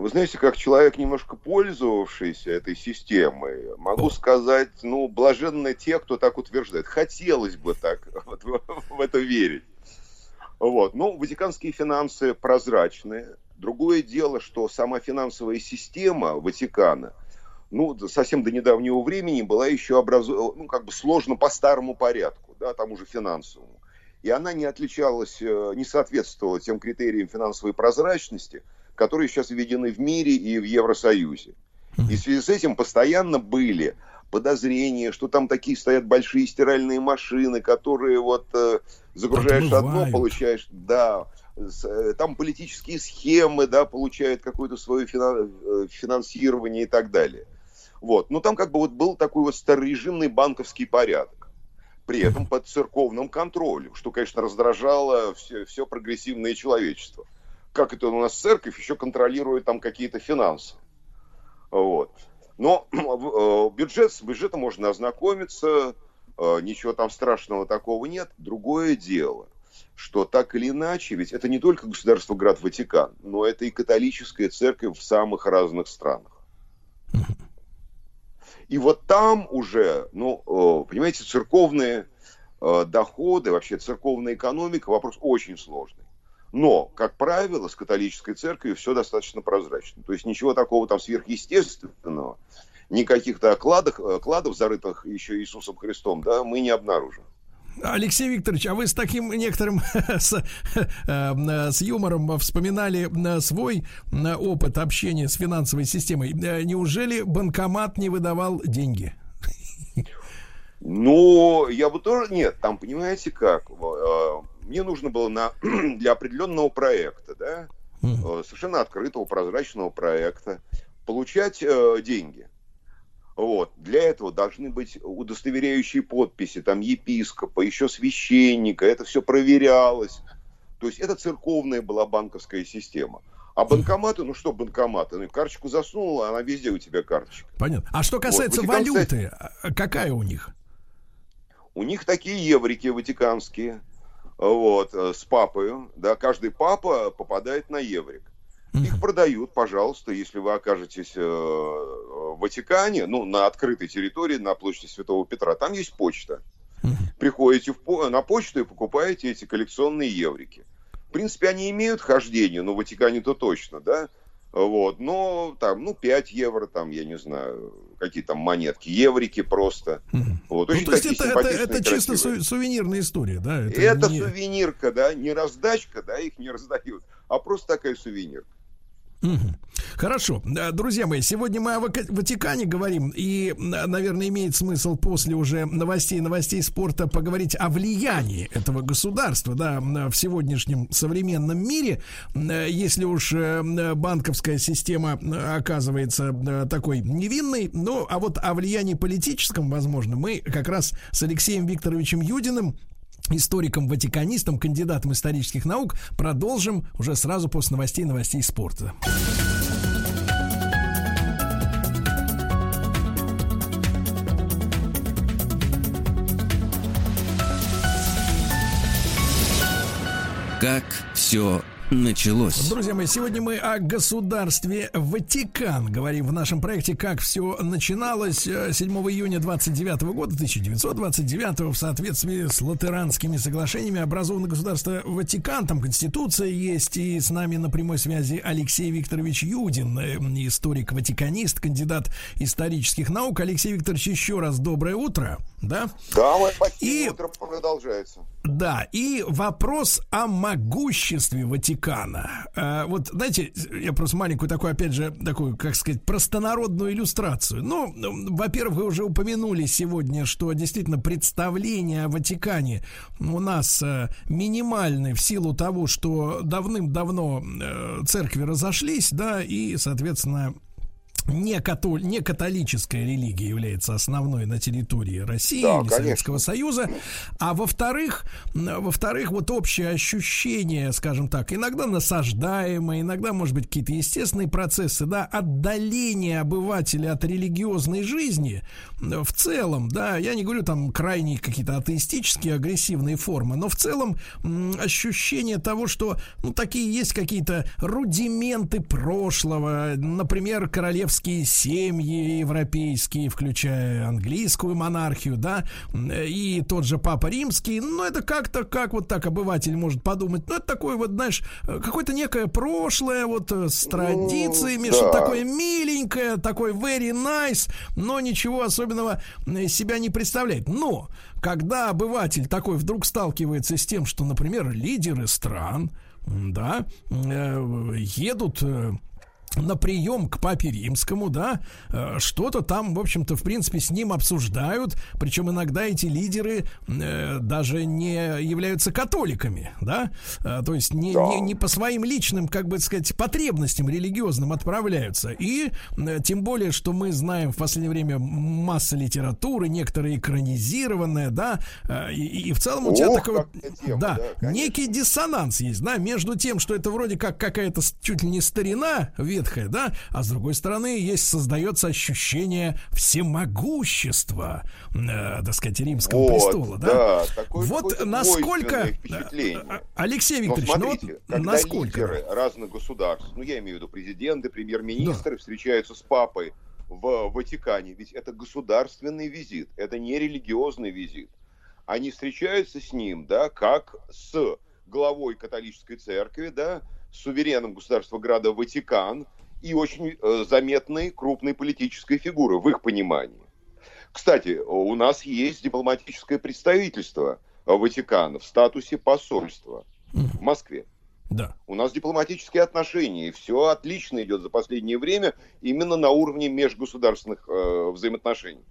Speaker 8: вы знаете, как человек, немножко пользовавшийся этой системой, могу сказать, ну, блаженны те, кто так утверждает. Хотелось бы так [laughs] вот, в это верить. Вот. Ну, ватиканские финансы прозрачные. Другое дело, что сама финансовая система Ватикана, ну, совсем до недавнего времени была еще образована, ну, как бы сложно по старому порядку, да, тому же финансовому. И она не отличалась, э, не соответствовала тем критериям финансовой прозрачности – которые сейчас введены в мире и в Евросоюзе. И в связи с этим постоянно были подозрения, что там такие стоят большие стиральные машины, которые вот э, загружаешь Отмывают. одно, получаешь, да, э, там политические схемы, да, получают какое-то свое э, финансирование и так далее. Вот. Но там как бы вот был такой вот старорежимный банковский порядок. При этом под церковным контролем, что, конечно, раздражало все, все прогрессивное человечество как это у нас церковь еще контролирует там какие-то финансы. Вот. Но [clears throat] э, бюджет, с бюджетом можно ознакомиться, э, ничего там страшного такого нет. Другое дело, что так или иначе, ведь это не только государство Град Ватикан, но это и католическая церковь в самых разных странах. И вот там уже, ну, э, понимаете, церковные доходы, вообще церковная экономика, вопрос очень сложный. Но, как правило, с католической церковью все достаточно прозрачно. То есть ничего такого там сверхъестественного, никаких-то окладов, окладов, зарытых еще Иисусом Христом, да, мы не обнаружим.
Speaker 2: Алексей Викторович, а вы с таким некоторым [laughs] с, э, с юмором вспоминали э, свой э, опыт общения с финансовой системой. Неужели банкомат не выдавал деньги?
Speaker 8: Ну, я бы тоже... Нет, там, понимаете как? Мне нужно было на, [clears throat] для определенного проекта, да, mm совершенно открытого, прозрачного проекта, получать э, деньги. Вот. Для этого должны быть удостоверяющие подписи, там епископа, еще священника, это все проверялось. То есть это церковная была банковская система. А банкоматы, ну что банкоматы? Ну, карточку засунула, она везде у тебя карточка.
Speaker 2: Понятно. А что касается
Speaker 8: Вот,
Speaker 2: валюты, а какая у них?
Speaker 8: У них такие еврики ватиканские, вот, э, с папой, да, каждый папа попадает на еврик. Их продают, пожалуйста, если вы окажетесь э, в Ватикане, ну, на открытой территории, на площади Святого Петра, там есть почта. Приходите в, на почту и покупаете эти коллекционные еврики. В принципе, они имеют хождение, но в Ватикане-то точно, да? Вот, но там, ну, 5 евро, там, я не знаю, какие там монетки, еврики просто. Вот,
Speaker 2: Ну, то есть это, это, это чисто су- сувенирная история, да?
Speaker 8: Это,
Speaker 2: не-
Speaker 8: сувенирка, да, не раздачка, да, их не раздают, а просто такая сувенирка.
Speaker 2: Хорошо. Э, Друзья мои, сегодня мы о Ватикане говорим, и, наверное, имеет смысл после уже новостей, новостей спорта поговорить о влиянии этого государства, да, в сегодняшнем современном мире. Э, Если уж э, банковская система оказывается такой невинной, ну, а вот о влиянии политическом, возможно, мы как раз с Алексеем Викторовичем Юдиным историком, ватиканистом, кандидатом исторических наук. Продолжим уже сразу после новостей новостей спорта.
Speaker 1: Как все началось.
Speaker 2: Друзья мои, сегодня мы о государстве Ватикан говорим в нашем проекте «Как все начиналось» Э, 7 июня 29 года, 1929 в соответствии с латеранскими соглашениями образовано государство Ватикан, там конституция есть, и с нами на прямой связи Алексей Викторович Юдин, э, историк-ватиканист, кандидат исторических наук. Алексей Викторович, еще раз доброе утро, да?
Speaker 8: Да, мое
Speaker 2: И-
Speaker 8: утро продолжается.
Speaker 2: Да, и вопрос о могуществе Ватикана. А, вот, знаете, я просто маленькую такую, опять же, такую, как сказать, простонародную иллюстрацию. Ну, во-первых, вы уже упомянули сегодня, что действительно представление о Ватикане у нас э, минимальны в силу того, что давным-давно э, церкви разошлись, да, и, соответственно, не, католь, не католическая религия является основной на территории России
Speaker 8: Да,
Speaker 2: или
Speaker 8: конечно.
Speaker 2: Советского Союза, а во-вторых, во-вторых, вот общее ощущение, скажем так, иногда насаждаемое, иногда, может быть, какие-то естественные процессы, да, отдаление обывателя от религиозной жизни м, в целом, да, я не говорю там крайние какие-то атеистические агрессивные формы, но в целом ощущение того, что, ну, такие есть какие-то рудименты прошлого, например, королевские семьи европейские, включая английскую монархию, да, и тот же Папа Римский, ну, это как-то, как вот так обыватель может подумать, ну, это такое вот, знаешь, какое-то некое прошлое, вот, э, с традициями,
Speaker 8: да.
Speaker 2: что такое миленькое, такой very nice, но ничего особенного из себя не представляет. Но, когда обыватель такой вдруг сталкивается с тем, что, например, лидеры стран, да, э, едут э, на прием к папе римскому, да, э, что-то там, в общем-то, в принципе, с ним обсуждают, причем иногда эти лидеры э, даже не являются католиками, да, Э, то есть не, не, не по своим личным, как бы сказать, потребностям религиозным отправляются. И э, тем более, что мы знаем в последнее время масса литературы, некоторые экранизированные, да, э, и, и в целом у тебя
Speaker 8: Ох,
Speaker 2: такой вот,
Speaker 8: тема,
Speaker 2: да,
Speaker 8: да, конечно.
Speaker 2: некий диссонанс есть, да, между тем, что это вроде как какая-то чуть ли не старина ветхая, да, а с другой стороны есть, создается ощущение всемогущества, э, так сказать, римского
Speaker 8: Вот,
Speaker 2: престола, да.
Speaker 8: да, такое
Speaker 2: вот насколько, э, Алексей
Speaker 8: Но
Speaker 2: Викторович, ну вот
Speaker 8: смотрите, когда
Speaker 2: насколько?
Speaker 8: лидеры разных государств, ну я имею в виду президенты, премьер-министры, встречаются с папой в Ватикане, ведь это государственный визит, это не религиозный визит. Они встречаются с ним, да, как с главой католической церкви, да, сувереном государства Града Ватикан и очень э, заметной крупной политической фигуры в их понимании. Кстати, у нас есть дипломатическое представительство Ватикана в статусе посольства в Москве.
Speaker 2: Да.
Speaker 8: У нас дипломатические отношения, и все отлично идет за последнее время именно на уровне межгосударственных э, взаимоотношений.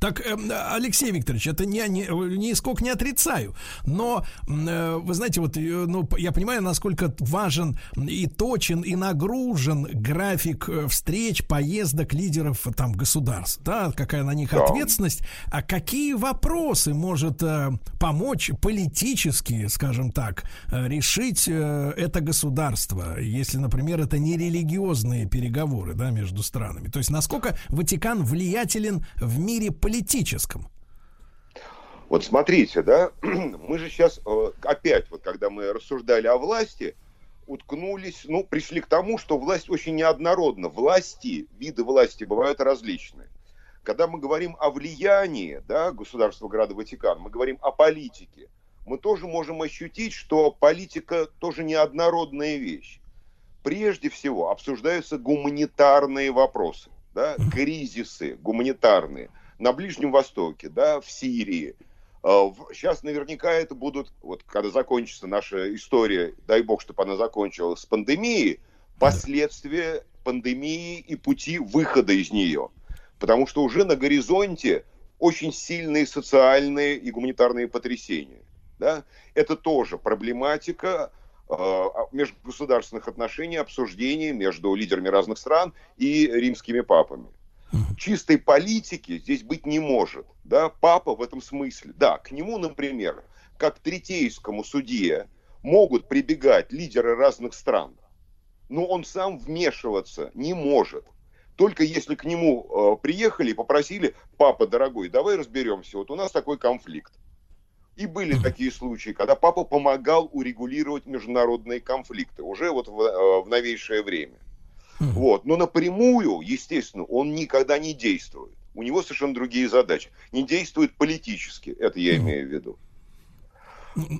Speaker 2: Так, э, Алексей Викторович, это не, не, нисколько не отрицаю. Но, э, вы знаете, вот э, ну, я понимаю, насколько важен и точен, и нагружен график э, встреч, поездок лидеров там государств. Да, какая на них
Speaker 8: Да.
Speaker 2: ответственность. А какие вопросы может э, помочь политически, скажем так, решить э, это государство, если, например, это не религиозные переговоры да, между странами? То есть насколько Ватикан влиятелен в мире политическом?
Speaker 8: Вот смотрите, да, [clears throat] мы же сейчас э, опять, вот когда мы рассуждали о власти, уткнулись, ну, пришли к тому, что власть очень неоднородна. Власти, виды власти бывают различные. Когда мы говорим о влиянии, да, государства Града Ватикан, мы говорим о политике, мы тоже можем ощутить, что политика тоже неоднородная вещь. Прежде всего обсуждаются гуманитарные вопросы, да, кризисы гуманитарные на Ближнем Востоке, да, в Сирии. Сейчас наверняка это будут, вот когда закончится наша история, дай бог, чтобы она закончилась с пандемией, последствия пандемии и пути выхода из нее. Потому что уже на горизонте очень сильные социальные и гуманитарные потрясения. Да? Это тоже проблематика э, межгосударственных отношений, обсуждений между лидерами разных стран и римскими папами. Чистой политики здесь быть не может. Да? Папа в этом смысле. Да, к нему, например, как к третейскому судье могут прибегать лидеры разных стран, но он сам вмешиваться не может. Только если к нему э, приехали и попросили, папа, дорогой, давай разберемся, вот у нас такой конфликт. И были такие случаи, когда папа помогал урегулировать международные конфликты, уже вот в, э, в новейшее время. Вот. Но напрямую, естественно, он никогда не действует. У него совершенно другие задачи. Не действует политически, это я имею в виду.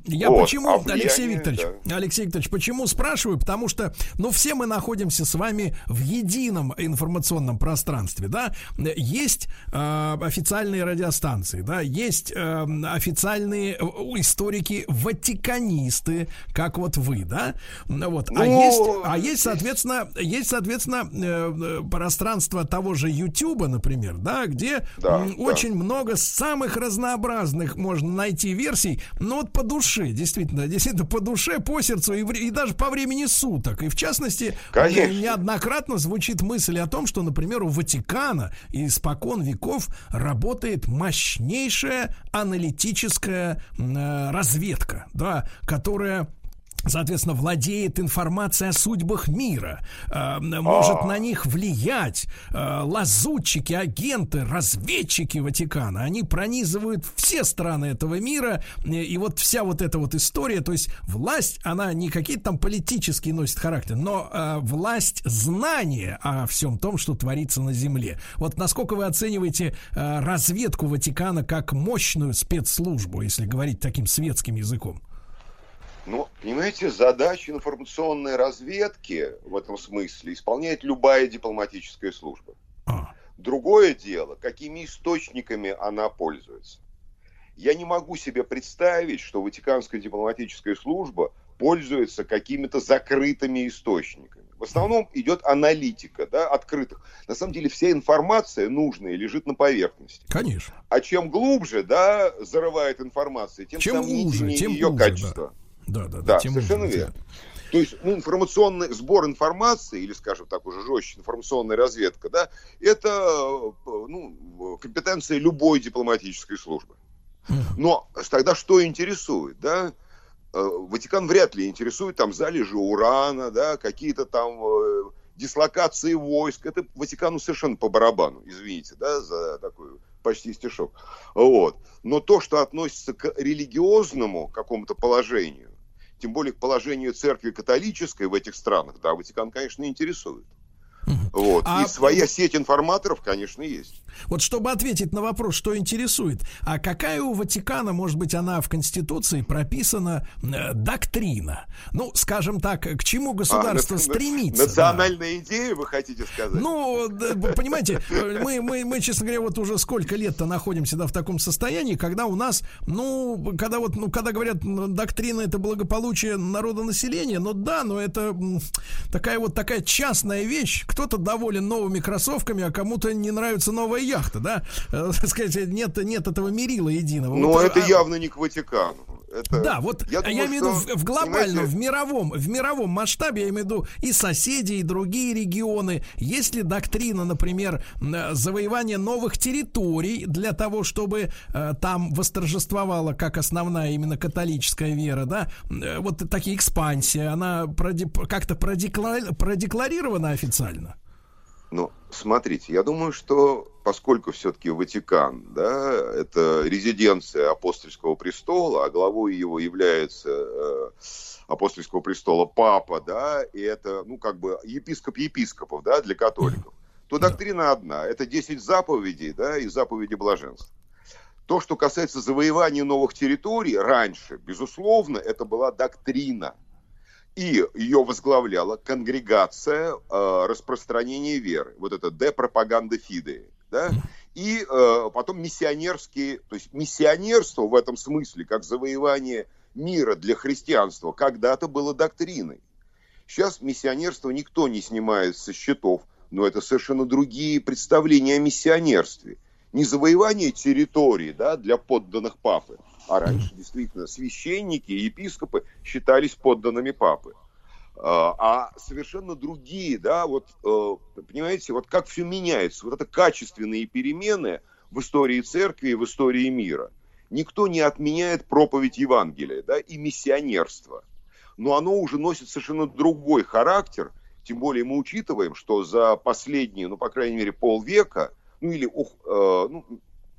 Speaker 2: Я
Speaker 8: Вот,
Speaker 2: почему,
Speaker 8: а влияние,
Speaker 2: Алексей Викторович,
Speaker 8: да.
Speaker 2: Алексей Викторович, почему спрашиваю? Потому что, ну, все мы находимся с вами в едином информационном пространстве, да? Есть э, официальные радиостанции, да, есть э, официальные э, историки, ватиканисты, как вот вы, да? Вот, а
Speaker 8: Ну,
Speaker 2: есть, а есть, соответственно, есть, соответственно, э, э, пространство того же Ютуба, например, да, где
Speaker 8: Да,
Speaker 2: м,
Speaker 8: да.
Speaker 2: очень много самых разнообразных можно найти версий, но вот по душе, действительно, [laughs] действительно по душе, по сердцу и, и даже по времени суток. И в частности,
Speaker 8: Конечно.
Speaker 2: неоднократно звучит мысль о том, что, например, у Ватикана испокон веков работает мощнейшая аналитическая э, разведка, да, которая Соответственно, владеет информацией о судьбах мира, э, может на них влиять. Э, лазутчики, агенты, разведчики Ватикана, они пронизывают все страны этого мира. Э, И вот вся вот эта вот история, то есть власть, она не какие-то там политические носит характер, но э, власть знания о всем том, что творится на Земле. Вот насколько вы оцениваете э, разведку Ватикана как мощную спецслужбу, если говорить таким светским языком?
Speaker 8: Ну, понимаете, задачи информационной разведки в этом смысле исполняет любая дипломатическая служба.
Speaker 2: А.
Speaker 8: Другое дело, какими источниками она пользуется. Я не могу себе представить, что Ватиканская дипломатическая служба пользуется какими-то закрытыми источниками. В основном идет аналитика, да, открытых. На самом деле вся информация нужная лежит на поверхности.
Speaker 2: Конечно.
Speaker 8: А чем глубже, да, зарывает информация, тем
Speaker 2: Чем
Speaker 8: сомнительнее
Speaker 2: уже, тем
Speaker 8: ее
Speaker 2: уже,
Speaker 8: качество.
Speaker 2: Да, да, да.
Speaker 8: Да,
Speaker 2: тем
Speaker 8: совершенно
Speaker 2: лучше.
Speaker 8: верно. То есть ну, информационный сбор информации, или, скажем так, уже жестче, информационная разведка, да, это э, ну, компетенция любой дипломатической службы. Но тогда что интересует, да? Э, Ватикан вряд ли интересует там залежи урана, да, какие-то там э, дислокации войск. Это Ватикану совершенно по барабану, извините, да, за такой почти стишок. Вот. Но то, что относится к религиозному какому-то положению, тем более к положению церкви католической в этих странах, да, Ватикан, конечно, интересует. Вот.
Speaker 2: А-
Speaker 8: И своя сеть информаторов, конечно, есть.
Speaker 2: Вот чтобы ответить на вопрос, что интересует, а какая у Ватикана, может быть, она в Конституции прописана э, доктрина? Ну, скажем так, к чему государство
Speaker 8: А,
Speaker 2: стремится? да.
Speaker 8: Национальная идея, вы хотите сказать?
Speaker 2: Ну, да, понимаете, э, мы, мы, мы, честно говоря, вот уже сколько лет-то находимся да, в таком состоянии, когда у нас, ну, когда вот, ну, когда говорят, доктрина это благополучие народонаселения, ну да, но это такая вот такая частная вещь. Кто-то доволен новыми кроссовками, а кому-то не нравится новая яхта, да? Э, [laughs] сказать, нет, нет этого мерила единого.
Speaker 8: Но
Speaker 2: Вот,
Speaker 8: это
Speaker 2: а-
Speaker 8: явно не к Ватикану. Это,
Speaker 2: Да, вот я,
Speaker 8: думаю,
Speaker 2: имею в виду в, в глобальном,
Speaker 8: понимаете,
Speaker 2: в мировом, в мировом масштабе, я имею в виду и соседи, и другие регионы. Есть ли доктрина, например, э, завоевания новых территорий для того, чтобы э, там восторжествовала как основная именно католическая вера, да? Э, вот такие экспансии, она проди- как-то продекла- продекларирована официально?
Speaker 8: Ну, смотрите, я думаю, что поскольку все-таки Ватикан, да, это резиденция апостольского престола, а главой его является э, апостольского престола папа, да, и это, ну, как бы епископ епископов, да, для католиков, то доктрина одна, это 10 заповедей, да, и заповеди блаженства. То, что касается завоевания новых территорий, раньше, безусловно, это была доктрина. И ее возглавляла конгрегация э, распространения веры. Вот это де пропаганда фиде. Да? И э, потом миссионерские, то есть миссионерство в этом смысле, как завоевание мира для христианства, когда-то было доктриной. Сейчас миссионерство никто не снимает со счетов, но это совершенно другие представления о миссионерстве. Не завоевание территории да, для подданных папы, а раньше действительно священники и епископы считались подданными папы. А а совершенно другие, да, вот, э, понимаете, вот как все меняется, вот это качественные перемены в истории церкви и в истории мира. Никто не отменяет проповедь Евангелия, да, и миссионерство. Но оно уже носит совершенно другой характер, тем более мы учитываем, что за последние, ну, по крайней мере, полвека, ну, или э, ну,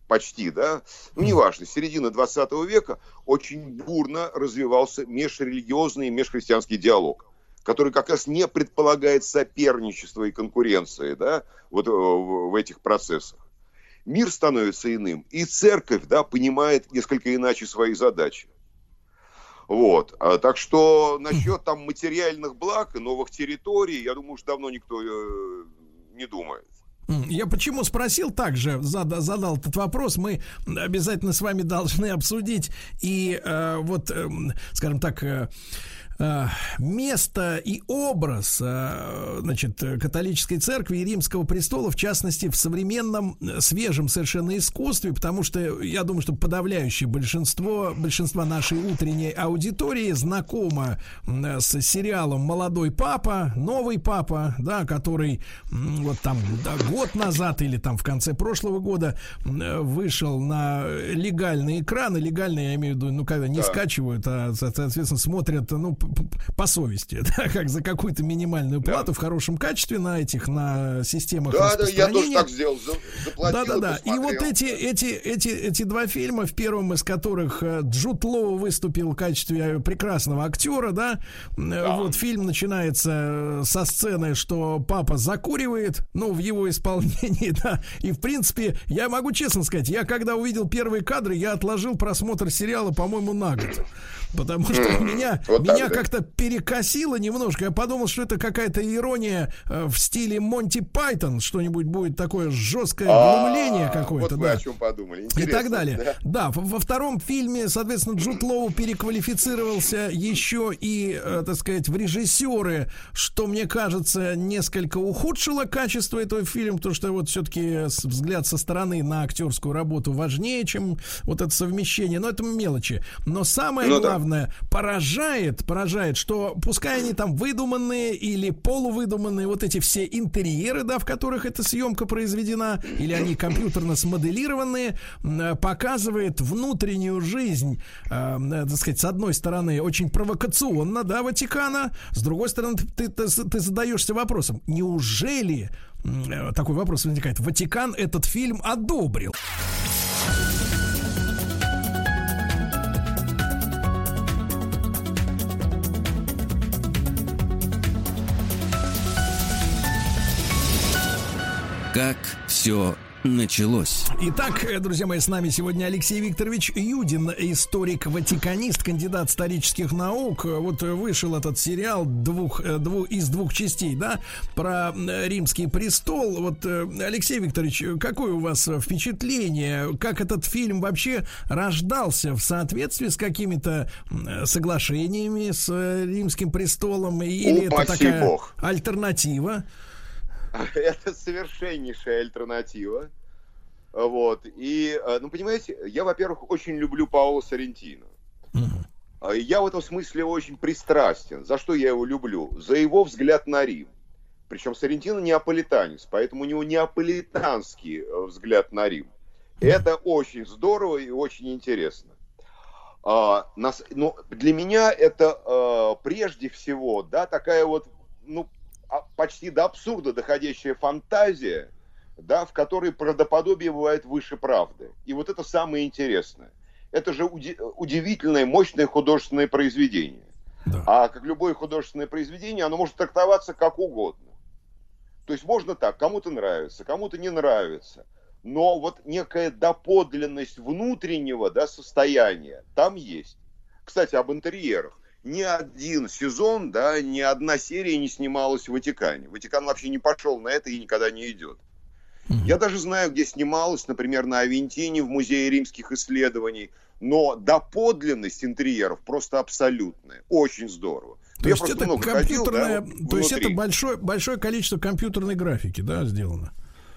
Speaker 8: почти, да, ну, неважно, с середины 20 века очень бурно развивался межрелигиозный и межхристианский диалог который как раз не предполагает соперничество и конкуренции, да, вот э, в, этих процессах. Мир становится иным, и церковь, да, понимает несколько иначе свои задачи. Вот. А, так что насчет там материальных благ и новых территорий, я думаю, что давно никто э, не думает.
Speaker 2: Я почему спросил также, зада- задал этот вопрос, мы обязательно с вами должны обсудить и э, вот, эм, скажем так, э, э, место и образ, э, значит, э, католической церкви и римского престола, в частности, в современном э, свежем совершенно искусстве, потому что я думаю, что подавляющее большинство, большинство нашей утренней аудитории знакомо с сериалом «Молодой папа», «Новый папа», да, который вот там да, год назад или там в конце прошлого года э, вышел на легальный экран, и легально я имею в виду, ну, когда не
Speaker 8: Да.
Speaker 2: скачивают, а, со- соответственно, смотрят, ну, по совести, [laughs] да, как за какую-то минимальную
Speaker 8: Да.
Speaker 2: плату в хорошем качестве на этих, на системах
Speaker 8: Да, да, я тоже так сделал, за- заплатил
Speaker 2: Да, да, да. И вот
Speaker 8: посмотрел.
Speaker 2: эти, эти, эти, эти два фильма, в первом из которых э, Джуд Лоу выступил в качестве прекрасного актера, да, Э, вот фильм начинается э, со сцены, что папа закуривает, ну, в его исполнении, [laughs] да, и, в принципе, я могу честно сказать, я когда увидел первые кадры, я отложил просмотр сериала, по-моему, на год. Потому что
Speaker 8: М,
Speaker 2: меня,
Speaker 8: вот так,
Speaker 2: меня
Speaker 8: да.
Speaker 2: Как-то перекосило немножко. Я подумал, что это какая-то ирония э, в стиле Монти Пайтон. Что-нибудь будет такое жесткое
Speaker 8: А,
Speaker 2: глумление какое-то,
Speaker 8: Вот
Speaker 2: да.
Speaker 8: о чем подумали.
Speaker 2: И так далее.
Speaker 8: да.
Speaker 2: Во, втором фильме, соответственно, Джуд Лоу переквалифицировался еще и, э, так сказать, в режиссеры, что, мне кажется, несколько ухудшило качество этого фильма, потому что вот все-таки взгляд со стороны на актерскую работу важнее, чем вот это совмещение. Но это мелочи. Но самое
Speaker 8: Ну
Speaker 2: главное, поражает, поражает, что пускай они там выдуманные или полувыдуманные, вот эти все интерьеры, да, в которых эта съемка произведена, или они компьютерно смоделированные, э, показывает внутреннюю жизнь, э, э, так сказать, с одной стороны, очень провокационно, да, Ватикана, с другой стороны, ты, ты, ты задаешься вопросом, неужели, э, такой вопрос возникает, Ватикан этот фильм одобрил?
Speaker 1: Как все началось.
Speaker 2: Итак, друзья мои, с нами сегодня Алексей Викторович Юдин, историк-ватиканист, кандидат исторических наук. Вот вышел этот сериал двух, э, дву- из двух частей, да, про э, римский престол. Вот, э, Алексей Викторович, какое у вас впечатление? Как этот фильм вообще рождался в соответствии с какими-то соглашениями с римским престолом? Или это
Speaker 8: Упаси
Speaker 2: такая
Speaker 8: бог.
Speaker 2: альтернатива? [laughs]
Speaker 8: это совершеннейшая альтернатива. Вот. И, э, ну, понимаете, я, во-первых, очень люблю Паула Соррентино. А Я в этом смысле очень пристрастен. За что я его люблю? За его взгляд на Рим. Причем Соррентино неаполитанец, поэтому у него неаполитанский э, взгляд на Рим. Это очень здорово и очень интересно. А, нас, ну, для меня это а, прежде всего, да, такая вот, ну, почти до абсурда доходящая фантазия, да, в которой правдоподобие бывает выше правды. И вот это самое интересное. Это же уди- удивительное, мощное художественное произведение.
Speaker 2: Да.
Speaker 8: А как любое художественное произведение, оно может трактоваться как угодно. То есть можно так, кому-то нравится, кому-то не нравится. Но вот некая доподлинность внутреннего да, состояния там есть. Кстати, об интерьерах. Ни один сезон, да, ни одна серия не снималась в Ватикане. Ватикан вообще не пошел на это и никогда не идет. Я даже знаю, где снималось, например, на Авентине в Музее римских исследований. Но доподлинность интерьеров просто абсолютная. Очень здорово.
Speaker 2: То
Speaker 8: Я
Speaker 2: есть это
Speaker 8: ходил,
Speaker 2: компьютерное,
Speaker 8: да,
Speaker 2: то есть это большое, большое количество компьютерной графики, да, сделано.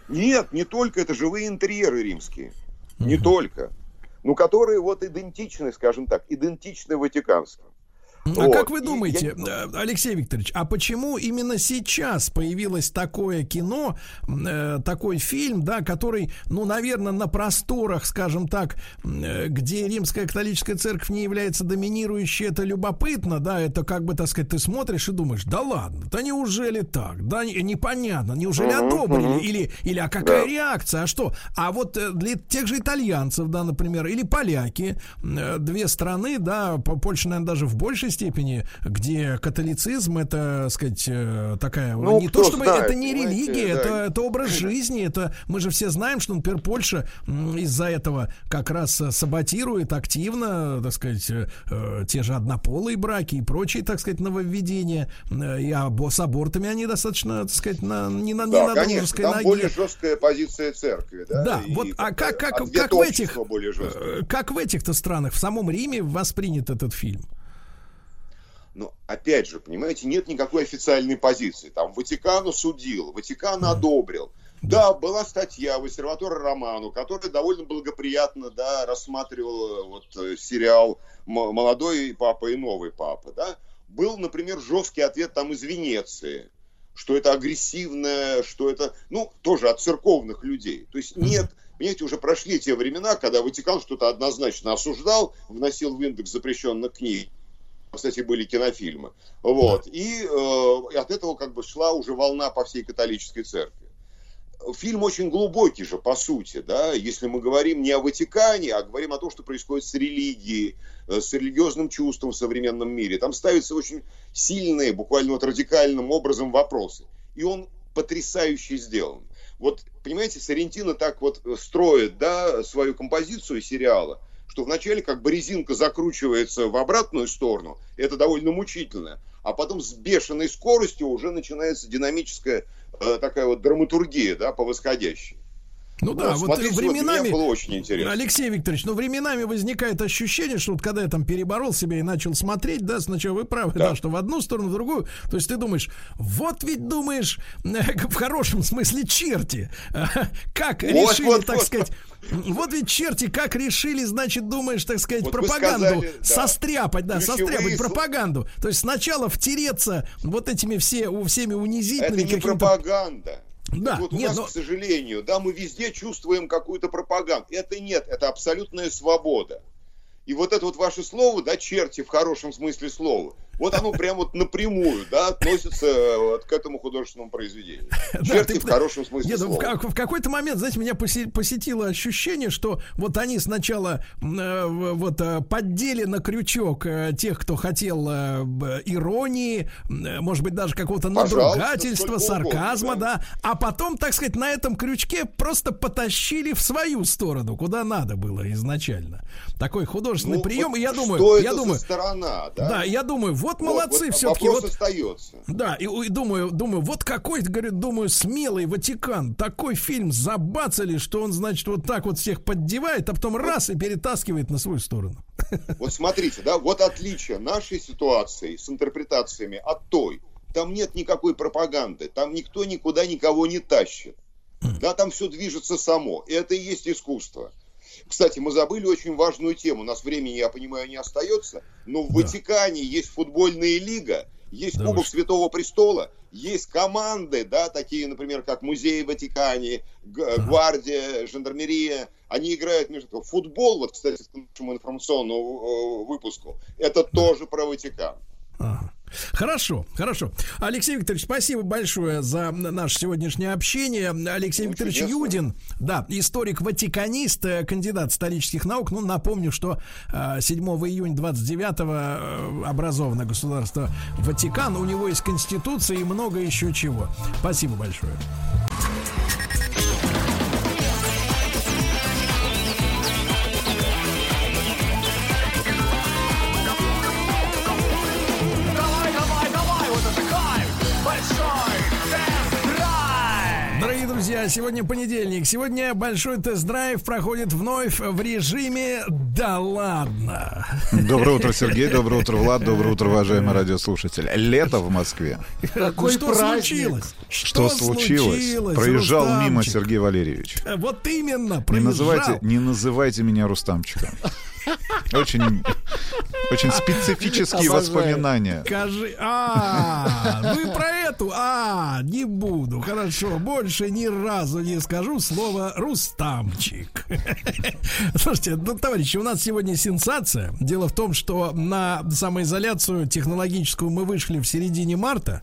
Speaker 8: Нет, не только, это живые интерьеры римские. Не только. Ну, которые вот идентичны, скажем так, идентичны ватиканским.
Speaker 2: А
Speaker 8: Вот.
Speaker 2: как вы думаете,
Speaker 8: я-
Speaker 2: э, Алексей Викторович, а почему именно сейчас появилось такое кино, э, такой фильм, да, который, ну, наверное, на просторах, скажем так, э, где римская католическая церковь не является доминирующей, это любопытно, да, это как бы, так сказать, ты смотришь и думаешь, да ладно, да неужели так, да не- непонятно, неужели одобрили, или, или а какая
Speaker 8: Да.
Speaker 2: реакция, а что? А вот э, для тех же итальянцев, да, например, или поляки, э, две страны, да, по- Польша, наверное, даже в большей степени, где католицизм это, сказать, э, такая,
Speaker 8: Ну,
Speaker 2: не то чтобы
Speaker 8: знает,
Speaker 2: это не религия,
Speaker 8: да.
Speaker 2: это, это образ жизни, это мы же все знаем, что, например, Польша из-за этого как раз э, саботирует активно, так сказать, э, те же однополые браки и прочие, так сказать, нововведения, и с абортами они достаточно, так сказать, на, не на, не
Speaker 8: Да,
Speaker 2: на
Speaker 8: конечно,
Speaker 2: дружеской
Speaker 8: там
Speaker 2: ноге.
Speaker 8: более жесткая позиция церкви, да?
Speaker 2: Да,
Speaker 8: и
Speaker 2: вот, а как, как, как в этих, как в этих-то странах, в самом Риме воспринят этот фильм?
Speaker 8: Но опять же, понимаете, нет никакой официальной позиции. Там Ватикан осудил, Ватикан одобрил. Да, была статья в Обсерваторе Роману, которая довольно благоприятно да, рассматривала вот, э, сериал «М- «Молодой папа и новый папа». Да? Был, например, жесткий ответ там из Венеции, что это агрессивное, что это, ну, тоже от церковных людей. То есть нет, понимаете, уже прошли те времена, когда Ватикан что-то однозначно осуждал, вносил в индекс запрещенных книг кстати, были кинофильмы. Вот. И э, от этого как бы шла уже волна по всей католической церкви. Фильм очень глубокий же, по сути, да, если мы говорим не о Ватикане, а говорим о том, что происходит с религией, э, с религиозным чувством в современном мире. Там ставятся очень сильные, буквально вот радикальным образом вопросы. И он потрясающе сделан. Вот, понимаете, Соррентино так вот строит, да, свою композицию сериала, что вначале как бы резинка закручивается в обратную сторону, это довольно мучительно, а потом с бешеной скоростью уже начинается динамическая э, такая вот драматургия, да, по восходящей.
Speaker 2: Ну да, вот
Speaker 8: вот
Speaker 2: временами...
Speaker 8: было очень интересно.
Speaker 2: Алексей Викторович, ну временами возникает ощущение, что вот когда я там переборол себя и начал смотреть, да, сначала вы правы, да,
Speaker 8: Да.
Speaker 2: что в одну сторону, в другую, то есть ты думаешь, вот ведь думаешь, [laughs] в хорошем смысле черти, [laughs] как
Speaker 8: Вот,
Speaker 2: решили,
Speaker 8: вот,
Speaker 2: так
Speaker 8: вот.
Speaker 2: сказать, вот ведь черти как решили, значит, думаешь, так сказать,
Speaker 8: Вот
Speaker 2: пропаганду
Speaker 8: сказали, да.
Speaker 2: состряпать, да,
Speaker 8: Ключевые
Speaker 2: состряпать пропаганду. То есть сначала втереться вот этими все, у- всеми
Speaker 8: Это
Speaker 2: унизительными
Speaker 8: не
Speaker 2: какими-то
Speaker 8: пропаганда.
Speaker 2: Да,
Speaker 8: вот у
Speaker 2: нет,
Speaker 8: нас,
Speaker 2: но-
Speaker 8: к сожалению, да, мы везде чувствуем какую-то пропаганду. Это нет, это абсолютная свобода. И вот это вот ваше слово, да, черти в хорошем смысле слова, вот оно прям вот напрямую, да, относится э, вот к этому художественному произведению. [laughs] Черти в хорошем смысле
Speaker 2: ну,
Speaker 8: слова.
Speaker 2: в какой-то момент, знаете, меня посе- посетило ощущение, что вот они сначала э, вот э, поддели на крючок тех, кто хотел иронии, может быть, даже какого-то надругательства, сарказма,
Speaker 8: да.
Speaker 2: А потом, так сказать, на этом крючке просто потащили в свою сторону, куда надо было изначально. Такой художественный
Speaker 8: Ну,
Speaker 2: прием,
Speaker 8: вот
Speaker 2: и я думаю,
Speaker 8: что
Speaker 2: я
Speaker 8: это
Speaker 2: думаю,
Speaker 8: за сторона, да?
Speaker 2: да, я думаю, вот
Speaker 8: Вот,
Speaker 2: молодцы
Speaker 8: вот
Speaker 2: все-таки. Вот,
Speaker 8: остается.
Speaker 2: да, и, и думаю, думаю, вот какой, говорю, думаю, смелый Ватикан. Такой фильм забацали, что он, значит, вот так вот всех поддевает, а потом раз и перетаскивает на свою сторону. [laughs]
Speaker 8: Вот смотрите, да, вот отличие нашей ситуации с интерпретациями от той. там нет никакой пропаганды, там никто никуда никого не тащит. Да, там все движется само. И это и есть искусство. Кстати, мы забыли очень важную тему. У нас времени, я понимаю, не остается. Но в
Speaker 2: Да.
Speaker 8: Ватикане есть футбольная лига, есть
Speaker 2: Да
Speaker 8: Кубок. Святого Престола, есть команды, да, такие, например, как Музей в Ватикане, Гвардия, Жандармерия. Они играют между собой. Футбол, вот, кстати, к нашему информационному э, выпуску, это тоже про Ватикан.
Speaker 2: Ага. Хорошо, хорошо. Алексей Викторович, спасибо большое за наше сегодняшнее общение. Алексей
Speaker 8: Ну,
Speaker 2: Викторович
Speaker 8: чудесно.
Speaker 2: Юдин, да, историк-ватиканист, э, кандидат исторических наук. Ну, напомню, что э, 7 июня 29-го э, образовано государство Ватикан. У него есть конституция и много еще чего. Спасибо большое. Друзья, сегодня понедельник. Сегодня большой тест-драйв проходит вновь в режиме «Да ладно».
Speaker 9: Доброе утро, Сергей. Доброе утро, Влад. Доброе утро, уважаемый радиослушатель. Лето в Москве.
Speaker 3: Какой
Speaker 2: что
Speaker 3: праздник.
Speaker 2: случилось?
Speaker 9: Что, случилось? Проезжал мимо
Speaker 2: Рустамчик?
Speaker 9: Сергей Валерьевич.
Speaker 2: Вот именно,
Speaker 9: Не
Speaker 2: проезжал.
Speaker 9: называйте, не называйте меня Рустамчиком. Очень, очень специфические
Speaker 3: Обожаю.
Speaker 9: воспоминания.
Speaker 2: Скажи, а, вы про эту, а, не буду, хорошо, больше ни разу не скажу слово Рустамчик. Слушайте, ну, товарищи, у нас сегодня сенсация. Дело в том, что на самоизоляцию технологическую мы вышли в середине марта.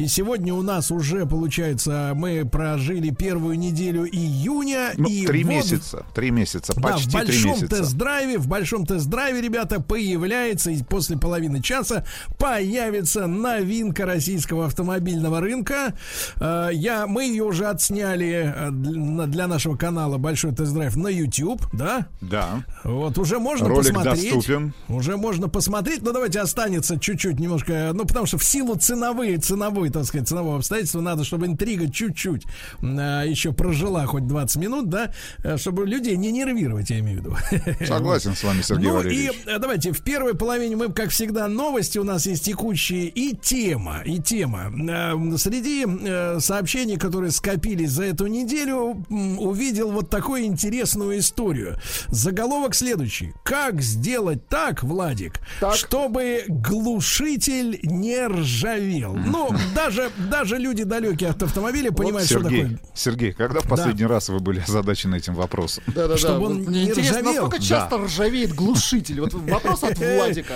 Speaker 2: И сегодня у нас уже, получается, мы прожили первую неделю июня.
Speaker 9: Ну,
Speaker 2: и
Speaker 9: три
Speaker 2: вот
Speaker 9: месяца. Три месяца.
Speaker 2: да, в
Speaker 9: Почти три
Speaker 2: большом
Speaker 9: месяца.
Speaker 2: тест-драйве, в большом тест-драйве, ребята, появляется и после половины часа появится новинка российского автомобильного рынка. Э, Я, мы ее уже отсняли э, для для нашего канала Большой тест-драйв на YouTube, да?
Speaker 9: Да.
Speaker 2: Вот уже можно
Speaker 9: Ролик
Speaker 2: посмотреть.
Speaker 9: доступен.
Speaker 2: Уже можно посмотреть, но давайте останется чуть-чуть немножко, ну потому что в силу ценовые, ценовой, так сказать, ценового обстоятельства надо, чтобы интрига чуть-чуть а, еще прожила хоть 20 минут, да, э, чтобы людей не нервировать, я имею в виду. [laughs]
Speaker 9: Согласен с вами, Сергей
Speaker 2: ну
Speaker 9: Валерьевич.
Speaker 2: и э, давайте в первой половине мы, как всегда, новости у нас есть текущие и тема, и тема. Э, Среди э, сообщений, которые скопились за эту неделю, увидел вот такую интересную историю. Заголовок следующий: Как сделать так, Владик,
Speaker 3: Так.
Speaker 2: чтобы глушитель не ржавел? Ну [laughs] даже даже люди далекие от автомобиля понимают, что
Speaker 9: Сергей,
Speaker 2: такое.
Speaker 9: Сергей, когда в последний раз вы были озадачены этим вопросом?
Speaker 3: Да-да-да.
Speaker 2: Чтобы
Speaker 3: Вот
Speaker 2: он
Speaker 3: Мне
Speaker 2: не
Speaker 3: интересно,
Speaker 2: ржавел.
Speaker 3: насколько
Speaker 9: Да.
Speaker 3: часто ржавеет глушитель? Вот вопрос от [laughs] Владика.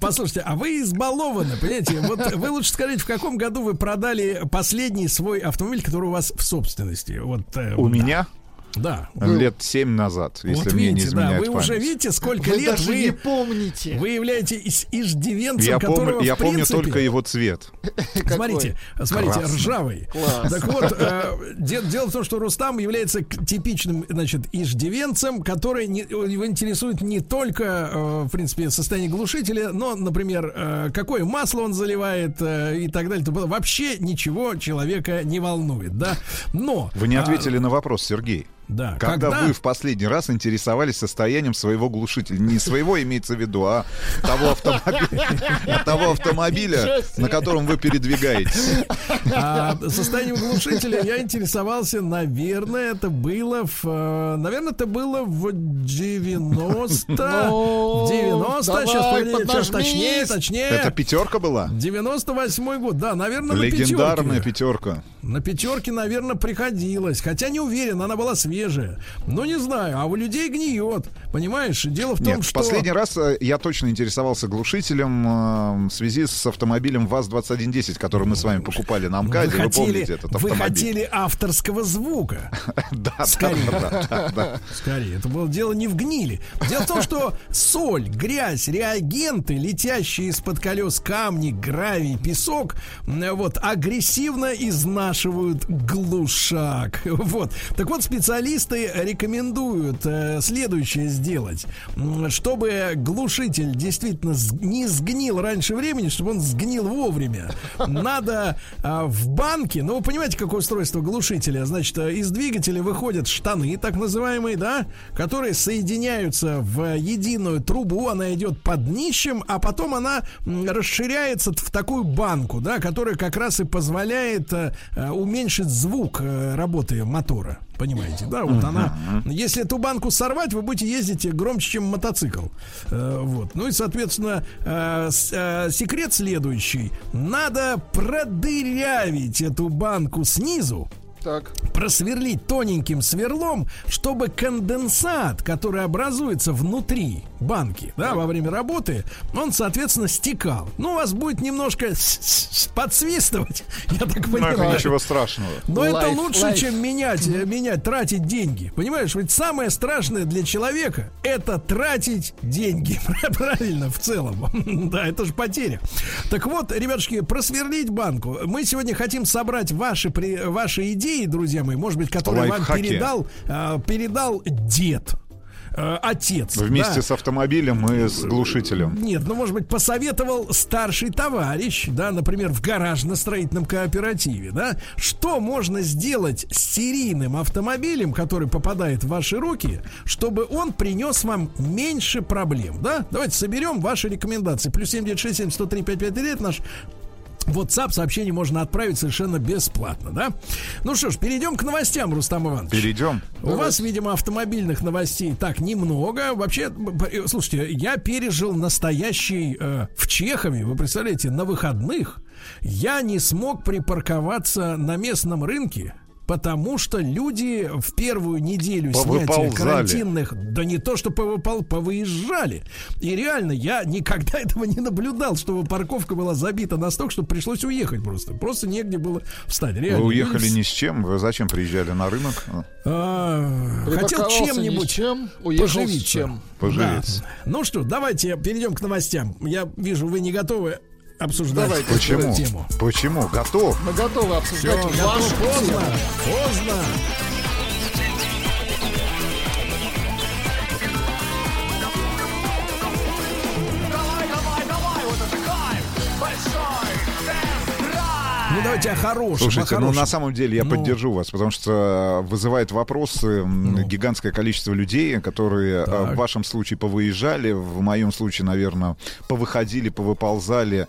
Speaker 2: Послушайте, а вы избалованы, понимаете? Вот вы лучше скажите, в каком году вы продали последний свой автомобиль, который у вас в собственности? Вот, э,
Speaker 9: У
Speaker 2: да.
Speaker 9: меня
Speaker 2: Да.
Speaker 9: лет семь назад, если
Speaker 2: вот
Speaker 9: мне не
Speaker 2: видите, да,
Speaker 9: изменяет
Speaker 2: вы
Speaker 9: память.
Speaker 2: уже видите, сколько
Speaker 3: Вы
Speaker 2: лет
Speaker 3: даже не
Speaker 2: вы,
Speaker 3: помните.
Speaker 2: вы являетесь иждивенцем,
Speaker 9: Я,
Speaker 2: которого,
Speaker 9: помню, я
Speaker 2: в
Speaker 9: помню
Speaker 2: принципе,
Speaker 9: только его цвет. [laughs]
Speaker 2: Смотрите, смотрите,
Speaker 9: Красный.
Speaker 2: ржавый.
Speaker 3: Класс.
Speaker 2: Так вот, э, де- дело в том, что Рустам является типичным, значит, иждивенцем, который не- его интересует не только, э, в принципе, состояние глушителя, но, например, э, какое масло он заливает э, и так далее. То Вообще ничего человека не волнует, да. Но
Speaker 9: Вы не
Speaker 2: а,
Speaker 9: ответили на вопрос, Сергей.
Speaker 2: Да,
Speaker 9: Когда, вы в последний раз интересовались состоянием своего глушителя, не своего имеется в виду, а того автомобиля, [laughs] того автомобиля, на котором вы передвигаетесь.
Speaker 2: А состоянием глушителя я интересовался, наверное, это было в... э, Наверное, это было в 90... [laughs]
Speaker 3: Ну,
Speaker 2: в 90
Speaker 3: давай,
Speaker 2: сейчас, погоди, сейчас точнее, точнее.
Speaker 9: Это пятерка была?
Speaker 2: 98 год, да, наверное,
Speaker 9: Легендарная
Speaker 2: на пятерке.
Speaker 9: пятерка.
Speaker 2: На пятерке, наверное, приходилось. Хотя не уверен, она была свежая. Но не знаю, а у людей гниет. Понимаешь? Дело в том,
Speaker 9: Нет,
Speaker 2: что...
Speaker 9: последний раз э, я точно интересовался глушителем э, в связи с автомобилем ВАЗ-2110, который мы с вами покупали на
Speaker 2: Вы
Speaker 9: МКАДе. Вы,
Speaker 2: хотели,
Speaker 9: помните этот
Speaker 2: вы
Speaker 9: автомобиль?
Speaker 2: хотели авторского звука. [laughs]
Speaker 9: Да,
Speaker 2: Скорее. Скорее, это было дело не в гнили. Дело в том, что соль, грязь, реагенты, летящие из-под колес камни, гравий, песок, вот, агрессивно изнашивают глушак. [laughs] Вот. Так вот, специалисты специалисты рекомендуют э, следующее сделать. Чтобы глушитель действительно не сгнил раньше времени, чтобы он сгнил вовремя, надо а, в банке, ну вы понимаете, какое устройство глушителя, значит, э, из двигателя выходят штаны, так называемые, да, которые соединяются в единую трубу, она идет под днищем, а потом она расширяется в такую банку, да, которая как раз и позволяет э, э, уменьшить звук э, работы мотора. Понимаете, да? Вот она. Если эту банку сорвать, вы будете ездить громче, чем мотоцикл. Э, вот. Ну и, соответственно, э, с- э, секрет следующий: надо продырявить эту банку снизу.
Speaker 3: Так.
Speaker 2: Просверлить тоненьким сверлом, чтобы конденсат, который образуется внутри банки, да, во время работы, он, соответственно, стекал. Ну, у вас будет немножко подсвистывать, [laughs] я так
Speaker 9: Ну, это
Speaker 2: понимаю.
Speaker 9: ничего страшного.
Speaker 2: Но это
Speaker 3: Life,
Speaker 2: лучше,
Speaker 3: life.
Speaker 2: чем менять, э, менять, тратить деньги. Понимаешь, ведь самое страшное для человека это тратить деньги. [laughs] Правильно, в целом. [laughs] Да, это же потеря. Так вот, ребятушки, просверлить банку. Мы сегодня хотим собрать ваши, при- ваши идеи, друзья мои, может быть, которые вам передал, а, передал дед. э, Отец.
Speaker 9: Вместе
Speaker 2: да.
Speaker 9: с автомобилем и с глушителем.
Speaker 2: Нет, ну, может быть, посоветовал старший товарищ, да, например, в гаражно-строительном кооперативе, да, что можно сделать с серийным автомобилем, который попадает в ваши руки, чтобы он принес вам меньше проблем, да? Давайте соберем ваши рекомендации. Плюс 7967 103 553 это наш WhatsApp сообщение можно отправить совершенно бесплатно, да? Ну что ж, перейдем к новостям, Рустам Иванович.
Speaker 9: Перейдем.
Speaker 2: У вас, видимо, автомобильных новостей так немного. Вообще, б- слушайте, я пережил настоящий э, в Чехове, вы представляете, на выходных я не смог припарковаться на местном рынке. Потому что люди в первую неделю снятия карантинных, да не то что повыпал, повыезжали. И реально, я никогда [laughs] этого не наблюдал, чтобы парковка была забита настолько, что пришлось уехать просто. Просто негде было встать. Реально,
Speaker 9: Вы
Speaker 2: люди
Speaker 9: уехали
Speaker 2: с-
Speaker 9: ни с чем? Вы зачем приезжали на рынок?
Speaker 2: а, хотел
Speaker 3: ни с
Speaker 2: чем-нибудь
Speaker 3: чем,
Speaker 2: поживиться.
Speaker 3: чем.
Speaker 9: Поживиться.
Speaker 2: Да. Ну что, давайте перейдем к новостям. Я вижу, вы не готовы обсуждать
Speaker 3: Давайте.
Speaker 2: эту
Speaker 9: Почему?
Speaker 2: тему.
Speaker 9: Почему? Готов.
Speaker 3: Мы готовы обсуждать
Speaker 2: Всё, готов. поздно, поздно. Ну давайте о хорошем.
Speaker 9: Слушайте,
Speaker 2: о
Speaker 9: ну
Speaker 2: хорошем.
Speaker 9: на самом деле я
Speaker 2: Ну.
Speaker 9: поддержу вас, потому что э, вызывает вопросы м, гигантское количество людей, которые э,
Speaker 2: Так.
Speaker 9: в вашем случае повыезжали, в моем случае, наверное, повыходили, повыползали,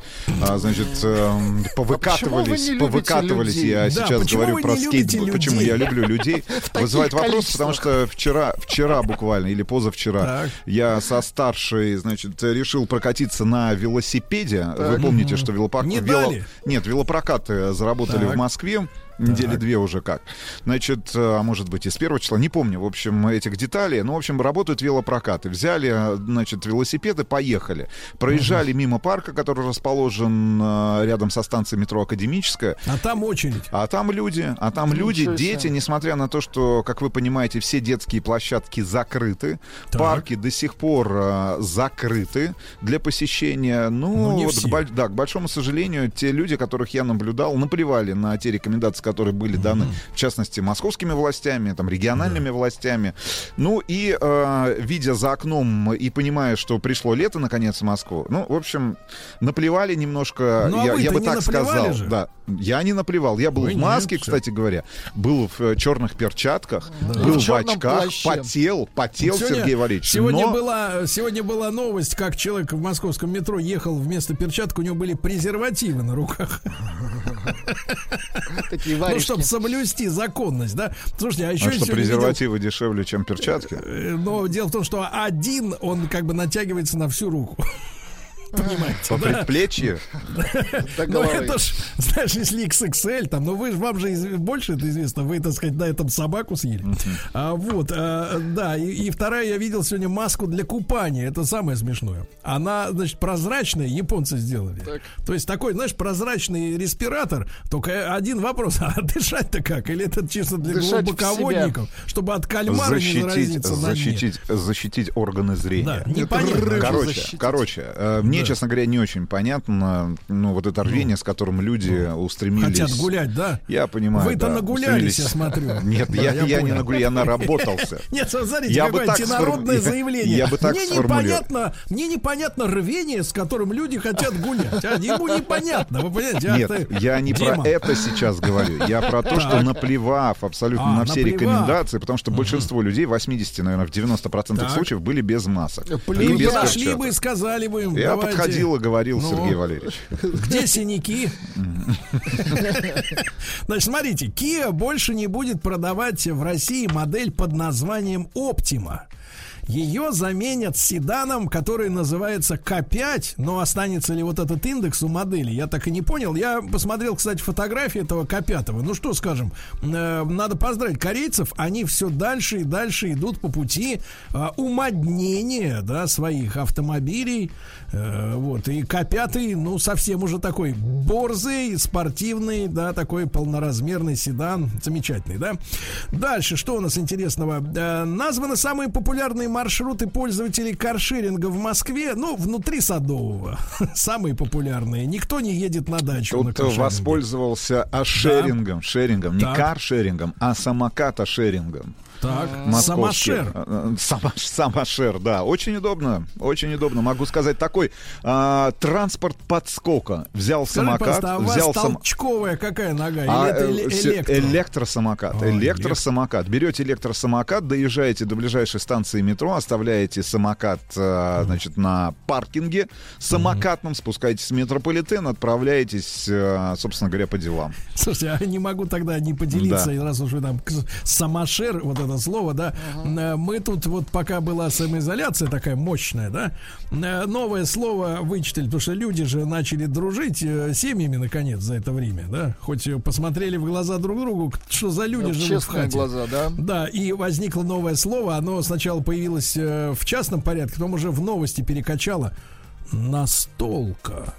Speaker 9: а, значит, э, повыкатывались,
Speaker 3: вы не любите
Speaker 9: повыкатывались.
Speaker 3: людей?
Speaker 9: Я
Speaker 2: Да,
Speaker 9: сейчас говорю про скейтборд. Почему я люблю людей? [laughs] Вызывает вопрос, потому что вчера, вчера буквально или позавчера
Speaker 2: Так.
Speaker 9: я со старшей, значит, решил прокатиться на велосипеде. Вы помните, что велопок...
Speaker 2: Не
Speaker 9: вело-
Speaker 2: дали?
Speaker 9: Нет, велопрокаты заработали
Speaker 2: Так.
Speaker 9: в Москве. Недели две уже как. Значит, э, а может быть и с первого числа, не помню, в общем, этих деталей. Ну, в общем, работают велопрокаты. Взяли, э, значит, велосипеды, поехали. Проезжали мимо парка, который расположен э, рядом со станцией метро Академическая.
Speaker 2: А там очередь.
Speaker 9: А там люди, а там люди,
Speaker 3: Ничего себе.
Speaker 9: дети, несмотря на то, что, как вы понимаете, все детские площадки закрыты,
Speaker 2: Так.
Speaker 9: парки до сих пор закрыты для посещения. Ну,
Speaker 2: Ну, не
Speaker 9: вот
Speaker 2: все.
Speaker 9: к, да, к большому сожалению, те люди, которых я наблюдал, наплевали на те рекомендации, которые были даны, в частности, московскими властями, там, региональными властями. Ну и э, видя за окном и понимая, что пришло лето, наконец, в Москву, ну, в общем, наплевали немножко,
Speaker 2: Ну, а
Speaker 9: я, бы так сказал.
Speaker 2: же?
Speaker 9: Да, я не наплевал. Я был
Speaker 2: Вы
Speaker 9: в маске, кстати говоря, был в э, черных перчатках, был
Speaker 3: В
Speaker 9: в, очках,
Speaker 3: плаще.
Speaker 9: потел, потел
Speaker 2: Сегодня-
Speaker 9: Сергей Валерьевич.
Speaker 2: Сегодня,
Speaker 9: но-
Speaker 2: была, сегодня была новость, как человек в московском метро ехал вместо перчаток, у него были презервативы на руках. [laughs]
Speaker 3: Такие
Speaker 2: Ну,
Speaker 3: варежки.
Speaker 2: чтобы соблюсти законность, да. Слушайте, а еще
Speaker 9: А что,
Speaker 2: сегодня видел,
Speaker 9: презервативы дешевле, чем перчатки?
Speaker 2: э, Но дело в том, что один, он как бы натягивается на всю руку. Понимаете,
Speaker 9: По
Speaker 2: да?
Speaker 9: предплечью? [laughs]
Speaker 2: Ну, это ж, знаешь, если XXL, там, ну вы ж, вам же больше это известно, вы, так сказать, на этом собаку съели. А, вот, а, да, и, и вторая, я видел сегодня маску для купания, это самое смешное. Она, значит, прозрачная, японцы сделали.
Speaker 3: Так.
Speaker 2: То есть такой, знаешь, прозрачный респиратор, только один вопрос, [laughs] а дышать-то как? Или это чисто для
Speaker 3: Дышать
Speaker 2: глубоководников, чтобы от кальмара не
Speaker 9: Защитить,
Speaker 2: заразиться на дне?
Speaker 9: защитить, защитить органы зрения.
Speaker 2: Да, непонятно.
Speaker 9: Короче,
Speaker 3: защитить.
Speaker 9: короче, э, мне честно говоря, не очень понятно, ну, вот это рвение, с которым люди устремились.
Speaker 2: Хотят гулять, да?
Speaker 9: Я понимаю,
Speaker 2: Вы-то
Speaker 9: да,
Speaker 2: нагулялись, я смотрю. [laughs]
Speaker 9: Нет,
Speaker 2: Да,
Speaker 9: я,
Speaker 2: я
Speaker 9: я не нагулял, я наработался. [laughs]
Speaker 2: Нет, смотрите,
Speaker 9: Я бы так
Speaker 2: антинародное
Speaker 9: сформу- [laughs] я-
Speaker 2: заявление.
Speaker 9: я бы так
Speaker 2: мне непонятно, мне непонятно рвение, с которым люди хотят гулять. А ему непонятно, вы понимаете? Ах
Speaker 9: Нет, я не про это сейчас говорю. Я про то, что наплевав абсолютно
Speaker 2: А,
Speaker 9: на все
Speaker 2: наплевав.
Speaker 9: рекомендации, потому что большинство людей, 80, наверное, в 90%
Speaker 2: Так.
Speaker 9: случаев были без масок. И
Speaker 2: Люди
Speaker 9: без
Speaker 2: бы и сказали бы им,
Speaker 9: Я. подходил и говорил,
Speaker 2: Ну.
Speaker 9: Сергей Валерьевич.
Speaker 2: Где синяки? Значит, смотрите, Kia больше не будет продавать в России модель под названием Optima. Ее заменят седаном, который называется К5, но останется ли вот этот индекс у модели, я так и не понял. Я посмотрел, кстати, фотографии этого К5. Ну что скажем, э, надо поздравить корейцев, они все дальше и дальше идут по пути э, умоднения да, своих автомобилей. Э, вот, и К5, ну, совсем уже такой борзый, спортивный, да, такой полноразмерный седан. Замечательный, да? Дальше, что у нас интересного? Э, названы самые популярные маршруты пользователей каршеринга в Москве, ну, внутри Садового. [laughs] Самые популярные. Никто не едет на дачу на
Speaker 9: Тут
Speaker 2: каршеринге.
Speaker 9: воспользовался ашерингом, шерингом, не
Speaker 2: Так.
Speaker 9: каршерингом, а самоката-шерингом.
Speaker 2: Так,
Speaker 9: Московский.
Speaker 2: Самошер.
Speaker 9: Э, э, Сама- Самошер, да. Очень удобно. Очень удобно. Могу сказать, такой а, транспорт подскока. Взял
Speaker 2: Скажи,
Speaker 9: самокат,
Speaker 2: а
Speaker 9: взял сам...
Speaker 2: толчковая какая нога? Или
Speaker 9: А,
Speaker 2: это
Speaker 9: э,
Speaker 2: электро?
Speaker 9: электросамокат.
Speaker 2: А,
Speaker 9: электросамокат. Берете электросамокат, доезжаете до ближайшей станции метро, оставляете самокат э, значит, на паркинге самокатном, спускаетесь в метрополитен, отправляетесь, э, собственно говоря, по делам.
Speaker 2: Слушайте, а не могу тогда не поделиться,
Speaker 9: Да.
Speaker 2: раз уж вы там самошер, вот это слово, да, э, мы тут вот пока была самоизоляция такая мощная, да, э, новое слово вычитали, потому что люди же начали дружить э, семьями наконец за это время, да, хоть посмотрели в глаза друг другу, что за люди
Speaker 3: В
Speaker 2: живут в
Speaker 3: честные
Speaker 2: хате.
Speaker 3: глаза, да?
Speaker 2: Да, и возникло новое слово. Оно сначала появилось в частном порядке, потом уже в новости перекачало. Настолка.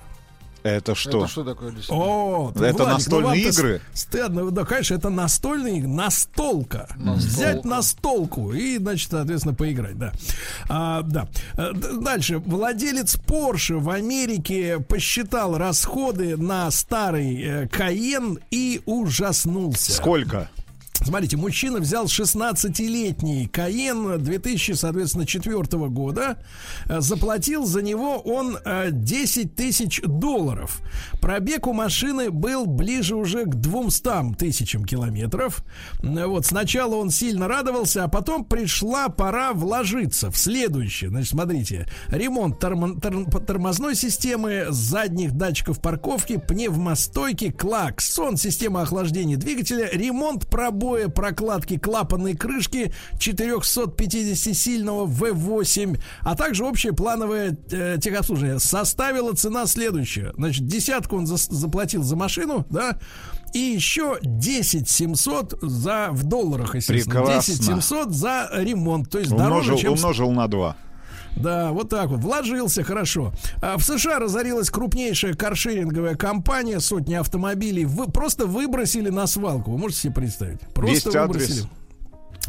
Speaker 9: Это что?
Speaker 3: Это что такое? действительно?
Speaker 2: О,
Speaker 9: Это
Speaker 2: Владик, ну
Speaker 9: настольные
Speaker 2: вам-то
Speaker 9: игры?
Speaker 2: Стыдно, да, конечно, это настольные игры, настолка. Взять настолку и, значит, соответственно, поиграть, да. А, да. Э, Дальше. Владелец Porsche в Америке посчитал расходы на старый э, Каен и ужаснулся.
Speaker 9: Сколько?
Speaker 2: Смотрите, мужчина взял 16-летний Каен 2000, соответственно, 4 года. Э, Заплатил за него он э, 10 тысяч долларов. Пробег у машины был ближе уже к 200 тысячам километров. Э, Вот сначала он сильно радовался, а потом пришла пора вложиться в следующее. Значит, смотрите, ремонт тормо- тор- тормозной системы, задних датчиков парковки, пневмостойки, клаксон, система охлаждения двигателя, ремонт пробоя прокладки клапанной крышки 450-сильного V8, а также общее плановое э, техобслуживание. Составила цена следующая. Значит, десятку он зас- заплатил за машину, да, и еще 10 700 за в долларах, естественно.
Speaker 9: Прекрасно.
Speaker 2: 10 700 за ремонт. То есть дороже,
Speaker 9: Умножил,
Speaker 2: чем
Speaker 9: умножил на два.
Speaker 2: Да, вот так вот. Вложился хорошо. А в США разорилась крупнейшая каршеринговая компания. Сотни автомобилей вы, просто выбросили на свалку. Вы можете себе представить? Просто
Speaker 9: Есть адрес?
Speaker 2: выбросили.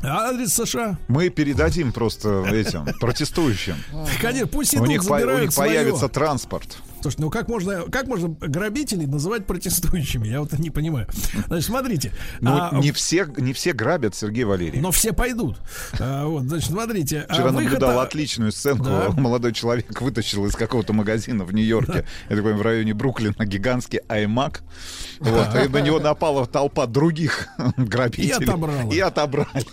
Speaker 2: Адрес США.
Speaker 9: Мы передадим просто этим протестующим.
Speaker 2: Конечно, пусть
Speaker 9: У
Speaker 2: идут,
Speaker 9: них, по- у них появится транспорт.
Speaker 2: Слушай, ну как можно, как можно грабителей называть протестующими? Я вот не понимаю. Значит, смотрите.
Speaker 9: Ну,
Speaker 2: а,
Speaker 9: не, все, не все грабят, Сергей Валерьевич.
Speaker 2: но все пойдут. А, вот, значит, смотрите. а,
Speaker 9: Вчера
Speaker 2: выход-
Speaker 9: наблюдал отличную сценку.
Speaker 2: Да.
Speaker 9: Молодой человек вытащил из какого-то магазина в Нью-Йорке, я так понимаю, в районе Бруклина, гигантский iMac. [laughs] Вот, и на него напала толпа других [laughs] грабителей.
Speaker 2: И отобрала.
Speaker 9: И отобрали.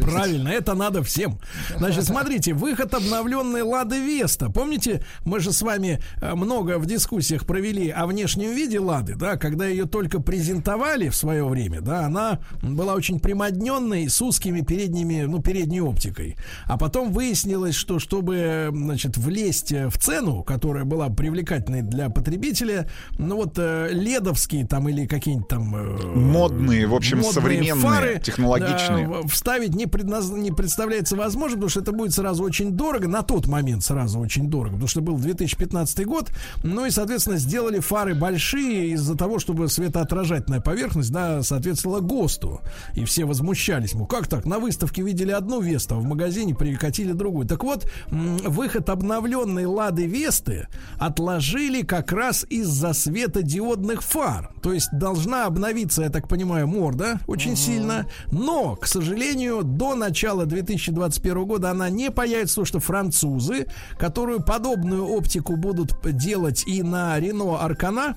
Speaker 2: Правильно, это надо всем. Значит, смотрите, выход обновленной Лады Веста. Помните, мы же с вами э, много в дискуссиях провели о внешнем виде Лады, да, когда ее только презентовали в свое время, да, она была очень примодненной с узкими передними, ну, передней оптикой. А потом выяснилось, что чтобы, значит, влезть в цену, которая была привлекательной для потребителя, ну вот э, ледовские там или какие-нибудь там э,
Speaker 9: Модные, в общем,
Speaker 2: модные
Speaker 9: современные,
Speaker 2: фары,
Speaker 9: технологичные.
Speaker 2: да, вставили ставить не, предназ... не представляется возможным, потому что это будет сразу очень дорого. На тот момент сразу очень дорого, потому что был 2015 год. Ну и, соответственно, сделали фары большие из-за того, чтобы светоотражательная поверхность, да, соответствовала ГОСТу. И все возмущались. Ну, как так? На выставке видели одну Весту, а в магазине прикатили другую. Так вот, выход обновленной Лады Весты отложили как раз из-за светодиодных фар. То есть должна обновиться, я так понимаю, морда очень сильно. Но, к сожалению, до начала 2021 года она не появится, потому что французы, которую подобную оптику будут делать и на Рено Аркана,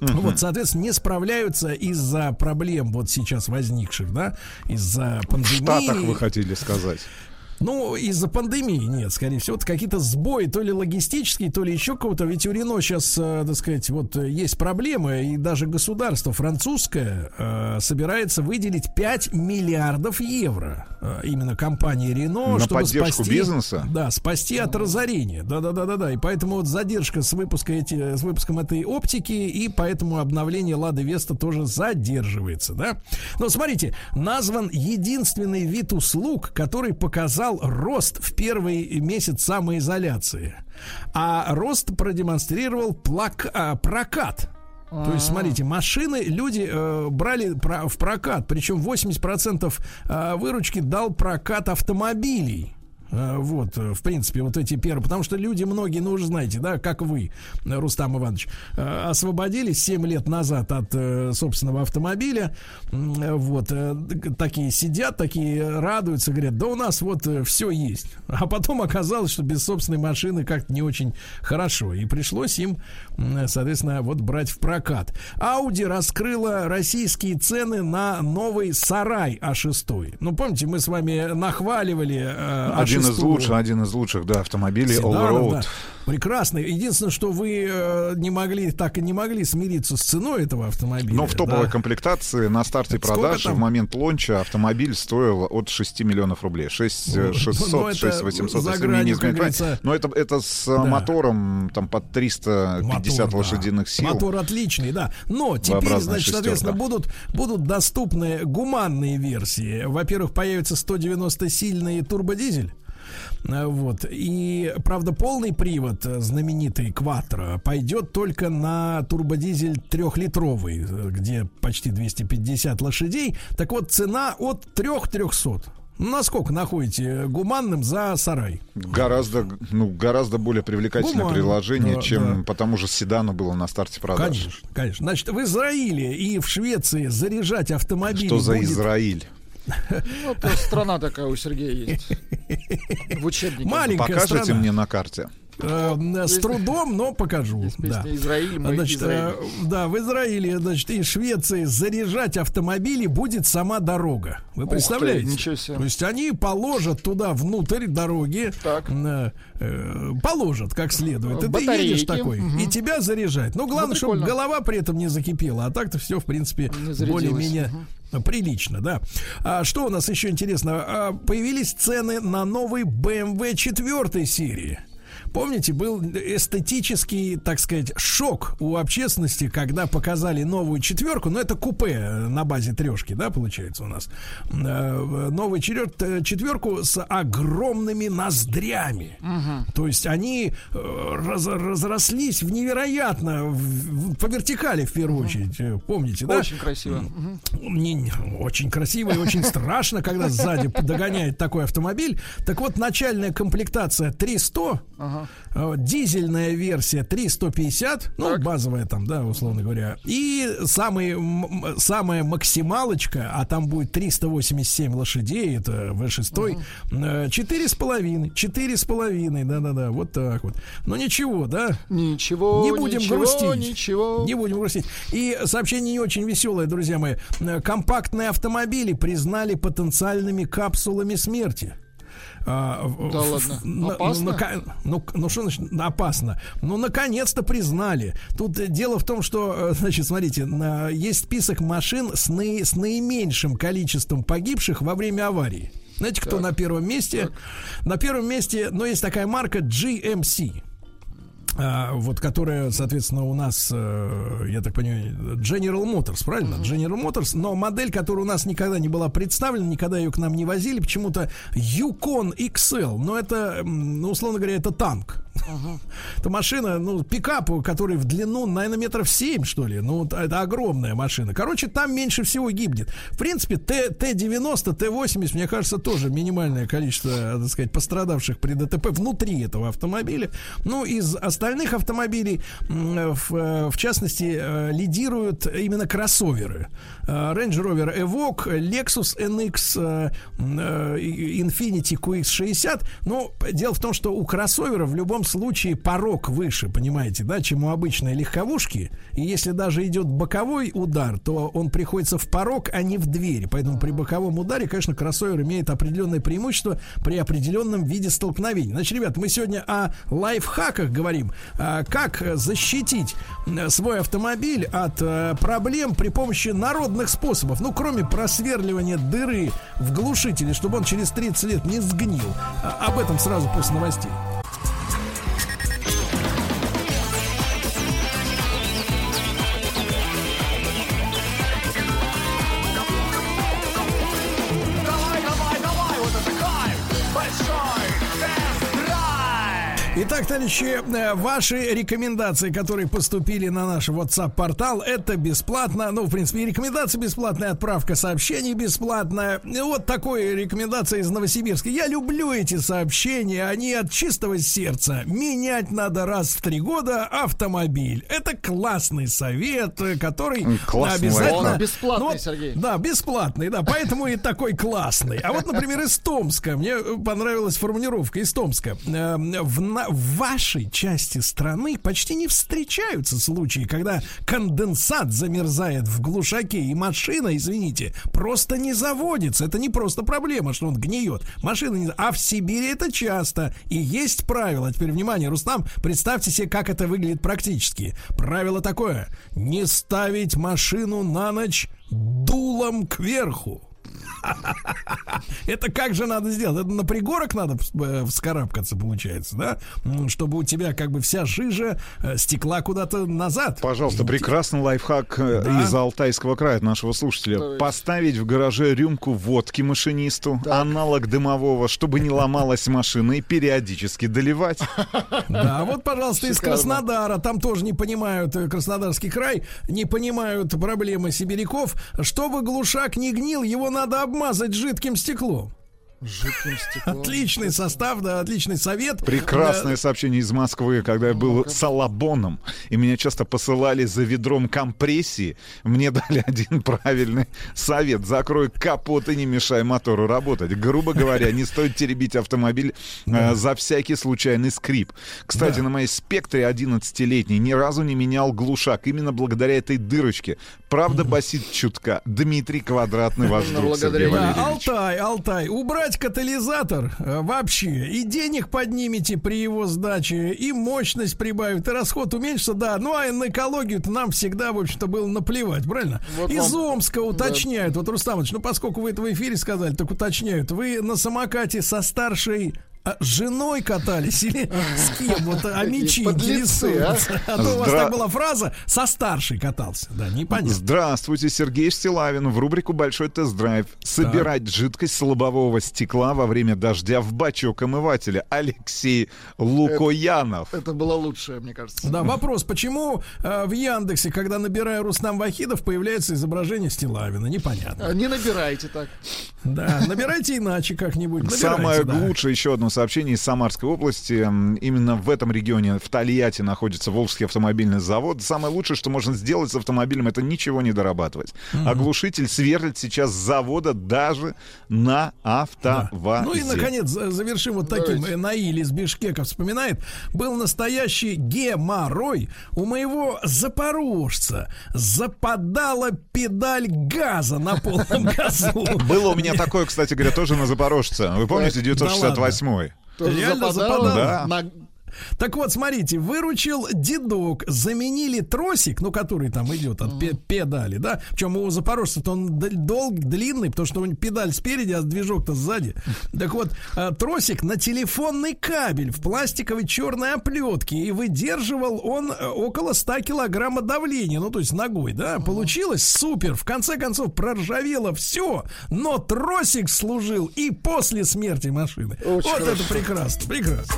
Speaker 2: Uh-huh. Вот, соответственно, не справляются из-за проблем вот сейчас возникших, да, из-за пандемии. В
Speaker 9: Штатах вы хотели сказать.
Speaker 2: Ну, из-за пандемии нет, скорее всего, это какие-то сбои, то ли логистические, то ли еще кого-то. Ведь у Рено сейчас, э, так сказать, вот э, есть проблемы, и даже государство французское э, собирается выделить 5 миллиардов евро э, именно компании Рено,
Speaker 9: чтобы поддержку спасти, бизнеса.
Speaker 2: Да, спасти от разорения. Да, да, да, да, да. И поэтому вот задержка с выпуска эти, с выпуском этой оптики, и поэтому обновление Лады Веста тоже задерживается, да. Но смотрите, назван единственный вид услуг, который показал показал рост в первый месяц самоизоляции. А рост продемонстрировал плак, а, прокат. То есть, смотрите, машины люди э, брали про, в прокат, причем 80% э, выручки дал прокат автомобилей. Э, вот, э, в принципе, вот эти первые. Потому что люди многие, ну, уже знаете, да, как вы, Рустам Иванович, э, освободились 7 лет назад от собственного автомобиля. Вот, такие сидят, такие радуются, говорят, да у нас вот все есть. А потом оказалось, что без собственной машины как-то не очень хорошо. И пришлось им, соответственно, вот брать в прокат. Audi раскрыла российские цены на новый сарай А6. Ну, помните, мы с вами нахваливали
Speaker 9: А6 один из лучших, один из лучших, да, автомобилей
Speaker 2: All Road. Да. Прекрасно. Единственное, что вы э, не могли, так и не могли смириться с ценой этого автомобиля.
Speaker 9: Но в топовой да. комплектации на старте продаж в момент лонча автомобиль стоил от 6 миллионов рублей. 6 600, 6 800, если не изменяет Но это, это с да. мотором там под 350 Мотор, лошадиных сил.
Speaker 2: Мотор отличный, да. Но теперь, значит, соответственно, будут, будут доступны гуманные версии. Во-первых, появится 190-сильный турбодизель. Э, вот. И, правда, полный привод, э, знаменитый Quattro, пойдет только на турбодизель трехлитровый, э, где почти 250 лошадей. Так вот, цена от 3-300. Ну, насколько находите гуманным за сарай?
Speaker 9: Гораздо, ну, гораздо более привлекательное Гуман. приложение, да, чем да. по тому же седану было на старте продаж.
Speaker 2: Конечно, конечно. Значит, в Израиле и в Швеции заряжать автомобили
Speaker 9: Что за будет... Израиль?
Speaker 3: Ну, это страна такая у Сергея есть. [laughs] В учебнике.
Speaker 2: Маленькая
Speaker 9: Покажите
Speaker 2: страна.
Speaker 9: мне на карте.
Speaker 2: Э, с трудом, но покажу.
Speaker 3: Да. Израиль, мы
Speaker 2: значит,
Speaker 3: Израиль.
Speaker 2: Э, да, в Израиле, значит, и Швеции заряжать автомобили будет сама дорога. Вы представляете?
Speaker 3: Ты, ничего себе.
Speaker 2: То есть они положат туда внутрь дороги, так. Э, э, положат как следует. И ты едешь такой, угу. и тебя заряжать. Но главное, ну, чтобы голова при этом не закипела. А так-то все, в принципе, более-менее угу. Прилично, да. А что у нас еще интересно? А, появились цены на новый BMW 4 серии. Помните, был эстетический, так сказать, шок у общественности, когда показали новую четверку, но это купе на базе трешки, да, получается у нас. Э, новую четверку с огромными ноздрями. Угу. То есть они э, раз, разрослись в невероятно, в, по вертикали в первую угу. очередь. Э, помните,
Speaker 3: да? Очень красиво.
Speaker 2: Не, очень красиво и очень страшно, когда сзади догоняет такой автомобиль. Так вот, начальная комплектация 300, ага. Э, дизельная версия 350, ну, так. базовая там, да, условно говоря. И самый, самая максималочка, а там будет 387 лошадей, это V6, угу. 4,5, 4,5, да-да-да, вот так вот. Но ничего, да?
Speaker 3: Ничего,
Speaker 2: Не будем
Speaker 3: ничего,
Speaker 2: грустить.
Speaker 3: Ничего.
Speaker 2: Не будем грустить. И сообщение не очень веселое, друзья мои. Э, компактные автомобили признали потенциальными капсулами смерти.
Speaker 3: А, да ладно. Опасно?
Speaker 2: Ну, ну, ну, что значит опасно? Ну, наконец-то признали. Тут дело в том, что, э, [laughs] значит, смотрите, есть список машин с, наи, с наименьшим количеством погибших во время аварии. Знаете, кто так. на первом месте? Так. На первом месте, ну, есть такая марка GMC. А, вот которая, соответственно, у нас, э, я так понимаю, General Motors, правильно? General Motors, но модель, которая у нас никогда не была представлена, никогда ее к нам не возили, почему-то Yukon XL, но это, ну, условно говоря, это танк. [laughs] Это машина, ну, пикап, который в длину, наверное, метров 7, что ли. Ну, это огромная машина. Короче, там меньше всего гибнет. В принципе, Т- Т-90, Т-80, мне кажется, тоже минимальное количество, так сказать, пострадавших при ДТП внутри этого автомобиля. Ну, из остальных автомобилей, в, э, в частности, э, лидируют именно кроссоверы. Э, Range Rover Evoque, Lexus NX, Infiniti QX60. Ну, дело в том, что у кроссоверов в любом случае порог выше, понимаете, да, чем у обычной легковушки. И если даже идет боковой удар, то он приходится в порог, а не в дверь. Поэтому при боковом ударе, конечно, кроссовер имеет определенное преимущество при определенном виде столкновения. Значит, ребят, мы сегодня о лайфхаках говорим. А, Как защитить свой автомобиль от э, проблем при помощи народных способов. Ну, кроме просверливания дыры в глушителе, чтобы он через 30 лет не сгнил. А, Об этом сразу после новостей. Товарищи, э, ваши рекомендации, которые поступили на наш WhatsApp-портал, это бесплатно. Ну, в принципе, и рекомендации бесплатная, отправка сообщений бесплатная. И Вот такой рекомендация из Новосибирска. Я люблю эти сообщения, они от чистого сердца. Менять надо раз в три года автомобиль. Это классный совет, э, который
Speaker 9: Классный
Speaker 2: обязательно...
Speaker 3: Он бесплатный,
Speaker 2: Ну, вот,
Speaker 3: Сергей.
Speaker 2: Да, бесплатный, да, поэтому и такой классный. А вот, например, из Томска. Мне понравилась формулировка из Томска. Э, В, на- в вашей части страны почти не встречаются случаи, когда конденсат замерзает в глушаке, и машина, извините, просто не заводится. Это не просто проблема, что он гниет. Машина не... А в Сибири это часто. И есть правило. Теперь, внимание, Рустам, представьте себе, как это выглядит практически. Правило такое. Не ставить машину на ночь дулом кверху. [laughs] Это как же надо сделать? Это на пригорок надо э, вскарабкаться, получается, да? Чтобы у тебя как бы вся жижа э, стекла куда-то назад.
Speaker 9: Пожалуйста, прекрасный лайфхак э,
Speaker 2: Да.
Speaker 9: из Алтайского края от нашего слушателя.
Speaker 3: Давайте.
Speaker 9: Поставить в гараже рюмку водки машинисту, аналог дымового, чтобы не ломалась машина, и периодически доливать. [laughs]
Speaker 2: Да, вот, пожалуйста, из. Краснодара. Там тоже не понимают, Краснодарский край, не понимают проблемы сибиряков. Чтобы глушак не гнил, его надо обмазать жидким стеклом.
Speaker 3: Жидким стеклом.
Speaker 2: Отличный состав, да, отличный совет.
Speaker 9: Прекрасное сообщение из Москвы, когда я был салабоном, и меня часто посылали за ведром компрессии. Мне [laughs] дали один правильный совет. Закрой капот и не мешай мотору работать. Грубо говоря, не стоит теребить автомобиль э, за всякий случайный скрип. Кстати,
Speaker 2: Да.
Speaker 9: на моей спектре 11-летний ни разу не менял глушак. Именно благодаря этой дырочке. Правда, басит чутка. Дмитрий Квадратный ваш друг, Сергей.
Speaker 2: Да,
Speaker 9: Валерьевич.
Speaker 2: Алтай, Алтай, убрать катализатор э, вообще, и денег поднимете при его сдаче, и мощность прибавит, и расход уменьшится, да. Ну а на экологию-то нам всегда, в общем-то, было наплевать, правильно?
Speaker 3: Вот
Speaker 2: Из
Speaker 3: вам-
Speaker 2: Омска уточняют, вот, Рустамович, ну поскольку вы это в эфире сказали, так уточняют, вы на самокате со старшей а, женой катались или с кем? Вот а мечи интересуются. [laughs] А то у вас
Speaker 9: Здра-
Speaker 2: так была фраза «со старшей катался». Да, непонятно.
Speaker 9: Здравствуйте, Сергей Стилавин. В рубрику «Большой тест-драйв». Собирать жидкость с лобового стекла во время дождя в бачок омывателя. Алексей Лукоянов.
Speaker 3: Это было лучшее, мне кажется.
Speaker 2: Да, вопрос, почему э, в Яндексе, когда набираю Рустам Вахидов, появляется изображение Стилавина? Непонятно.
Speaker 3: А, Не набирайте так.
Speaker 2: Да, набирайте иначе как-нибудь. Набирайте,
Speaker 9: Самое
Speaker 2: да.
Speaker 9: лучшее еще одно сообщение из Самарской области. Именно в этом регионе, в Тольятти, находится Волжский автомобильный завод. Самое лучшее, что можно сделать с автомобилем, это ничего не дорабатывать. Оглушитель сверлит сейчас с завода даже на
Speaker 2: Да.
Speaker 9: автовазе.
Speaker 2: Ну и, наконец, за- завершим вот таким.
Speaker 3: Давайте.
Speaker 2: Э, Наиль из Бишкека вспоминает. Был настоящий геморрой у моего запорожца. Западала педаль газа на полном [laughs] газу.
Speaker 9: Было у меня такое, кстати говоря, тоже на Запорожце. Вы помните,
Speaker 2: Да
Speaker 9: 968-й?
Speaker 3: Тоже
Speaker 2: Реально
Speaker 3: западало
Speaker 2: западало?
Speaker 9: Да.
Speaker 3: на-
Speaker 2: Так вот, смотрите, выручил дедок, заменили тросик, ну, который там идет от пе- педали, да, причем у запорожца-то он долг, длинный, потому что у него педаль спереди, а движок-то сзади. Так вот, э, тросик на телефонный кабель в пластиковой черной оплетке, и выдерживал он э, около 100 килограмма давления, ну, то есть ногой, да, получилось супер. В конце концов, проржавело все, но тросик служил и после смерти машины.
Speaker 3: Очень
Speaker 2: вот
Speaker 3: хорошо.
Speaker 2: это прекрасно, прекрасно.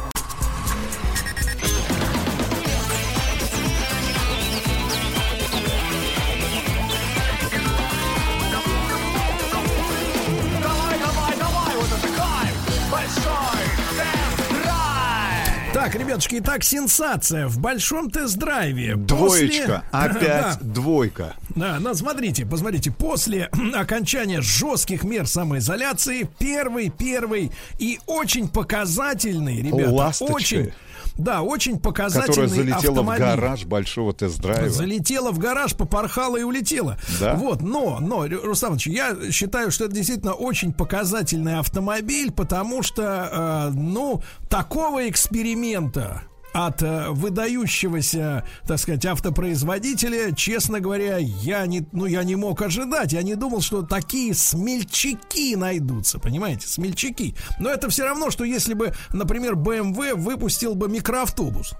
Speaker 2: Так, ребятушки, итак, сенсация в большом тест-драйве.
Speaker 9: Двоечка.
Speaker 2: После- [laughs]
Speaker 9: Опять
Speaker 2: Да,
Speaker 9: двойка.
Speaker 2: Да, ну смотрите, посмотрите, после [clears throat] окончания жестких мер самоизоляции, первый, первый и очень показательный, ребята,
Speaker 9: Ласточка.
Speaker 2: очень, да, очень
Speaker 9: Которая
Speaker 2: показательный
Speaker 9: залетела в
Speaker 2: автомобиль.
Speaker 9: гараж большого тест-драйва.
Speaker 2: Залетела в гараж, попорхала и улетела.
Speaker 9: Да?
Speaker 2: Вот, но, но, Ру- Рустам я считаю, что это действительно очень показательный автомобиль, потому что, э, ну, такого эксперимента от э, выдающегося, так сказать, автопроизводителя, честно говоря, я не, ну, я не мог ожидать. Я не думал, что такие смельчаки найдутся, понимаете, смельчаки. Но это все равно, что если бы, например, BMW выпустил бы микроавтобус.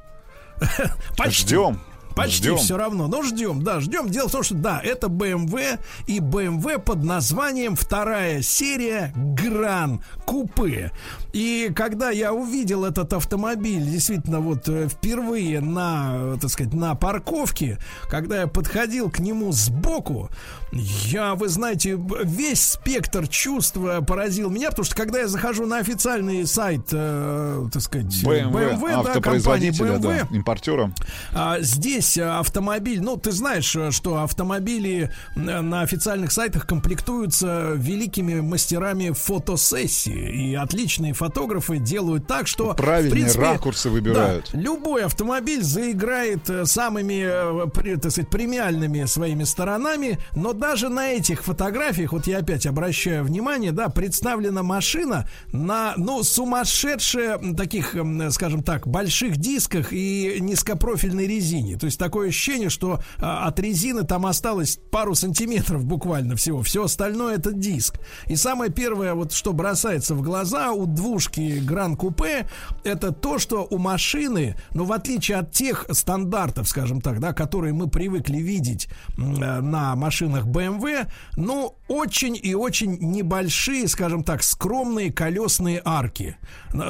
Speaker 2: [laughs] Почти.
Speaker 9: Ждем.
Speaker 2: Почти
Speaker 9: Ждем.
Speaker 2: все равно. Но ждем, да, ждем. Дело в том, что да, это BMW и BMW под названием вторая серия Гран Купе. И когда я увидел этот автомобиль, действительно, вот э, впервые на, так сказать, на парковке, когда я подходил к нему сбоку, я, вы знаете, весь спектр чувств поразил меня, потому что когда я захожу на официальный сайт, э, так сказать,
Speaker 9: BMW,
Speaker 2: да, компании BMW,
Speaker 9: да, импортера.
Speaker 2: а, здесь автомобиль, ну ты знаешь, что автомобили на официальных сайтах комплектуются великими мастерами фотосессии. И отличные фотографы делают так, что...
Speaker 9: Правильные
Speaker 2: принципе,
Speaker 9: ракурсы выбирают.
Speaker 2: да, любой автомобиль заиграет э, самыми, э, так сказать, премиальными своими сторонами, но даже на этих фотографиях, вот я опять обращаю внимание, да, представлена машина на, ну, сумасшедшие таких, скажем так, больших дисках и низкопрофильной резине. То есть такое ощущение, что а, от резины там осталось пару сантиметров буквально всего. Все остальное это диск. И самое первое, вот что бросается в глаза у двушки Гран Купе, это то, что у машины, ну, в отличие от тех стандартов, скажем так, да, которые мы привыкли видеть э, на машинах BMW, ну, очень и очень небольшие, скажем так, скромные колесные арки.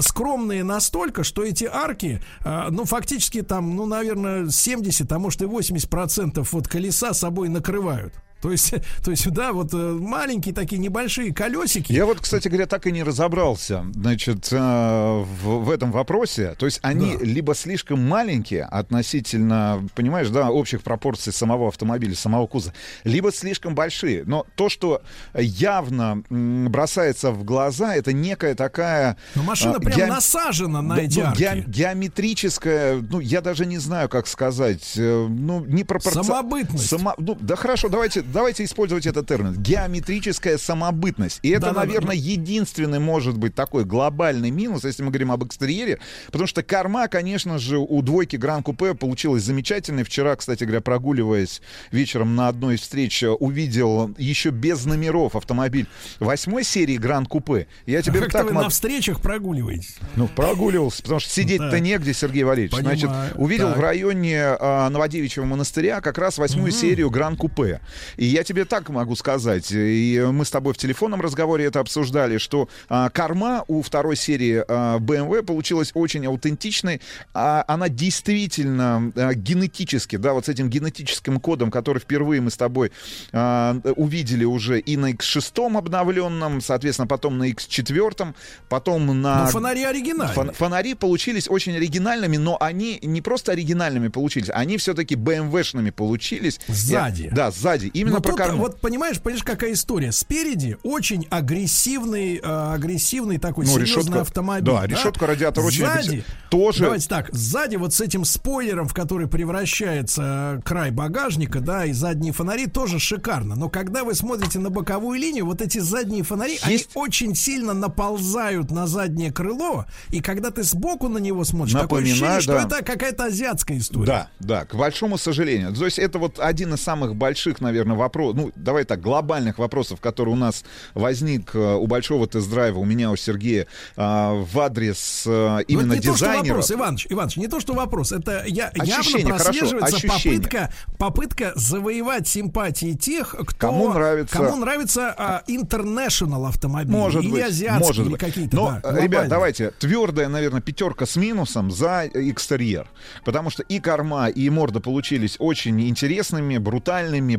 Speaker 2: Скромные настолько, что эти арки, э, ну, фактически там, ну, наверное, 70, а может и 80 процентов вот колеса собой накрывают. То есть, [laughs] то есть, да, вот э, маленькие такие небольшие колесики.
Speaker 9: Я вот, кстати говоря, так и не разобрался, значит, э, в, в этом вопросе. То есть они
Speaker 2: Да.
Speaker 9: либо слишком маленькие относительно, понимаешь, да, общих пропорций самого автомобиля, самого кузова, либо слишком большие. Но то, что явно бросается в глаза, это некая такая...
Speaker 2: Но машина
Speaker 9: а,
Speaker 2: прям
Speaker 9: геом-
Speaker 2: насажена на
Speaker 9: да,
Speaker 2: эти
Speaker 9: ну, геометрическая, ну, я даже не знаю, как сказать, э, ну, не
Speaker 2: Самобытность.
Speaker 9: ну, да хорошо, давайте, давайте использовать этот термин. Геометрическая самобытность. И это,
Speaker 2: Да-да-да.
Speaker 9: наверное, единственный, может быть, такой глобальный минус, если мы говорим об экстерьере, потому что корма, конечно же, у двойки Гран Купе получилась замечательной. Вчера, кстати говоря, прогуливаясь вечером на одной из встреч, э, увидел еще без номеров автомобиль восьмой серии Гран Купе. Я тебе
Speaker 2: Как-то
Speaker 9: так
Speaker 2: вы
Speaker 9: могу-
Speaker 2: на встречах прогуливаетесь.
Speaker 9: ну, прогуливался, потому что сидеть-то
Speaker 2: Да.
Speaker 9: негде, Сергей Валерьевич.
Speaker 2: Понимаю.
Speaker 9: Значит, увидел
Speaker 2: Так.
Speaker 9: в районе а, Новодевичьего монастыря как раз восьмую серию Гран Купе. И я тебе так могу сказать, и мы с тобой в телефонном разговоре это обсуждали, что а, корма у второй серии а, BMW получилась очень аутентичной. А, она действительно а, генетически, да, вот с этим генетическим кодом, который впервые мы с тобой а, увидели уже и на X6 обновленном, соответственно, потом на X4, потом на...
Speaker 2: Ну, фонари оригинальные.
Speaker 9: Фон- фонари получились очень оригинальными, но они не просто оригинальными получились, они все-таки BMW-шными получились.
Speaker 2: Сзади.
Speaker 9: Я- да, сзади. Именно именно
Speaker 2: Но
Speaker 9: про
Speaker 2: тут,
Speaker 9: корму.
Speaker 2: Вот понимаешь, понимаешь, какая история? Спереди очень агрессивный, э, агрессивный такой
Speaker 9: Ну,
Speaker 2: серьезный
Speaker 9: решетка-
Speaker 2: автомобиль.
Speaker 9: да, решетка радиатора очень
Speaker 2: Сзади,
Speaker 9: тоже-
Speaker 2: Давайте так, сзади вот с этим спойлером, в который превращается э, край багажника, да, и задние фонари тоже шикарно. Но когда вы смотрите на боковую линию, вот эти задние фонари, они
Speaker 9: Есть-
Speaker 2: очень сильно наползают на заднее крыло, и когда ты сбоку на него смотришь, такое
Speaker 9: Напоминаю,
Speaker 2: ощущение, что
Speaker 9: да.
Speaker 2: это какая-то азиатская история.
Speaker 9: Да, да, к большому сожалению. То есть это вот один из самых больших, наверное, вопросов, ну, давай так, глобальных вопросов, который у нас возник э, у большого тест-драйва, у меня, у Сергея, э, в адрес э,
Speaker 2: Но
Speaker 9: именно
Speaker 2: это не то, что
Speaker 9: дизайнеров.
Speaker 2: вопрос, Иваныч, Иваныч, не то, что вопрос. Это я,
Speaker 9: Ощущение,
Speaker 2: явно
Speaker 9: хорошо,
Speaker 2: прослеживается
Speaker 9: ощущение.
Speaker 2: попытка, попытка завоевать симпатии тех, кто,
Speaker 9: Кому нравится-
Speaker 2: кому нравится а, international автомобиль.
Speaker 9: Может
Speaker 2: или
Speaker 9: быть,
Speaker 2: азиатские,
Speaker 9: может
Speaker 2: или
Speaker 9: быть.
Speaker 2: какие-то,
Speaker 9: Но,
Speaker 2: да,
Speaker 9: ребят, давайте, твердая, наверное, пятерка с минусом за экстерьер. Потому что и корма, и морда получились очень интересными, брутальными,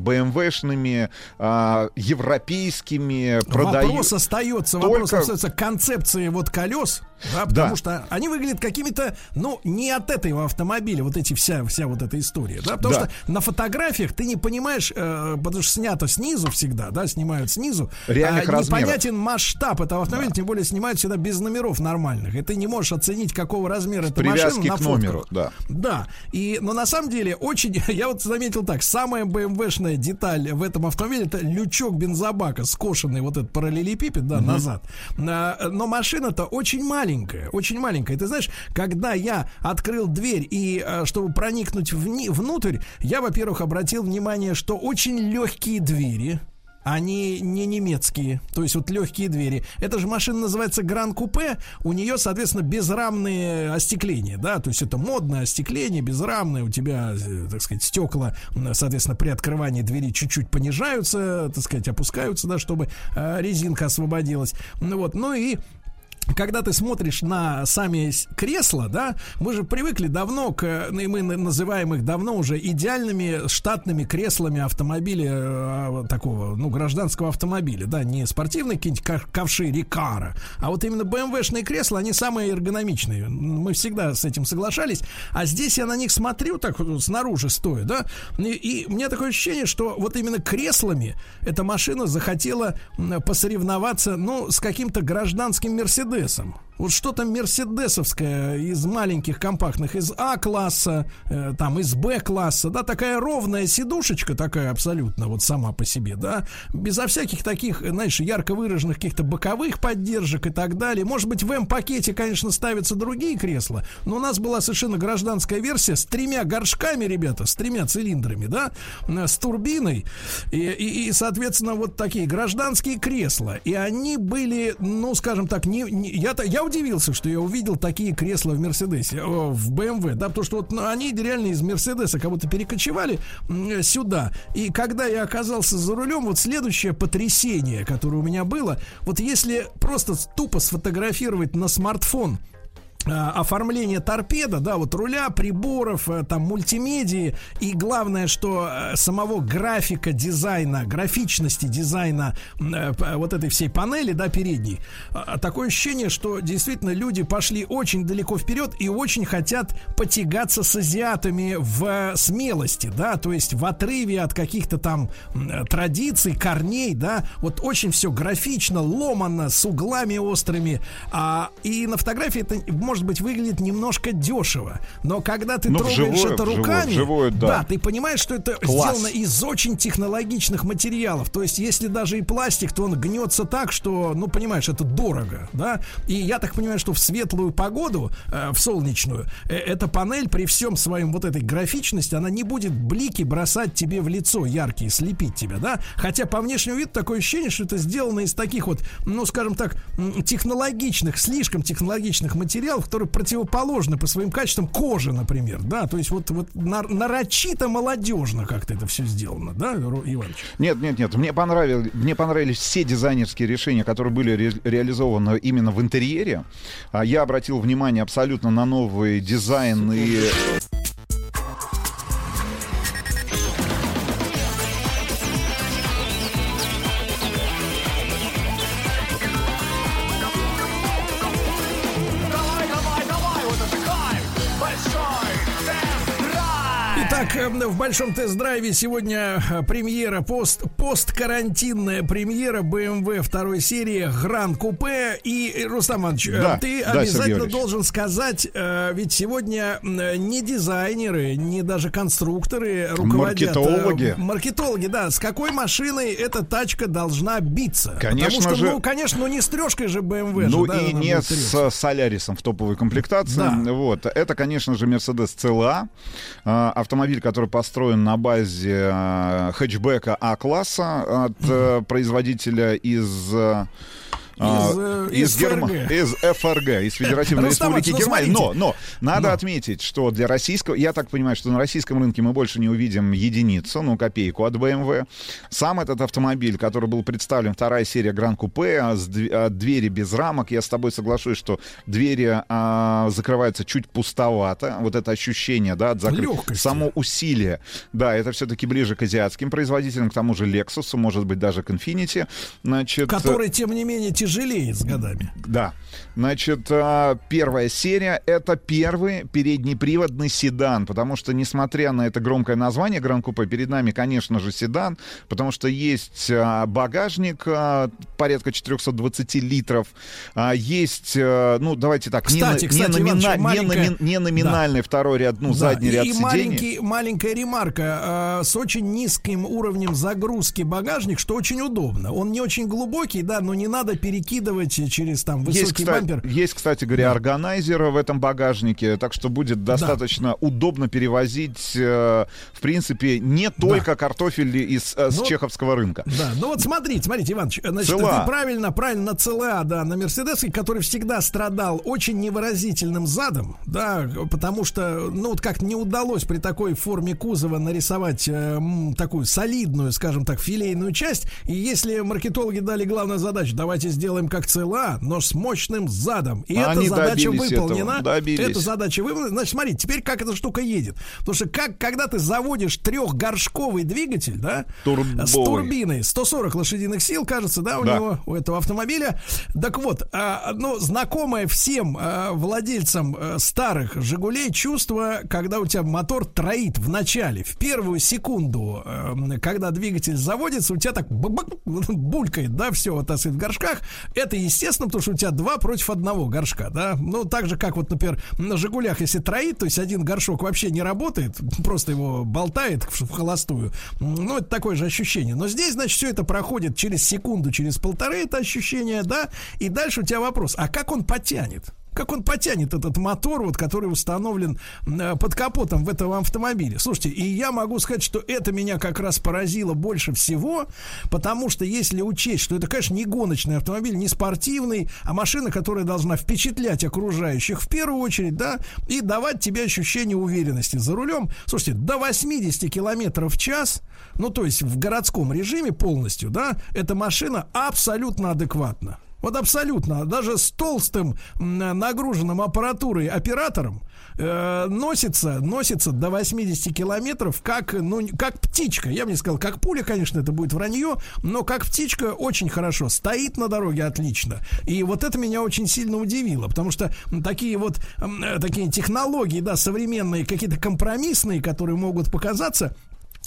Speaker 9: БМВшными, а, европейскими. продаю-
Speaker 2: Вопрос остается,
Speaker 9: Только-
Speaker 2: вопрос остается концепции вот колес, да, потому что они выглядят какими-то, ну, не от этого автомобиля, вот эти вся, вся вот эта история, да, потому
Speaker 9: Да.
Speaker 2: что на фотографиях ты не понимаешь, э, потому что снято снизу всегда, да, снимают снизу,
Speaker 9: Реальных
Speaker 2: а,
Speaker 9: размеров.
Speaker 2: непонятен масштаб этого автомобиля, тем более снимают всегда без номеров нормальных, и ты не можешь оценить, какого размера эта машина на
Speaker 9: к номеру, да.
Speaker 2: Да, и, но на самом деле очень, [laughs] я вот заметил так, самая BMW-шная деталь в этом автомобиле это лючок бензобака, скошенный вот этот параллелепипед, да, назад. А, но машина-то очень маленькая, очень маленькая. Ты знаешь, когда я открыл дверь и а, чтобы проникнуть вни- внутрь, я, во-первых, обратил внимание, что очень легкие двери. Они не немецкие, то есть вот легкие двери. Эта же машина называется Гран Купе, у нее, соответственно, безрамные остекления, да, то есть это модное остекление, безрамное, у тебя, э, так сказать, стекла, соответственно, при открывании двери чуть-чуть понижаются, так сказать, опускаются, да, чтобы э, резинка освободилась. Ну вот, ну и когда ты смотришь на сами кресла, да, мы же привыкли давно к, ну, мы на- называем их давно уже идеальными штатными креслами автомобиля э, такого, ну, гражданского автомобиля, да, не спортивные какие-нибудь ка- ковши Рикара, а вот именно BMW-шные кресла, они самые эргономичные. Мы всегда с этим соглашались, а здесь я на них смотрю так вот снаружи стоя, да, и, и у меня такое ощущение, что вот именно креслами эта машина захотела посоревноваться, ну, с каким-то гражданским Мерседесом. БДСом. Вот что-то мерседесовское из маленьких компактных, из А-класса, э, там, из Б-класса, да, такая ровная сидушечка такая абсолютно вот сама по себе, да, безо всяких таких, знаешь, ярко выраженных каких-то боковых поддержек и так далее. Может быть, в М-пакете, конечно, ставятся другие кресла, но у нас была совершенно гражданская версия с тремя горшками, ребята, с тремя цилиндрами, да, э, с турбиной и, и, и, соответственно, вот такие гражданские кресла. И они были, ну, скажем так, не, не- я, я удивился, что я увидел такие кресла в Мерседесе, о, в BMW, да, потому что вот они реально из Мерседеса будто перекочевали м, сюда. И когда я оказался за рулем, вот следующее потрясение, которое у меня было, вот если просто тупо сфотографировать на смартфон оформление торпеда, да, вот руля, приборов, э, там, мультимедии, и главное, что э, самого графика дизайна, графичности дизайна э, вот этой всей панели, да, передней, такое ощущение, что действительно люди пошли очень далеко вперед и очень хотят потягаться с азиатами в э, смелости, да, то есть в отрыве от каких-то там э, традиций, корней, да, вот очень все графично, ломано, с углами острыми, а, и на фотографии это, может быть, выглядит немножко дешево, но когда ты
Speaker 9: Ну,
Speaker 2: трогаешь
Speaker 9: вживую,
Speaker 2: это
Speaker 9: вживую,
Speaker 2: руками,
Speaker 9: вживую, да.
Speaker 2: ты понимаешь, что это
Speaker 9: Класс.
Speaker 2: сделано из очень технологичных материалов, то есть если даже и пластик, то он гнется так, что, ну, понимаешь, это дорого, да, и я так понимаю, что в светлую погоду, э, в солнечную, э, эта панель при всем своем вот этой графичности, она не будет блики бросать тебе в лицо яркие, слепить тебя, да, хотя по внешнему виду такое ощущение, что это сделано из таких вот, ну, скажем так, технологичных, слишком технологичных материалов, которые противоположны по своим качествам кожи, например, да, то есть вот, вот нар- нарочито молодежно как-то это все сделано, да, Иваныч?
Speaker 9: Нет, нет, нет. Мне, понравились, мне понравились все дизайнерские решения, которые были ре- реализованы именно в интерьере. А Я обратил внимание абсолютно на новый дизайн и...
Speaker 2: в большом тест-драйве сегодня э, премьера, пост, посткарантинная премьера BMW второй серии Гран Купе. И, Рустам Иванович, э,
Speaker 9: Да,
Speaker 2: ты
Speaker 9: да,
Speaker 2: обязательно должен сказать, э, ведь сегодня э, не дизайнеры, не даже конструкторы руководят. э,
Speaker 9: Маркетологи.
Speaker 2: Маркетологи, да. С какой машиной эта тачка должна биться?
Speaker 9: Конечно
Speaker 2: Потому что,
Speaker 9: же-
Speaker 2: ну, конечно, ну не с трешкой же BMW.
Speaker 9: Ну
Speaker 2: же, да,
Speaker 9: и не с Солярисом в топовой комплектации.
Speaker 2: Да.
Speaker 9: Вот. Это, конечно же, Mercedes CLA. э, Автомобиль, который построен на базе э, хэтчбека А-класса от э, производителя из... э, а,
Speaker 2: э, из
Speaker 9: Герма-
Speaker 2: ФРГ.
Speaker 9: из ФРГ, из [laughs] Федеративной
Speaker 2: Рустам
Speaker 9: Республики
Speaker 2: ну,
Speaker 9: Германии. Но, но надо
Speaker 2: Но.
Speaker 9: отметить, что для российского, я так понимаю, что на российском рынке мы больше не увидим единицу, ну, копейку от BMW. Сам этот автомобиль, который был представлен, вторая серия Гран Купе, а, а, двери без рамок, я с тобой соглашусь, что двери а, закрываются чуть пустовато. Вот это ощущение, да, от закры-
Speaker 2: Лёгкости.
Speaker 9: Само усилие. Да, это все-таки ближе к азиатским производителям, к тому же Lexus, может быть, даже к Infiniti. Значит,
Speaker 2: Который, тем не менее, тяжелеет с годами.
Speaker 9: да. Значит, а, первая серия — это первый переднеприводный седан, потому что, несмотря на это громкое название Гран Купе, перед нами, конечно же, седан, потому что есть а, багажник а, порядка 420 литров, есть, ну, давайте так, не
Speaker 2: Кстати,
Speaker 9: на-
Speaker 2: кстати,
Speaker 9: не, номина- не
Speaker 2: маленькая-
Speaker 9: номи- не номинальный второй ряд, ну,
Speaker 2: Да,
Speaker 9: задний
Speaker 2: и,
Speaker 9: ряд
Speaker 2: и
Speaker 9: сидений.
Speaker 2: маленький, маленькая ремарка. с очень низким уровнем загрузки багажник, что очень удобно. Он не очень глубокий, да, но не надо перекидывать через там высокий
Speaker 9: Есть, кстати,
Speaker 2: бампер.
Speaker 9: есть, кстати говоря, органайзер в этом багажнике, так что будет достаточно удобно перевозить, э, в принципе, не только картофель из э, с
Speaker 2: Ну,
Speaker 9: чеховского рынка.
Speaker 2: Да, ну вот смотрите, смотрите, Иванович, значит,
Speaker 9: ЦЛА.
Speaker 2: ты правильно, правильно, ЦЛА, да, на Мерседесе, который всегда страдал очень невыразительным задом, да, потому что, ну, вот как не удалось при такой форме кузова нарисовать э, такую солидную, скажем так, филейную часть, и если маркетологи дали главную задачу, давайте сделаем как ЦЛА, но с мощным задом, и эта
Speaker 9: Они
Speaker 2: задача выполнена, эта задача выполнена, значит, смотрите, теперь как эта штука едет, потому что как, когда ты заводишь трехгоршковый двигатель, да,
Speaker 9: Турбовый.
Speaker 2: с турбиной 140 лошадиных сил, кажется, да, у
Speaker 9: Да.
Speaker 2: него, у этого автомобиля. Так вот, а, ну, знакомое всем а, владельцам а, старых «Жигулей» чувство, когда у тебя мотор троит в начале, в первую секунду, а, когда двигатель заводится, у тебя так булькает, да, все вот так сказать, в горшках. Это естественно, потому что у тебя два против одного горшка, да. Ну, так же, как вот, например, на «Жигулях», если троит, то есть один горшок вообще не работает, просто его болтает в холостую. Ну, это такое же ощущение. Но здесь, значит, все это проходит через секунду, через полторы это ощущение, да, и дальше у тебя вопрос, а как он потянет? Как он потянет этот мотор, вот, который установлен э, под капотом в этом автомобиле? Слушайте, и я могу сказать, что это меня как раз поразило больше всего, потому что если учесть, что это, конечно, не гоночный автомобиль, не спортивный, а машина, которая должна впечатлять окружающих в первую очередь, да, и давать тебе ощущение уверенности за рулем. Слушайте, до 80 километров в час, ну, то есть в городском режиме полностью, да, эта машина абсолютно адекватна. Вот абсолютно. Даже с толстым нагруженным аппаратурой оператором э, носится, носится до 80 километров, как, ну, как птичка. Я бы не сказал, как пуля, конечно, это будет вранье, но как птичка очень хорошо. Стоит на дороге отлично. И вот это меня очень сильно удивило, потому что такие вот э, такие технологии, да, современные, какие-то компромиссные, которые могут показаться,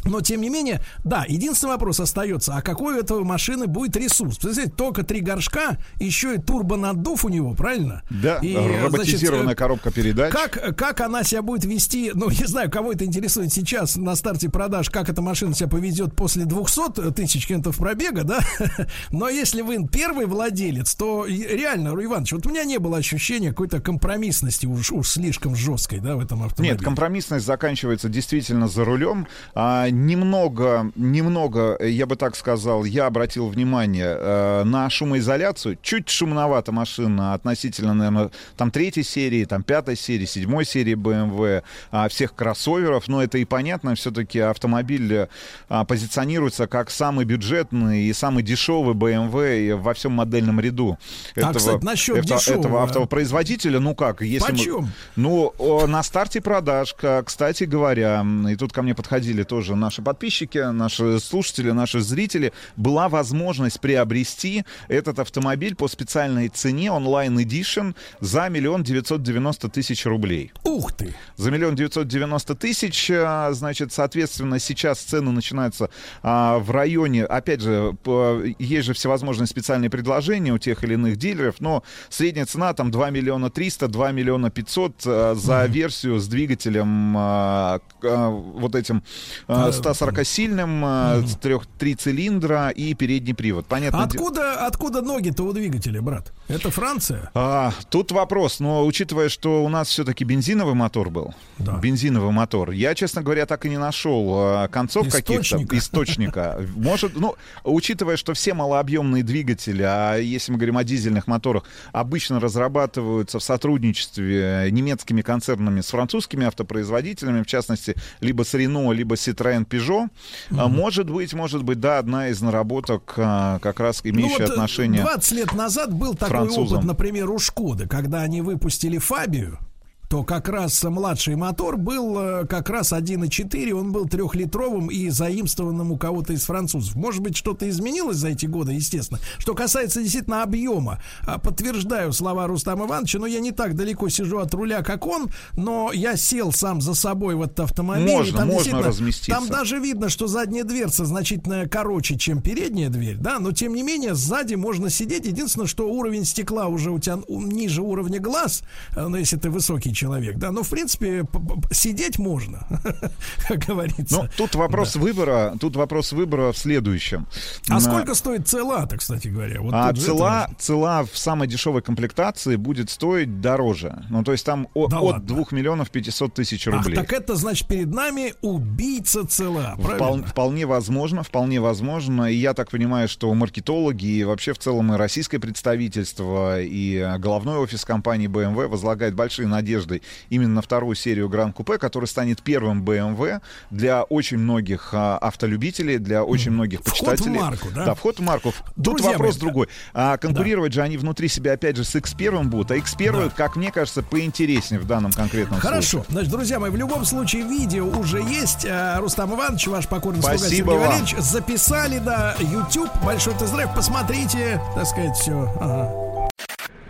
Speaker 2: но, тем не менее, да, единственный вопрос остается, а какой у этого машины будет ресурс? Представляете, только три горшка, еще и турбонаддув у него, правильно?
Speaker 9: Да,
Speaker 2: И,
Speaker 9: роботизированная
Speaker 2: значит, э,
Speaker 9: коробка передач.
Speaker 2: Как, как она себя будет вести, ну, не знаю, кого это интересует сейчас на старте продаж, как эта машина себя поведет после 200 тысяч километров пробега, да? [laughs] Но если вы первый владелец, то реально, Руй Иванович, вот у меня не было ощущения какой-то компромиссности уж, уж слишком жесткой, да, в этом автомобиле.
Speaker 9: Нет, компромиссность заканчивается действительно за рулем. А, немного, немного, э, я бы так сказал, я обратил внимание э, на шумоизоляцию. Чуть шумновата машина относительно, наверное, там третьей серии, там пятой серии, седьмой серии BMW, а, всех кроссоверов. Но это и понятно, все-таки автомобиль а, позиционируется как самый бюджетный и самый дешевый BMW во всем модельном ряду
Speaker 2: А, кстати, насчет
Speaker 9: это-
Speaker 2: дешевого.
Speaker 9: этого автопроизводителя. Ну как, если мы-
Speaker 2: Почем?
Speaker 9: ну, о, на старте продаж, кстати говоря, и тут ко мне подходили тоже наши подписчики, наши слушатели, наши зрители, была возможность приобрести этот автомобиль по специальной цене онлайн Edition за миллион девятьсот девяносто тысяч рублей.
Speaker 2: Ух ты!
Speaker 9: За миллион девятьсот девяносто тысяч, а, значит, соответственно, сейчас цены начинаются а, в районе, опять же, по- есть же всевозможные специальные предложения у тех или иных дилеров, но средняя цена там 2 миллиона 300, 2 миллиона 500 а, за [laughs] версию с двигателем а, а, вот этим а, 140-сильным, а, с трех, три цилиндра и передний привод. Понятно.
Speaker 2: Откуда, откуда ноги-то у двигателя, брат? Это Франция?
Speaker 9: а, тут вопрос, но учитывая, что у нас все-таки бензиновый мотор был,
Speaker 2: Да.
Speaker 9: бензиновый мотор, я, честно говоря, так и не нашел а, концов каких-то
Speaker 2: Источника.
Speaker 9: источника. [laughs] Может, ну, учитывая, что все малообъемные двигатели, а если мы говорим о дизельных моторах, обычно разрабатываются в сотрудничестве немецкими концернами с французскими автопроизводителями, в частности, либо с Renault, либо Citroën Peugeot, а, может быть, может быть, да, одна из наработок, а, как раз имеющая
Speaker 2: ну, вот, э,
Speaker 9: отношение
Speaker 2: 20 лет назад был такой
Speaker 9: французам.
Speaker 2: опыт, например, у Шкоды, когда они выпустили Фабию, то как раз младший мотор был э, как раз 1.4, он был трехлитровым и заимствованным у кого-то из французов. Может быть, что-то изменилось за эти годы, естественно. Что касается действительно объема, а, подтверждаю слова Рустама Ивановича, но я не так далеко сижу от руля, как он, но я сел сам за собой в этот автомобиль.
Speaker 9: Можно,
Speaker 2: там
Speaker 9: можно разместиться.
Speaker 2: Там даже видно, что задняя дверца значительно короче, чем передняя дверь, да, но тем не менее сзади можно сидеть. Единственное, что уровень стекла уже у тебя ниже уровня глаз, э, ну, если ты высокий человек, да, но в принципе сидеть можно, [laughs] как говорится.
Speaker 9: Ну, тут вопрос выбора, тут вопрос выбора в следующем.
Speaker 2: а
Speaker 9: На-
Speaker 2: сколько стоит цела-то, кстати говоря? Вот
Speaker 9: а
Speaker 2: это
Speaker 9: цела, цела в самой дешевой комплектации будет стоить дороже. Ну, то есть там о-
Speaker 2: Да
Speaker 9: от
Speaker 2: ладно.
Speaker 9: 2 миллионов 500 тысяч
Speaker 2: Ах,
Speaker 9: рублей.
Speaker 2: так это значит перед нами убийца цела,
Speaker 9: Впол- вполне возможно, вполне возможно. И я так понимаю, что маркетологи и вообще в целом и российское представительство, и э, головной офис компании BMW возлагает большие надежды именно на вторую серию Гран Купе, который станет первым BMW для очень многих а, автолюбителей, для очень многих
Speaker 2: Вход в
Speaker 9: почитателей.
Speaker 2: марку, да?
Speaker 9: Да, вход в марку. Тут
Speaker 2: Друзья
Speaker 9: вопрос
Speaker 2: мои,
Speaker 9: другой. А конкурировать же они внутри себя, опять же, с X1 будут, а X1, как мне кажется, поинтереснее в данном конкретном случае.
Speaker 2: Хорошо. Значит, друзья мои, в любом случае видео уже есть. А, Рустам Иванович, ваш покорный слуга
Speaker 9: Спасибо
Speaker 2: Сергей
Speaker 9: вам.
Speaker 2: Валерьевич, записали, да, YouTube. Большой тест-драйв. Посмотрите, так сказать, все.